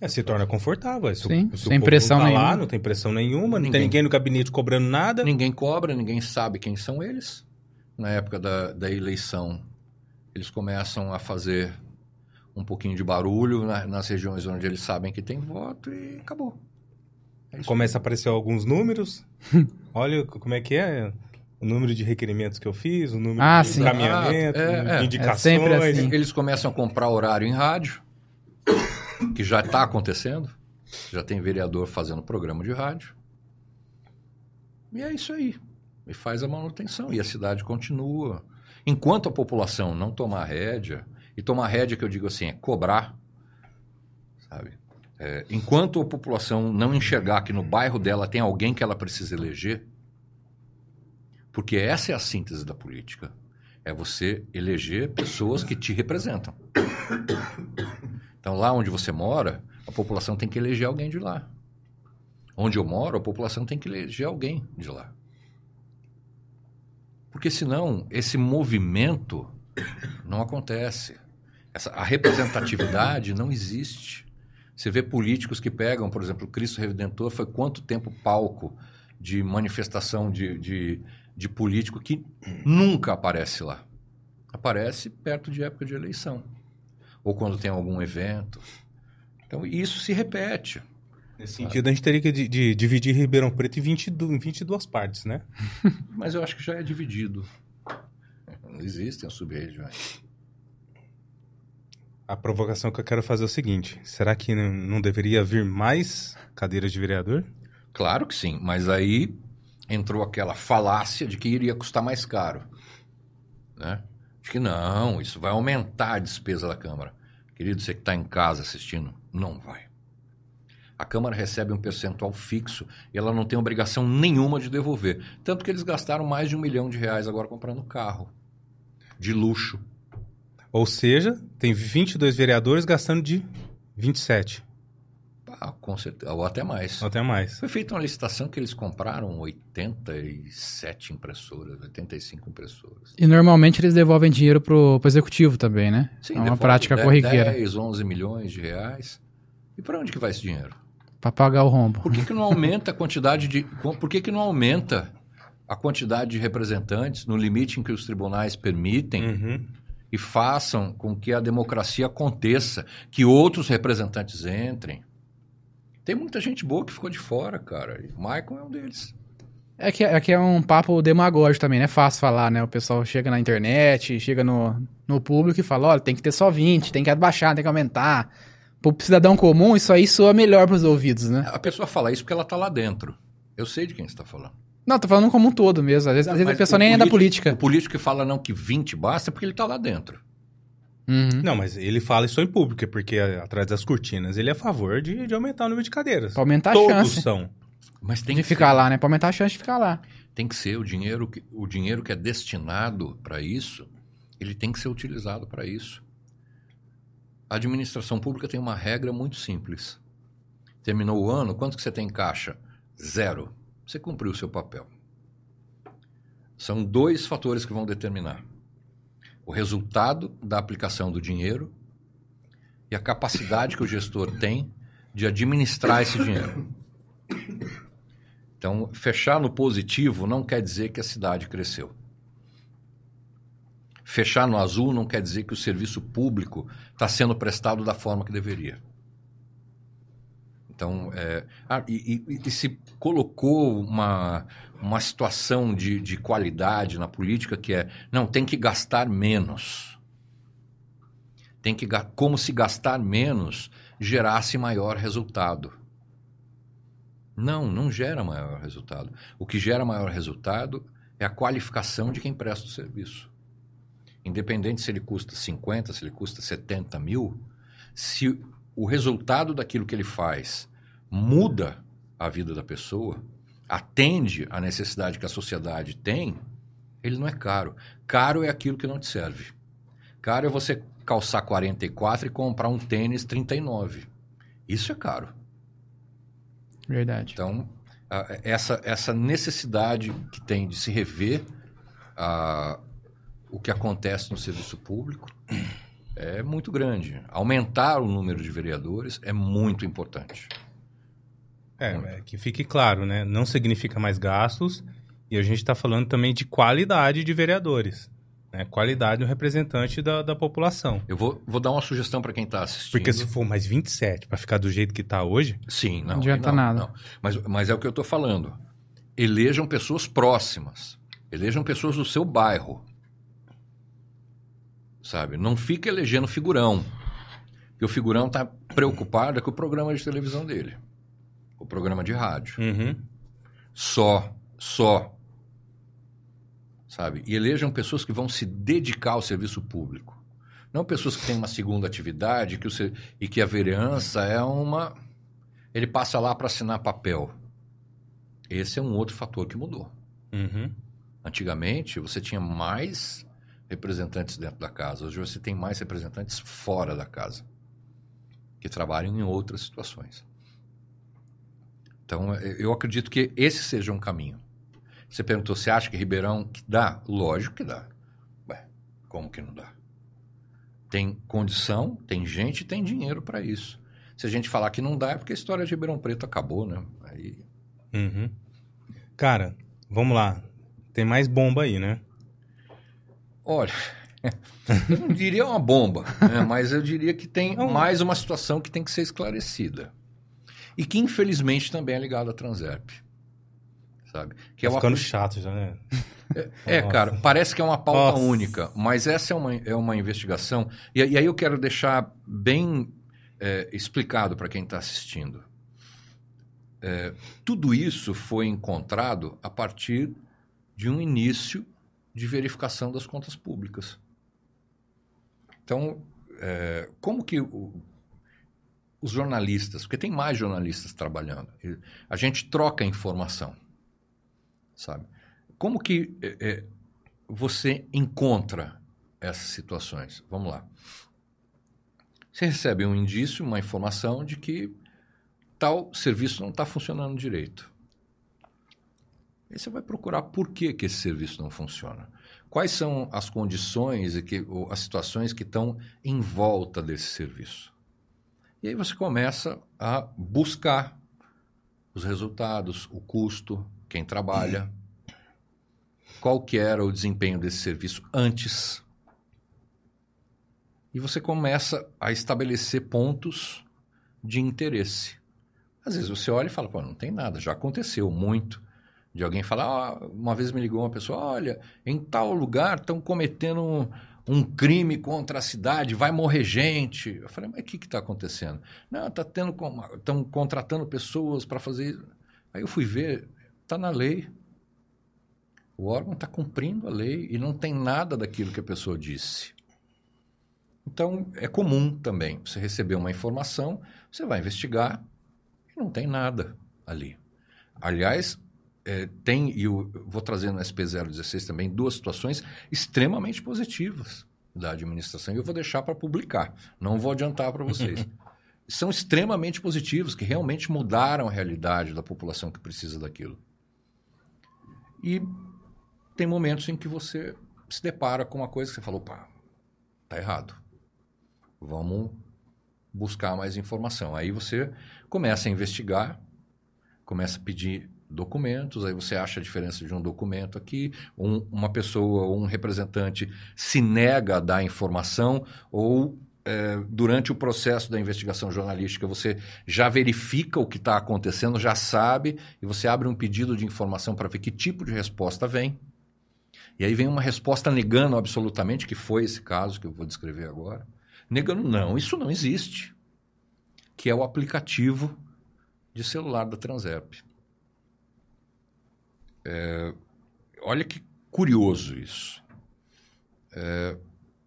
É, se torna confortável. Se Sim, sem pressão não tá nenhuma. Lá, não tem pressão nenhuma, ninguém, não tem ninguém no gabinete cobrando nada. Ninguém cobra, ninguém sabe quem são eles. Na época da, da eleição, eles começam a fazer um pouquinho de barulho na, nas regiões onde eles sabem que tem voto e acabou. É Começa a aparecer alguns números. Olha como é que é o número de requerimentos que eu fiz, o número ah, de sim. encaminhamento, ah, é, é. indicações. É assim. Eles começam a comprar horário em rádio, que já está acontecendo. Já tem vereador fazendo programa de rádio. E é isso aí. E faz a manutenção. E a cidade continua. Enquanto a população não tomar rédea, e tomar rédea que eu digo assim, é cobrar, sabe? É, enquanto a população não enxergar que no bairro dela tem alguém que ela precisa eleger, porque essa é a síntese da política. É você eleger pessoas que te representam. Então, lá onde você mora, a população tem que eleger alguém de lá. Onde eu moro, a população tem que eleger alguém de lá. Porque senão, esse movimento não acontece. Essa, a representatividade não existe. Você vê políticos que pegam, por exemplo, Cristo Redentor foi quanto tempo palco de manifestação de, de de político que nunca aparece lá. Aparece perto de época de eleição. Ou quando tem algum evento. Então, isso se repete. Nesse sentido, a gente teria que de, de, dividir Ribeirão Preto em, 20, em 22 partes, né? Mas eu acho que já é dividido. Não existem as sub-regiões. A provocação que eu quero fazer é o seguinte: será que não deveria vir mais cadeiras de vereador? Claro que sim, mas aí entrou aquela falácia de que iria custar mais caro. Né? De que não, isso vai aumentar a despesa da Câmara. Querido, você que está em casa assistindo, não vai. A Câmara recebe um percentual fixo e ela não tem obrigação nenhuma de devolver. Tanto que eles gastaram mais de um milhão de reais agora comprando carro de luxo. Ou seja, tem 22 vereadores gastando de 27. Ah, com certeza. Ou até mais. Até mais. Foi feita uma licitação que eles compraram 87 impressoras, 85 impressoras. E normalmente eles devolvem dinheiro pro, pro executivo também, né? Sim, é uma prática 10, corriqueira. 10, 11 milhões de reais. E para onde que vai esse dinheiro? Para pagar o rombo. Por que, que não aumenta a quantidade de. Por que, que não aumenta a quantidade de representantes no limite em que os tribunais permitem? Uhum e façam com que a democracia aconteça, que outros representantes entrem. Tem muita gente boa que ficou de fora, cara. E o Michael é um deles. É que, é que é um papo demagógico também, né? É fácil falar, né? O pessoal chega na internet, chega no, no público e fala, olha, tem que ter só 20, tem que abaixar, tem que aumentar. Pro cidadão comum, isso aí soa melhor pros ouvidos, né? A pessoa fala isso porque ela tá lá dentro. Eu sei de quem você tá falando. Não, tô falando como um todo mesmo. Às vezes, não, às vezes a pessoa nem político, é da política. O político que fala não que 20 basta é porque ele tá lá dentro. Uhum. Não, mas ele fala isso em público, porque atrás das cortinas ele é a favor de, de aumentar o número de cadeiras. Pra aumentar Todos a chance. são. Mas tem de que ficar ser. lá, né? Pra aumentar a chance de ficar lá. Tem que ser o dinheiro que, o dinheiro que é destinado para isso, ele tem que ser utilizado para isso. A administração pública tem uma regra muito simples. Terminou o ano, quanto que você tem em caixa? Zero. Você cumpriu o seu papel. São dois fatores que vão determinar o resultado da aplicação do dinheiro e a capacidade que o gestor tem de administrar esse dinheiro. Então, fechar no positivo não quer dizer que a cidade cresceu. Fechar no azul não quer dizer que o serviço público está sendo prestado da forma que deveria. Então, é, ah, e, e, e, se colocou uma, uma situação de, de qualidade na política que é, não, tem que gastar menos. Tem que, como se gastar menos gerasse maior resultado. Não, não gera maior resultado. O que gera maior resultado é a qualificação de quem presta o serviço. Independente se ele custa 50, se ele custa 70 mil, se o resultado daquilo que ele faz muda a vida da pessoa, atende à necessidade que a sociedade tem, ele não é caro. Caro é aquilo que não te serve. Caro é você calçar 44 e comprar um tênis 39. Isso é caro. Verdade. Então, essa, essa necessidade que tem de se rever a, o que acontece no serviço público é muito grande. Aumentar o número de vereadores é muito importante. É, é, que fique claro, né? Não significa mais gastos e a gente está falando também de qualidade de vereadores. Né? Qualidade do representante da, da população. Eu vou, vou dar uma sugestão para quem está assistindo. Porque se for mais 27 para ficar do jeito que está hoje. Sim, não. Não adianta não, nada. Não. Mas, mas é o que eu estou falando. Elejam pessoas próximas. Elejam pessoas do seu bairro. Sabe? Não fica elegendo figurão. Porque o figurão está preocupado com o programa de televisão dele o programa de rádio. Uhum. Só, só. Sabe? E elejam pessoas que vão se dedicar ao serviço público. Não pessoas que têm uma segunda atividade que o, e que a vereança é uma. Ele passa lá para assinar papel. Esse é um outro fator que mudou. Uhum. Antigamente, você tinha mais representantes dentro da casa. Hoje você tem mais representantes fora da casa, que trabalham em outras situações. Então, eu acredito que esse seja um caminho. Você perguntou, você acha que Ribeirão que dá? Lógico que dá. Ué, como que não dá? Tem condição, tem gente, tem dinheiro para isso. Se a gente falar que não dá, é porque a história de Ribeirão Preto acabou, né? Aí... Uhum. Cara, vamos lá. Tem mais bomba aí, né? Olha, eu não diria uma bomba, né? mas eu diria que tem mais uma situação que tem que ser esclarecida e que infelizmente também é ligado à Transerp. Sabe? Que tá é ficando chato já, né? É, é cara, parece que é uma pauta Nossa. única, mas essa é uma, é uma investigação. E, e aí eu quero deixar bem é, explicado para quem está assistindo. É, tudo isso foi encontrado a partir de um início de verificação das contas públicas. Então, é, como que o, os jornalistas, porque tem mais jornalistas trabalhando, a gente troca informação, sabe? Como que é, é, você encontra essas situações? Vamos lá. Você recebe um indício, uma informação de que tal serviço não está funcionando direito. Aí você vai procurar por que, que esse serviço não funciona. Quais são as condições e que, as situações que estão em volta desse serviço. E aí você começa a buscar os resultados, o custo, quem trabalha, qual que era o desempenho desse serviço antes. E você começa a estabelecer pontos de interesse. Às vezes você olha e fala, pô, não tem nada, já aconteceu muito de alguém falar, ah, uma vez me ligou uma pessoa, olha, em tal lugar estão cometendo um, crime contra a cidade, vai morrer gente. Eu falei, mas o que está acontecendo? Não, tá tendo, estão contratando pessoas para fazer isso. Aí eu fui ver, está na lei. O órgão está cumprindo a lei e não tem nada daquilo que a pessoa disse. Então, é comum também você receber uma informação, você vai investigar e não tem nada ali. Aliás, é, tem, e eu vou trazer no SP016 também, duas situações extremamente positivas da administração, e eu vou deixar para publicar, não vou adiantar para vocês. São extremamente positivos, que realmente mudaram a realidade da população que precisa daquilo. E tem momentos em que você se depara com uma coisa que você falou, pá, tá errado. Vamos buscar mais informação. Aí você começa a investigar, começa a pedir documentos, aí você acha a diferença de um documento aqui, um, uma pessoa ou um representante se nega a dar informação ou é, durante o processo da investigação jornalística você já verifica o que está acontecendo, já sabe, e você abre um pedido de informação para ver que tipo de resposta vem. E aí vem uma resposta negando absolutamente, que foi esse caso que eu vou descrever agora. Negando, não, isso não existe. Que é o aplicativo de celular da Transep. É, olha que curioso isso. É,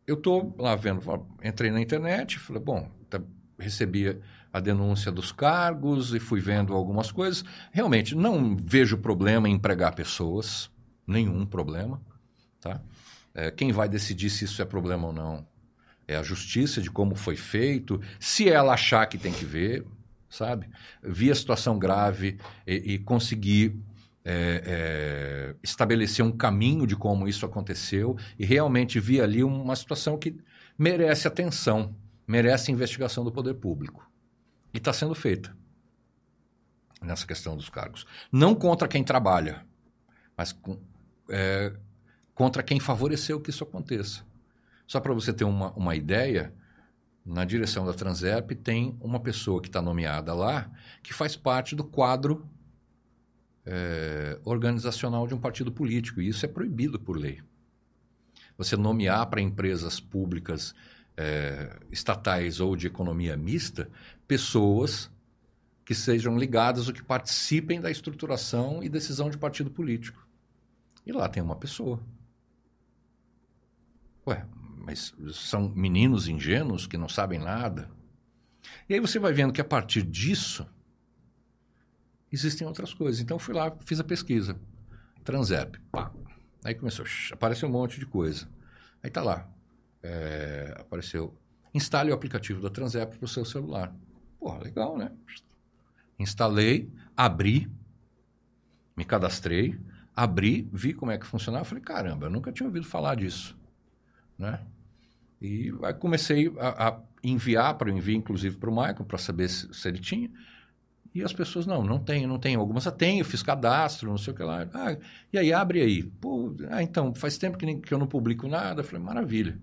eu estou lá vendo, entrei na internet, falei, bom, tá, recebi a denúncia dos cargos e fui vendo algumas coisas. Realmente, não vejo problema em empregar pessoas, nenhum problema. Tá? É, quem vai decidir se isso é problema ou não é a justiça de como foi feito, se ela achar que tem que ver, sabe? Vi a situação grave e, e conseguir é, é, estabelecer um caminho de como isso aconteceu e realmente vi ali uma situação que merece atenção, merece investigação do poder público. E está sendo feita nessa questão dos cargos. Não contra quem trabalha, mas com, é, contra quem favoreceu que isso aconteça. Só para você ter uma, uma ideia, na direção da Transerp tem uma pessoa que está nomeada lá que faz parte do quadro é, organizacional de um partido político, e isso é proibido por lei. Você nomear para empresas públicas, é, estatais ou de economia mista, pessoas que sejam ligadas ou que participem da estruturação e decisão de partido político. E lá tem uma pessoa. Ué, mas são meninos ingênuos que não sabem nada. E aí você vai vendo que a partir disso existem outras coisas. Então fui lá, fiz a pesquisa. Transep, pá. Aí começou, apareceu um monte de coisa. Aí tá lá, é, apareceu, instale o aplicativo da Transep para o seu celular. Pô, legal, né? Instalei, abri, me cadastrei, abri, vi como é que funcionava. Falei, caramba, eu nunca tinha ouvido falar disso, né? E aí comecei a, a enviar para enviar, inclusive, para o Michael, para saber se, se ele tinha. E as pessoas, não, não tem, não tem. Algumas, ah, eu fiz cadastro, não sei o que lá. Ah, e aí, abre aí. Pô, ah, então, faz tempo que, nem, que eu não publico nada. Eu falei, maravilha.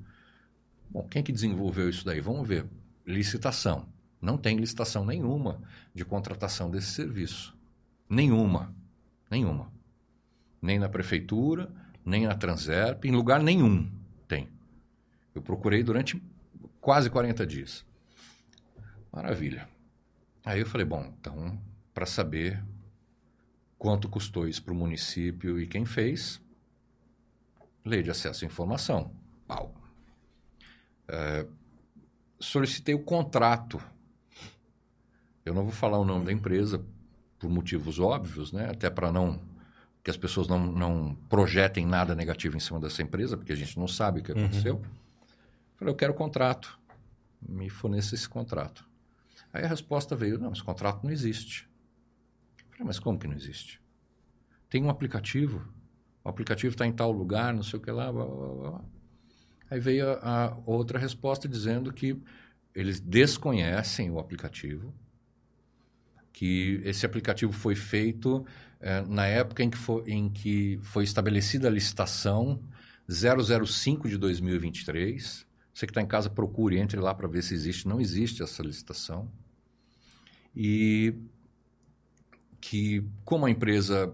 Bom, quem que desenvolveu isso daí? Vamos ver. Licitação. Não tem licitação nenhuma de contratação desse serviço. Nenhuma. Nenhuma. Nem na prefeitura, nem na Transerp, em lugar nenhum tem. Eu procurei durante quase 40 dias. Maravilha. Aí eu falei, bom, então, para saber quanto custou isso para o município e quem fez, lei de acesso à informação. Pau. É, solicitei o contrato. Eu não vou falar o nome da empresa por motivos óbvios, né? Até para não que as pessoas não, não projetem nada negativo em cima dessa empresa, porque a gente não sabe o que uhum. aconteceu. Uhum. Falei, eu quero contrato. Me forneça esse contrato. Aí a resposta veio, não, esse contrato não existe. Falei, mas como que não existe? Tem um aplicativo, o aplicativo está em tal lugar, não sei o que lá, blá, blá, blá. Aí veio a, a outra resposta dizendo que eles desconhecem o aplicativo, que esse aplicativo foi feito é, na época em que, foi, em que foi estabelecida a licitação 005 de 2023. Você que está em casa, procure, entre lá para ver se existe. Não existe essa licitação. E que, como a empresa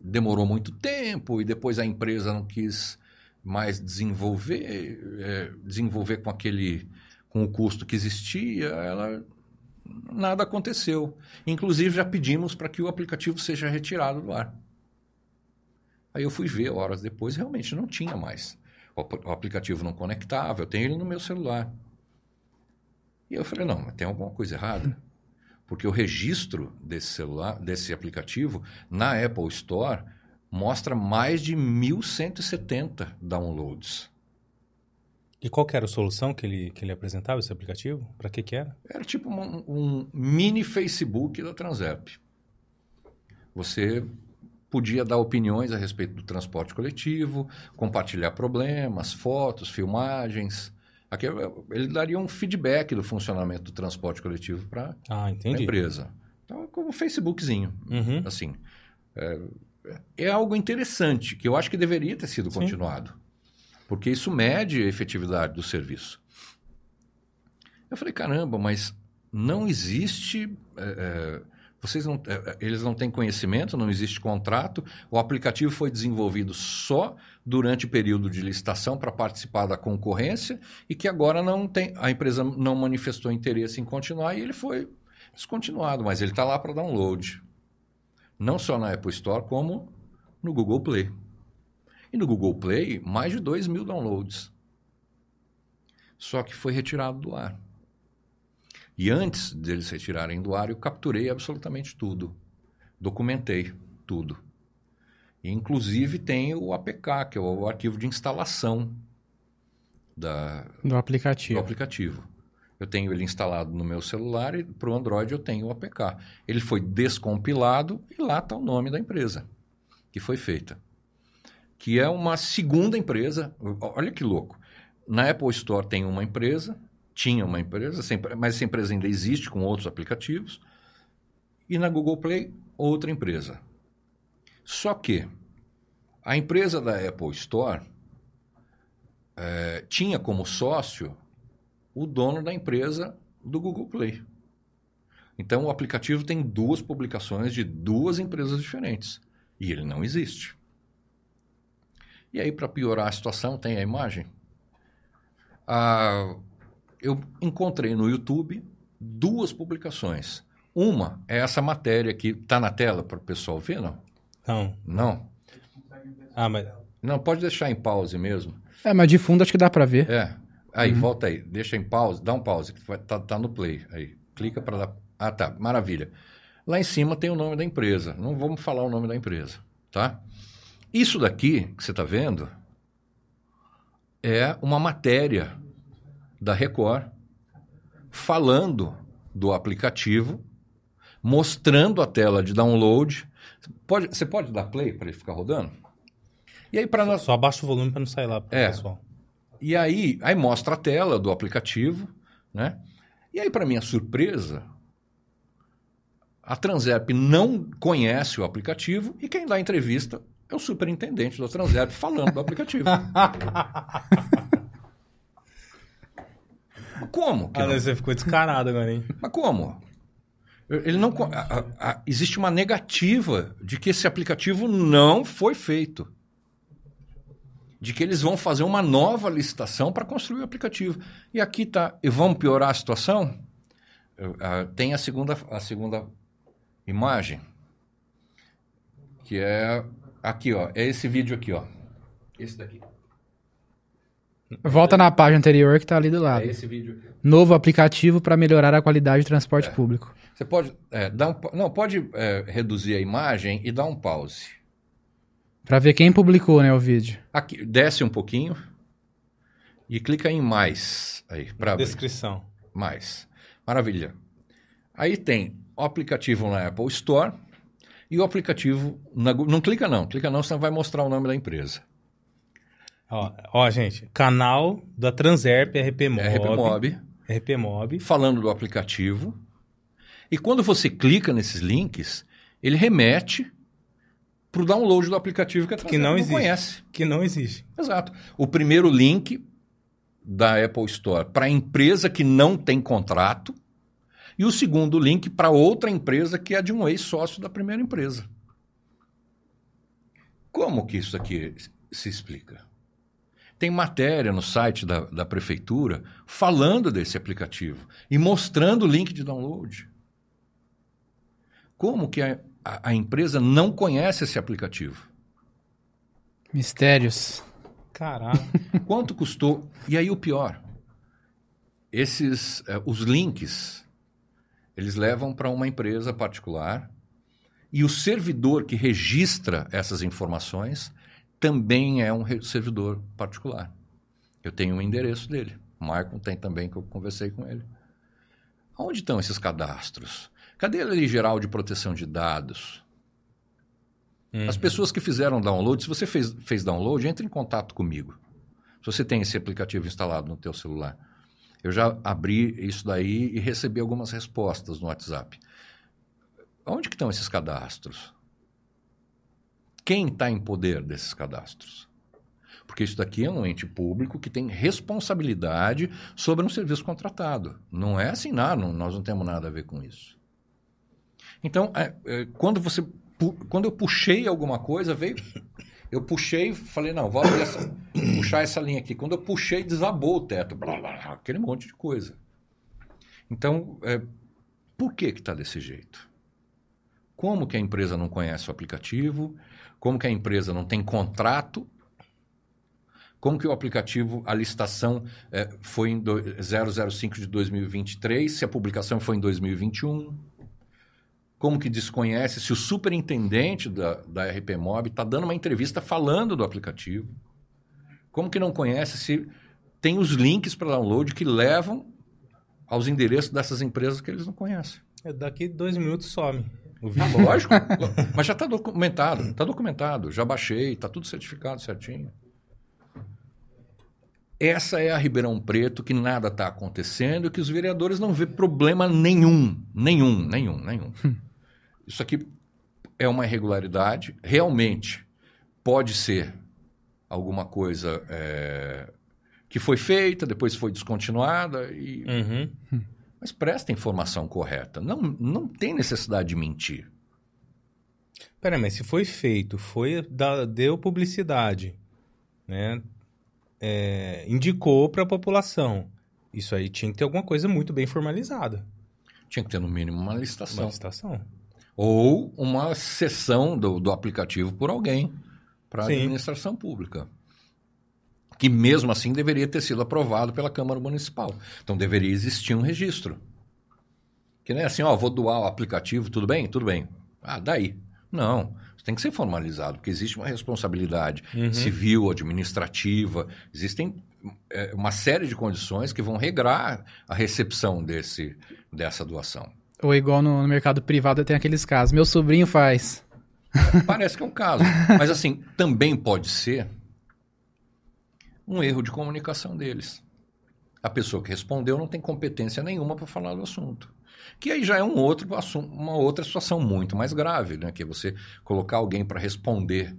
demorou muito tempo e depois a empresa não quis mais desenvolver, é, desenvolver com aquele com o custo que existia, ela nada aconteceu. Inclusive, já pedimos para que o aplicativo seja retirado do ar. Aí eu fui ver horas depois, realmente não tinha mais. O, o aplicativo não conectava, eu tenho ele no meu celular. E eu falei, não, tem alguma coisa errada. Porque o registro desse celular, desse aplicativo, na Apple Store, mostra mais de 1.170 downloads. E qual era a solução que ele, que ele apresentava, esse aplicativo? Para que que era? Era tipo um, um mini Facebook da Transapp. Você podia dar opiniões a respeito do transporte coletivo, compartilhar problemas, fotos, filmagens. Aqui, ele daria um feedback do funcionamento do transporte coletivo para ah, a empresa. Então, como um Facebookzinho, uhum. assim. É, é, algo interessante, que eu acho que deveria ter sido Sim. continuado porque isso mede a efetividade do serviço. Eu falei, caramba, mas não existe. É, é, vocês não, é, eles não têm conhecimento, não existe contrato. O aplicativo foi desenvolvido só durante o período de licitação para participar da concorrência e que agora não tem, a empresa não manifestou interesse em continuar e ele foi descontinuado, mas ele está lá para download. Não só na Apple Store, como no Google Play. E no Google Play, mais de 2 mil downloads. Só que foi retirado do ar. E antes deles retirarem do ar, eu capturei absolutamente tudo. Documentei tudo. E, inclusive tem o APK, que é o arquivo de instalação da, do aplicativo. Do aplicativo. Eu tenho ele instalado no meu celular e para o Android eu tenho o APK. Ele foi descompilado e lá está o nome da empresa que foi feita que é uma segunda empresa. Olha que louco. Na Apple Store tem uma empresa, tinha uma empresa, mas essa empresa ainda existe com outros aplicativos. E na Google Play, outra empresa. Só que a empresa da Apple Store é, tinha como sócio o dono da empresa do Google Play. Então o aplicativo tem duas publicações de duas empresas diferentes. E ele não existe. E aí, para piorar a situação, tem a imagem. Ah, eu encontrei no YouTube duas publicações. Uma é essa matéria que está na tela para o pessoal ver, não? Não. Não? Ah, mas... Não, pode deixar em pause mesmo. É, mas de fundo acho que dá para ver. É. Aí, uhum. volta aí. Deixa em pause. Dá um pause. Tá, tá no play. Aí, clica para dar... Ah, tá. Maravilha. Lá em cima tem o nome da empresa. Não vamos falar o nome da empresa, tá? Isso daqui que você está vendo é uma matéria da Record falando do aplicativo, mostrando a tela de download. Pode, você pode dar play para ele ficar rodando? E aí para nós só abaixa o volume para não sair lá para é. pessoal. E aí, aí mostra a tela do aplicativo, né? E aí para minha surpresa, a Transerp não conhece o aplicativo e quem dá entrevista é o superintendente do Transerp falando do aplicativo. como? Ah, não? você ficou descarado agora, hein? Mas como? Ele não, a, a, existe uma negativa de que esse aplicativo não foi feito. De que eles vão fazer uma nova licitação para construir o aplicativo. E aqui está. E vamos piorar a situação? Tem a segunda, a segunda imagem, que é Aqui, ó. É esse vídeo aqui, ó. Esse daqui. Volta na página anterior que está ali do lado. É esse vídeo. Novo aplicativo para melhorar a qualidade de transporte é. público. Você pode é, dar um, não pode é, reduzir a imagem e dar um pause. Para ver quem publicou, né, o vídeo. Aqui, desce um pouquinho e clica em mais aí para descrição. Mais. Maravilha. Aí tem o aplicativo na Apple Store e o aplicativo na, não clica não, clica não, senão vai mostrar o nome da empresa. Ó, ó, gente, canal da Transerp RP Mob. RP Mob. RP Mob. Falando do aplicativo. E quando você clica nesses links, ele remete para o download do aplicativo que a Transerp que não, não existe. conhece. Que não existe. Exato. O primeiro link da Apple Store para a empresa que não tem contrato e o segundo link para outra empresa que é de um ex-sócio da primeira empresa. Como que isso aqui se explica? Tem matéria no site da, da prefeitura falando desse aplicativo e mostrando o link de download. Como que a, a, a empresa não conhece esse aplicativo? Mistérios. Caraca. Quanto custou? E aí o pior, esses, uh, os links, eles levam para uma empresa particular e o servidor que registra essas informações também é um servidor particular. Eu tenho um endereço dele. O Marco tem também, que eu conversei com ele. Onde estão esses cadastros? Cadê a lei geral de proteção de dados? Uhum. As pessoas que fizeram download, se você fez, fez download, entre em contato comigo. Se você tem esse aplicativo instalado no teu celular. Eu já abri isso daí e recebi algumas respostas no WhatsApp. Onde que estão esses cadastros? Quem está em poder desses cadastros? Porque isso daqui é um ente público que tem responsabilidade sobre um serviço contratado. Não é assim, não, nós não temos nada a ver com isso. Então, é, é, quando você quando eu puxei alguma coisa, veio. Eu puxei falei, não, vou essa, puxar essa linha aqui. Quando eu puxei, desabou o teto. Blá, blá, aquele monte de coisa. Então, é, por que está desse jeito? Como que a empresa não conhece o aplicativo? Como que a empresa não tem contrato, como que o aplicativo, a licitação é, foi em do, 005 de 2023, se a publicação foi em 2021, como que desconhece se o superintendente da, da RP Mob está dando uma entrevista falando do aplicativo, como que não conhece se tem os links para download que levam aos endereços dessas empresas que eles não conhecem. É, daqui dois minutos some. O vídeo. Ah, lógico. mas já está documentado. Está documentado. Já baixei, está tudo certificado certinho. Essa é a Ribeirão Preto que nada está acontecendo e que os vereadores não vê problema nenhum. Nenhum, nenhum, nenhum. Hum. Isso aqui é uma irregularidade. Realmente pode ser alguma coisa é, que foi feita, depois foi descontinuada e. Uhum. Mas presta a informação correta. Não, não tem necessidade de mentir. Peraí, mas se foi feito, foi da, deu publicidade, né? É, indicou para a população. Isso aí tinha que ter alguma coisa muito bem formalizada. Tinha que ter, no mínimo, uma licitação. Uma licitação. Ou uma sessão do, do aplicativo por alguém para a administração pública que mesmo assim deveria ter sido aprovado pela Câmara Municipal. Então deveria existir um registro. Que nem assim, ó, vou doar o aplicativo, tudo bem? Tudo bem. Ah, daí. Não, tem que ser formalizado, porque existe uma responsabilidade uhum. civil, administrativa, existem é, uma série de condições que vão regrar a recepção desse, dessa doação. Ou igual no, no mercado privado tem aqueles casos, meu sobrinho faz. Parece que é um caso. Mas assim, também pode ser um erro de comunicação deles. A pessoa que respondeu não tem competência nenhuma para falar do assunto. Que aí já é um outro assunto, uma outra situação muito mais grave, né? Que é você colocar alguém para responder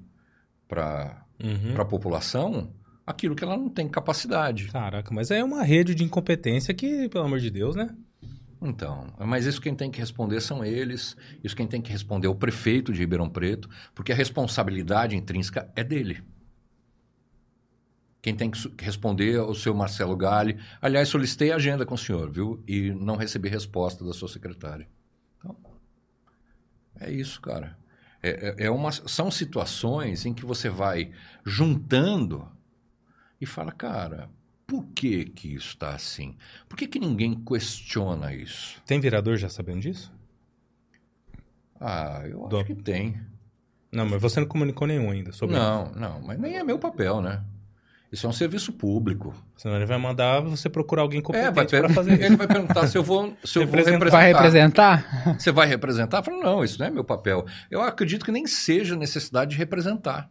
para uhum. a população aquilo que ela não tem capacidade. Caraca, mas é uma rede de incompetência que, pelo amor de Deus, né? Então, mas isso quem tem que responder são eles, isso quem tem que responder é o prefeito de Ribeirão Preto, porque a responsabilidade intrínseca é dele. Quem tem que responder é o seu Marcelo Galli. Aliás, solicitei a agenda com o senhor, viu? E não recebi resposta da sua secretária. Então, é isso, cara. É, é, é uma, são situações em que você vai juntando e fala, cara, Por que, que isso está assim? Por que, que ninguém questiona isso? Tem vereador já sabendo disso? Ah, eu Do... acho que tem. Não, mas você não comunicou nenhum ainda sobre Não, não, mas nem é meu papel, né? Isso é um serviço público. Senão ele vai mandar você procurar alguém competente é, para fazer isso. Ele vai perguntar se eu vou, se eu vou representar. Vai representar? Você vai representar? Eu falo, não, isso não é meu papel. Eu acredito que nem seja necessidade de representar.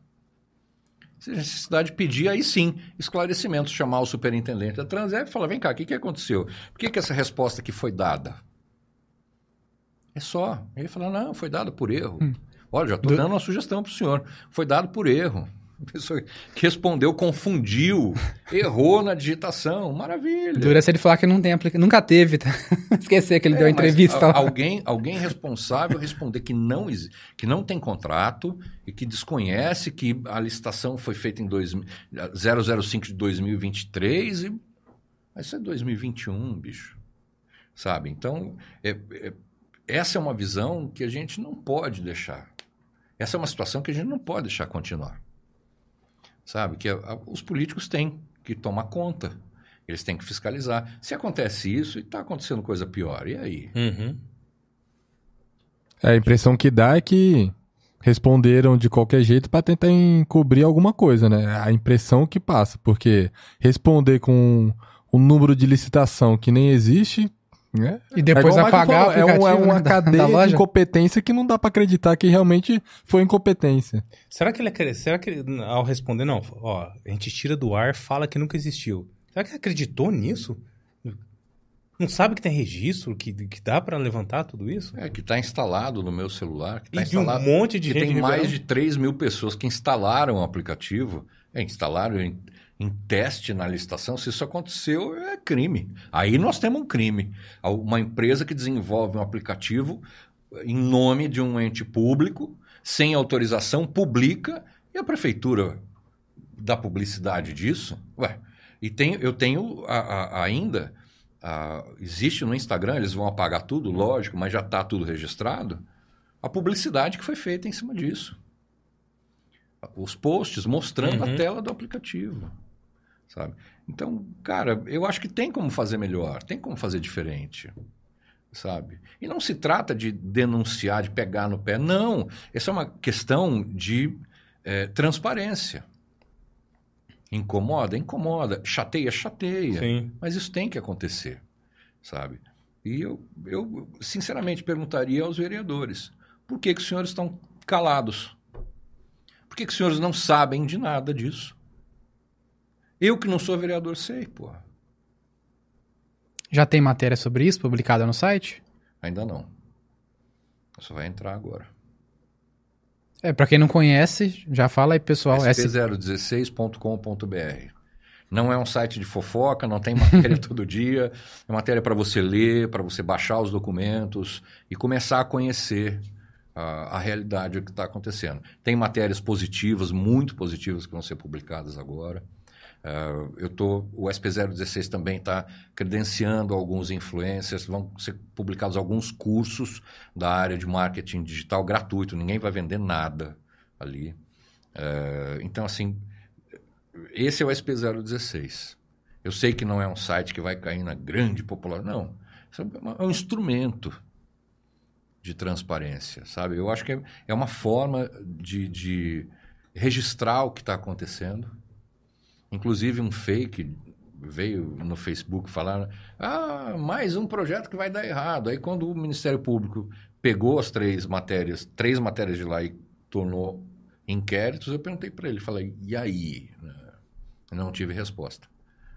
Seja necessidade de pedir, aí sim, esclarecimento, chamar o superintendente da Transep e falar, vem cá, o que, que aconteceu? Por que, que essa resposta aqui foi dada? É só. Ele fala, não, foi dada por erro. Hum. Olha, já estou dando uma sugestão para o senhor. Foi dado por erro. A pessoa que respondeu, confundiu, errou na digitação. Maravilha. Dura se ele falar que não tem aplicação. Nunca teve, tá? Esquecer que ele é, deu entrevista. A, alguém, alguém responsável responder que não, que não tem contrato e que desconhece que a licitação foi feita em dois, 005 de 2023 e. Mas isso é 2021, bicho. Sabe? Então, é, é, essa é uma visão que a gente não pode deixar. Essa é uma situação que a gente não pode deixar continuar sabe? Que a, a, os políticos têm que tomar conta, eles têm que fiscalizar. Se acontece isso e está acontecendo coisa pior, e aí? Uhum. É, a impressão que dá é que responderam de qualquer jeito para tentar encobrir alguma coisa, né? A impressão que passa, porque responder com um número de licitação que nem existe é. E depois é apagar falou, é, um, é, uma da, cadeia da de incompetência que não dá para acreditar que realmente foi incompetência. Será que ele é, será que ele, ao responder não, ó, a gente tira do ar, fala que nunca existiu. Será que ele acreditou nisso? Não sabe que tem registro, que, que dá para levantar tudo isso? É, que está instalado no meu celular. Que tá e instalado, de um monte de que gente. Tem mais de 3 mil pessoas que instalaram o aplicativo. É, instalaram, em teste na licitação, se isso aconteceu, é crime. Aí nós temos um crime. Uma empresa que desenvolve um aplicativo em nome de um ente público, sem autorização, publica, e a prefeitura dá publicidade disso? Ué, e tem, eu tenho a, a, ainda, a, existe no Instagram, eles vão apagar tudo, lógico, mas já está tudo registrado, a publicidade que foi feita em cima disso. Os posts mostrando uhum. a tela do aplicativo sabe? Então, cara, eu acho que tem como fazer melhor, tem como fazer diferente, sabe? E não se trata de denunciar, de pegar no pé, não. Essa é uma questão de é, transparência. Incomoda? Incomoda. Chateia? Chateia. Sim. Mas isso tem que acontecer, sabe? E eu, eu sinceramente perguntaria aos vereadores, por que, que os senhores estão calados? Por que, que os senhores não sabem de nada disso? Eu que não sou vereador sei, pô. Já tem matéria sobre isso publicada no site? Ainda não. Só vai entrar agora. É, para quem não conhece, já fala aí, pessoal. sp016.com.br. Não é um site de fofoca, não tem matéria todo dia. É matéria para você ler, para você baixar os documentos e começar a conhecer a, a realidade do que está acontecendo. Tem matérias positivas, muito positivas, que vão ser publicadas agora. Uh, eu tô, o SP016 também está credenciando alguns influencers, vão ser publicados alguns cursos da área de marketing digital gratuito, ninguém vai vender nada ali. Uh, então, assim, esse é o SP016. Eu sei que não é um site que vai cair na grande popularidade, não. É, é um instrumento de transparência, sabe? Eu acho que é, é uma forma de, de registrar o que está acontecendo Inclusive um fake veio no Facebook falar: ah, mais um projeto que vai dar errado. Aí quando o Ministério Público pegou as três matérias, três matérias de lá e tornou inquéritos, eu perguntei para ele, falei: e aí? Não tive resposta.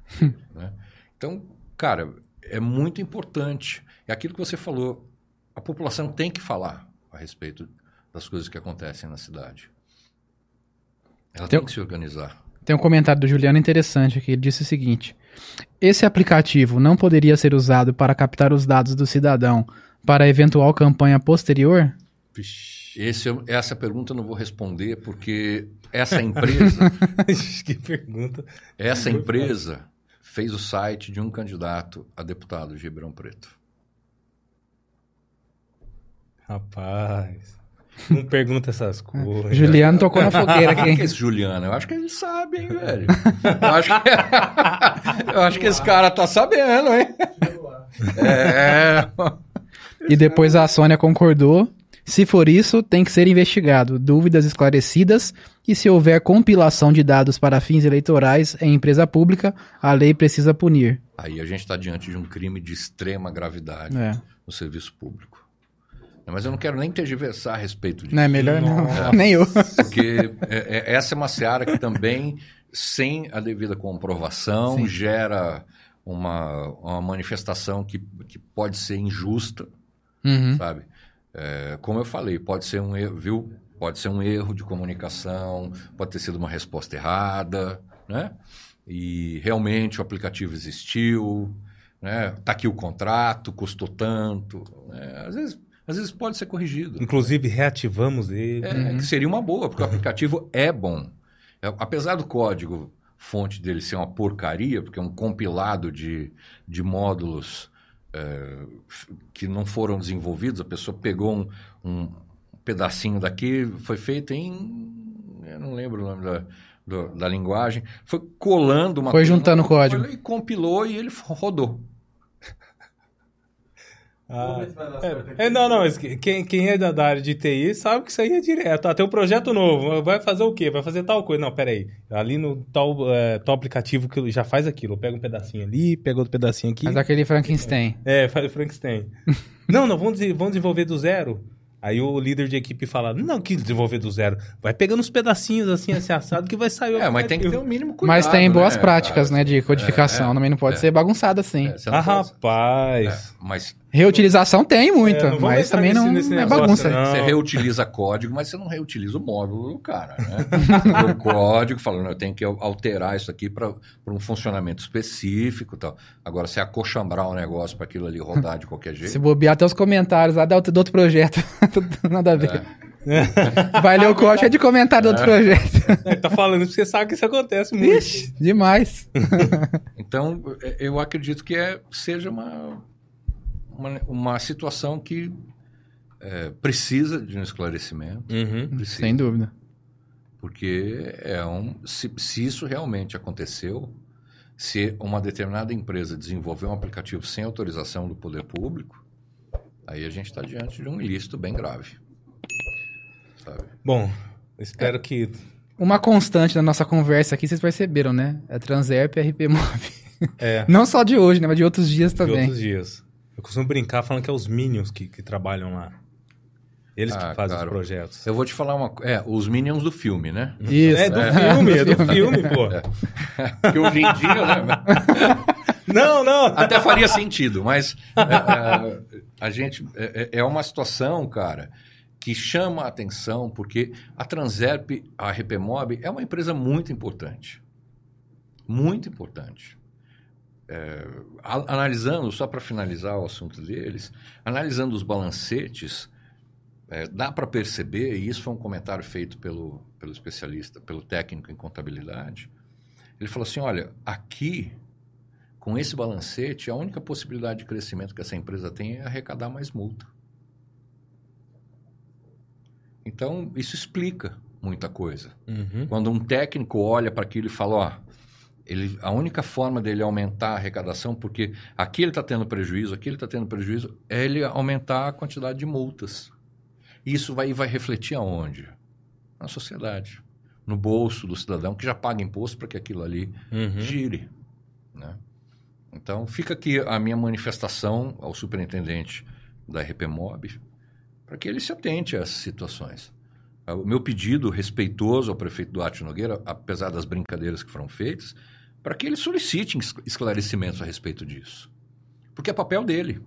né? Então, cara, é muito importante. É aquilo que você falou. A população tem que falar a respeito das coisas que acontecem na cidade. Ela tem, tem que se organizar. Tem um comentário do Juliano interessante aqui. Ele disse o seguinte: Esse aplicativo não poderia ser usado para captar os dados do cidadão para eventual campanha posterior? Esse, essa pergunta eu não vou responder porque essa empresa. que pergunta. Essa empresa fez o site de um candidato a deputado de Ribeirão Preto. Rapaz. Não pergunta essas coisas. Juliano tocou na fogueira aqui. Quem é esse Juliano? Eu acho que ele sabe, hein, velho? Eu acho que, eu acho que esse cara tá sabendo, hein? É. E depois a Sônia concordou. Se for isso, tem que ser investigado. Dúvidas esclarecidas. E se houver compilação de dados para fins eleitorais em empresa pública, a lei precisa punir. Aí a gente está diante de um crime de extrema gravidade é. no serviço público. Mas eu não quero nem tergiversar a respeito disso. Não é melhor não, nem eu. Porque é, é, essa é uma seara que também, sem a devida comprovação, Sim. gera uma, uma manifestação que, que pode ser injusta, uhum. sabe? É, como eu falei, pode ser um erro, viu? Pode ser um erro de comunicação, pode ter sido uma resposta errada, né? E realmente o aplicativo existiu, né? Tá aqui o contrato, custou tanto. Né? Às vezes às vezes pode ser corrigido. Inclusive, reativamos ele. É, uhum. que seria uma boa, porque o aplicativo é bom. É, apesar do código fonte dele ser uma porcaria, porque é um compilado de, de módulos é, que não foram desenvolvidos, a pessoa pegou um, um pedacinho daqui, foi feito em. Eu não lembro o nome da, do, da linguagem, foi colando uma Foi coisa, juntando o código. E compilou e ele rodou. Ah, é, é, não, não, quem, quem é da, da, área de TI sabe que isso aí é direto. Ah, tem um projeto novo, vai fazer o quê? Vai fazer tal coisa. Não, peraí. Ali no tal, é, tal aplicativo que já faz aquilo. Pega um pedacinho ali, pega outro pedacinho aqui. Faz aquele Frankenstein. É, faz o Frankenstein. não, não, vamos, vamos desenvolver do zero. Aí o líder de equipe fala: Não, que desenvolver do zero. Vai pegando uns pedacinhos assim, assim, assado, que vai sair. É, mas tem que ter o um mínimo cuidado. Mas tem boas né, práticas, cara? né, de codificação. É, é, também não pode é. ser bagunçado assim. É, ah, rapaz. É, mas Reutilização tem muita, é, mas também não, nesse, nesse é bagunça. Não. Você reutiliza código, mas você não reutiliza o módulo do cara, né? o código falando, eu tenho que alterar isso aqui para um funcionamento específico tal. Agora, você acochambrar o um negócio para aquilo ali rodar de qualquer jeito... Se bobear até os comentários lá do outro projeto, nada a ver. É. Vai ler o código é de comentário do outro é. projeto. É, tá falando porque você sabe que isso acontece muito. Ixi, demais. então, eu acredito que é, seja uma uma, uma situação que é, precisa de um esclarecimento. Uhum, sem dúvida. Porque é um, se, se isso realmente aconteceu, se uma determinada empresa desenvolveu um aplicativo sem autorização do poder público, aí a gente está diante de um ilícito bem grave. Sabe? Bom, espero é, que. Uma constante da nossa conversa aqui, vocês perceberam, né? É Transerp e RP Move. É. Não só de hoje, né? Mas de outros dias também. De outros dias. Eu costumo brincar falando que é os Minions que, que trabalham lá. Eles ah, que fazem os projetos. Eu vou te falar uma coisa. É, os Minions do filme, né? Isso. É do é. filme, é do filme, pô. É. Que hoje em dia, né? Não, não. Até faria sentido, mas é, é a gente. É, é, uma situação, cara, que chama a atenção, porque a Transerp, a RPMob, é uma empresa muito importante. Muito importante é, analisando, só para finalizar o assunto deles, analisando os balancetes, é, dá para perceber, e isso foi um comentário feito pelo, pelo especialista, pelo técnico em contabilidade, ele falou assim, olha, aqui, com esse balancete, a única possibilidade de crescimento que essa empresa tem é arrecadar mais multa. Então, isso explica muita coisa. Uhum. Quando um técnico olha para aquilo e fala, ó, ele, a única forma dele aumentar a arrecadação, porque aqui ele está tendo prejuízo, aqui ele está tendo prejuízo, é ele aumentar a quantidade de multas. Isso vai, vai refletir aonde? Na sociedade. No bolso do cidadão que já paga imposto para que aquilo ali uhum. gire. Né? Então, fica aqui a minha manifestação ao superintendente da RPMob para que ele se atente a essas situações. O meu pedido respeitoso ao prefeito Duarte Nogueira, apesar das brincadeiras que foram feitas, para que ele solicite esclarecimentos a respeito disso. Porque é papel dele.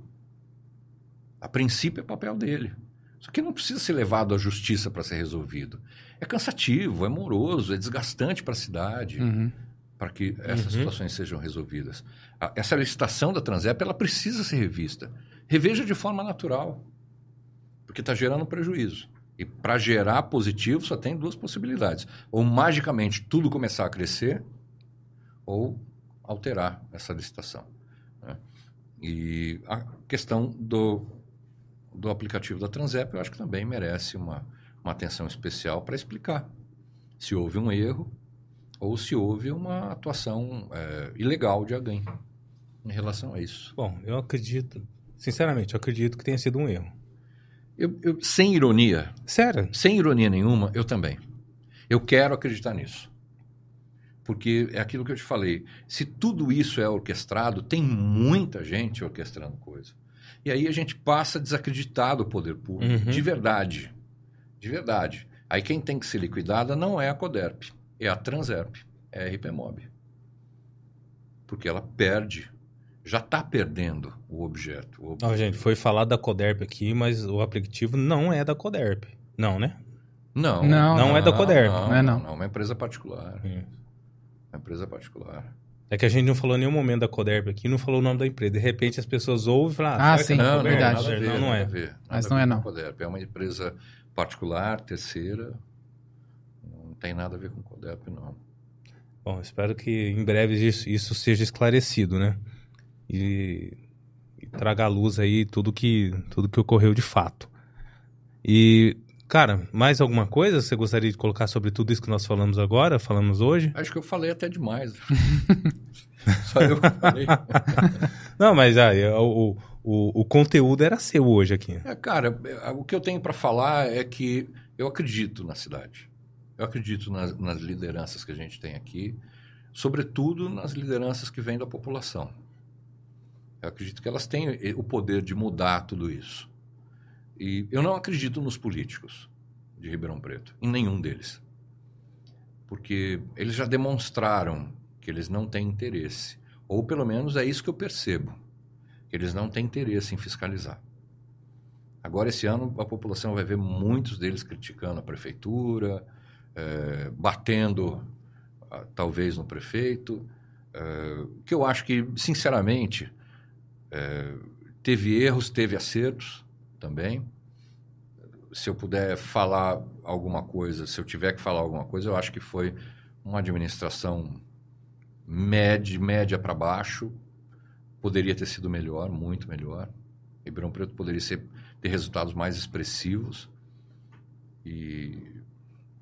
A princípio é papel dele. Só que não precisa ser levado à justiça para ser resolvido. É cansativo, é moroso, é desgastante para a cidade uhum. para que essas uhum. situações sejam resolvidas. Essa licitação da Transep ela precisa ser revista. Reveja de forma natural, porque está gerando prejuízo. E para gerar positivo só tem duas possibilidades: ou magicamente tudo começar a crescer, ou alterar essa licitação. Né? E a questão do, do aplicativo da Transep, eu acho que também merece uma, uma atenção especial para explicar se houve um erro ou se houve uma atuação é, ilegal de alguém em relação a isso. Bom, eu acredito, sinceramente, eu acredito que tenha sido um erro. Eu, eu, sem ironia. Sério? Sem ironia nenhuma, eu também. Eu quero acreditar nisso. Porque é aquilo que eu te falei. Se tudo isso é orquestrado, tem muita gente orquestrando coisa. E aí a gente passa a desacreditar do poder público. Uhum. De verdade. De verdade. Aí quem tem que ser liquidada não é a CODERP, é a Transerp, é a RPMob. Porque ela perde, já está perdendo o objeto, o objeto. Não, gente, foi falado da CODERP aqui, mas o aplicativo não é da CODERP. Não, né? Não. Não, não, não é da CODERP. Não, não, é não. não. É uma empresa particular. Hum. Uma empresa particular. É que a gente não falou em nenhum momento da Coderp aqui, não falou o nome da empresa. De repente as pessoas ouvem e falam, ah, ah sim, não, não, verdade. Nada ver, não, não é. Ver, Mas não é não. Coderp. É uma empresa particular, terceira. Não tem nada a ver com Coderp, não. Bom, espero que em breve isso, isso seja esclarecido, né? E, e traga à luz aí tudo que, tudo que ocorreu de fato. E Cara, mais alguma coisa você gostaria de colocar sobre tudo isso que nós falamos agora, falamos hoje? Acho que eu falei até demais. Só eu falei. Não, mas aí, o, o, o conteúdo era seu hoje aqui. É, cara, o que eu tenho para falar é que eu acredito na cidade. Eu acredito nas, nas lideranças que a gente tem aqui, sobretudo nas lideranças que vêm da população. Eu acredito que elas têm o poder de mudar tudo isso. E eu não acredito nos políticos de Ribeirão Preto, em nenhum deles. Porque eles já demonstraram que eles não têm interesse. Ou pelo menos é isso que eu percebo. Que eles não têm interesse em fiscalizar. Agora, esse ano, a população vai ver muitos deles criticando a prefeitura, é, batendo, ah, talvez, no prefeito. É, que eu acho que, sinceramente, é, teve erros, teve acertos também. Se eu puder falar alguma coisa, se eu tiver que falar alguma coisa, eu acho que foi uma administração média, média para baixo. Poderia ter sido melhor, muito melhor. Ribeirão Preto poderia ser, ter resultados mais expressivos. E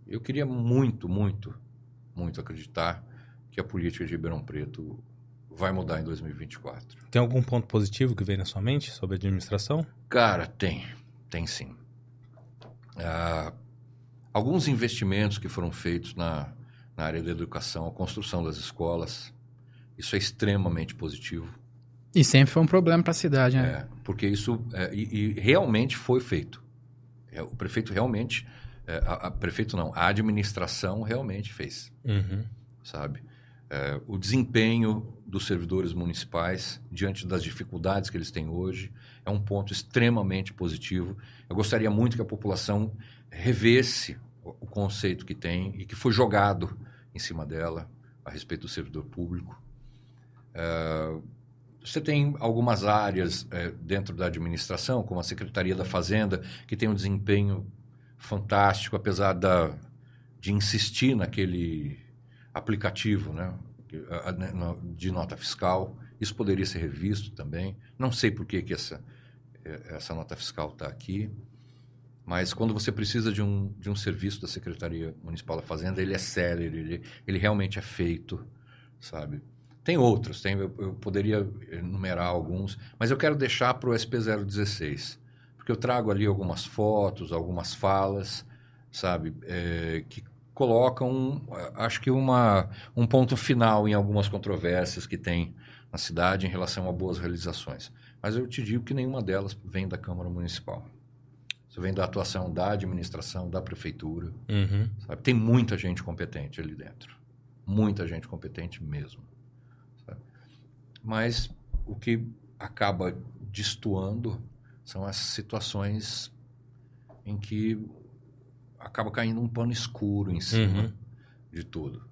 eu queria muito, muito, muito acreditar que a política de Ribeirão Preto vai mudar em 2024. Tem algum ponto positivo que vem na sua mente sobre a administração? Cara, tem. Tem sim. Ah, alguns investimentos que foram feitos na, na área da educação, a construção das escolas, isso é extremamente positivo. E sempre foi um problema para a cidade, né? É, porque isso é, e, e, realmente foi feito. É, o prefeito realmente, é, a, a, prefeito não, a administração realmente fez, uhum. sabe? É, o desempenho dos servidores municipais diante das dificuldades que eles têm hoje é um ponto extremamente positivo. Eu gostaria muito que a população revesse o conceito que tem e que foi jogado em cima dela a respeito do servidor público. É, você tem algumas áreas é, dentro da administração, como a Secretaria da Fazenda, que tem um desempenho fantástico, apesar da, de insistir naquele aplicativo, né? de nota fiscal. Isso poderia ser revisto também. Não sei por que, que essa, é, essa nota fiscal está aqui, mas quando você precisa de um, de um serviço da Secretaria Municipal da Fazenda, ele é célere, ele, ele realmente é feito, sabe? Tem outros, tem, eu, eu poderia enumerar alguns, mas eu quero deixar para o SP016, porque eu trago ali algumas fotos, algumas falas, sabe, é, que colocam, acho que uma, um ponto final em algumas controvérsias que tem na cidade em relação a boas realizações. Mas eu te digo que nenhuma delas vem da Câmara Municipal. Isso vem da atuação da administração, da prefeitura. Uhum. Tem muita gente competente ali dentro. Muita gente competente mesmo. Sabe? Mas o que acaba destoando são as situações em que acaba caindo um pano escuro em cima uhum. de tudo.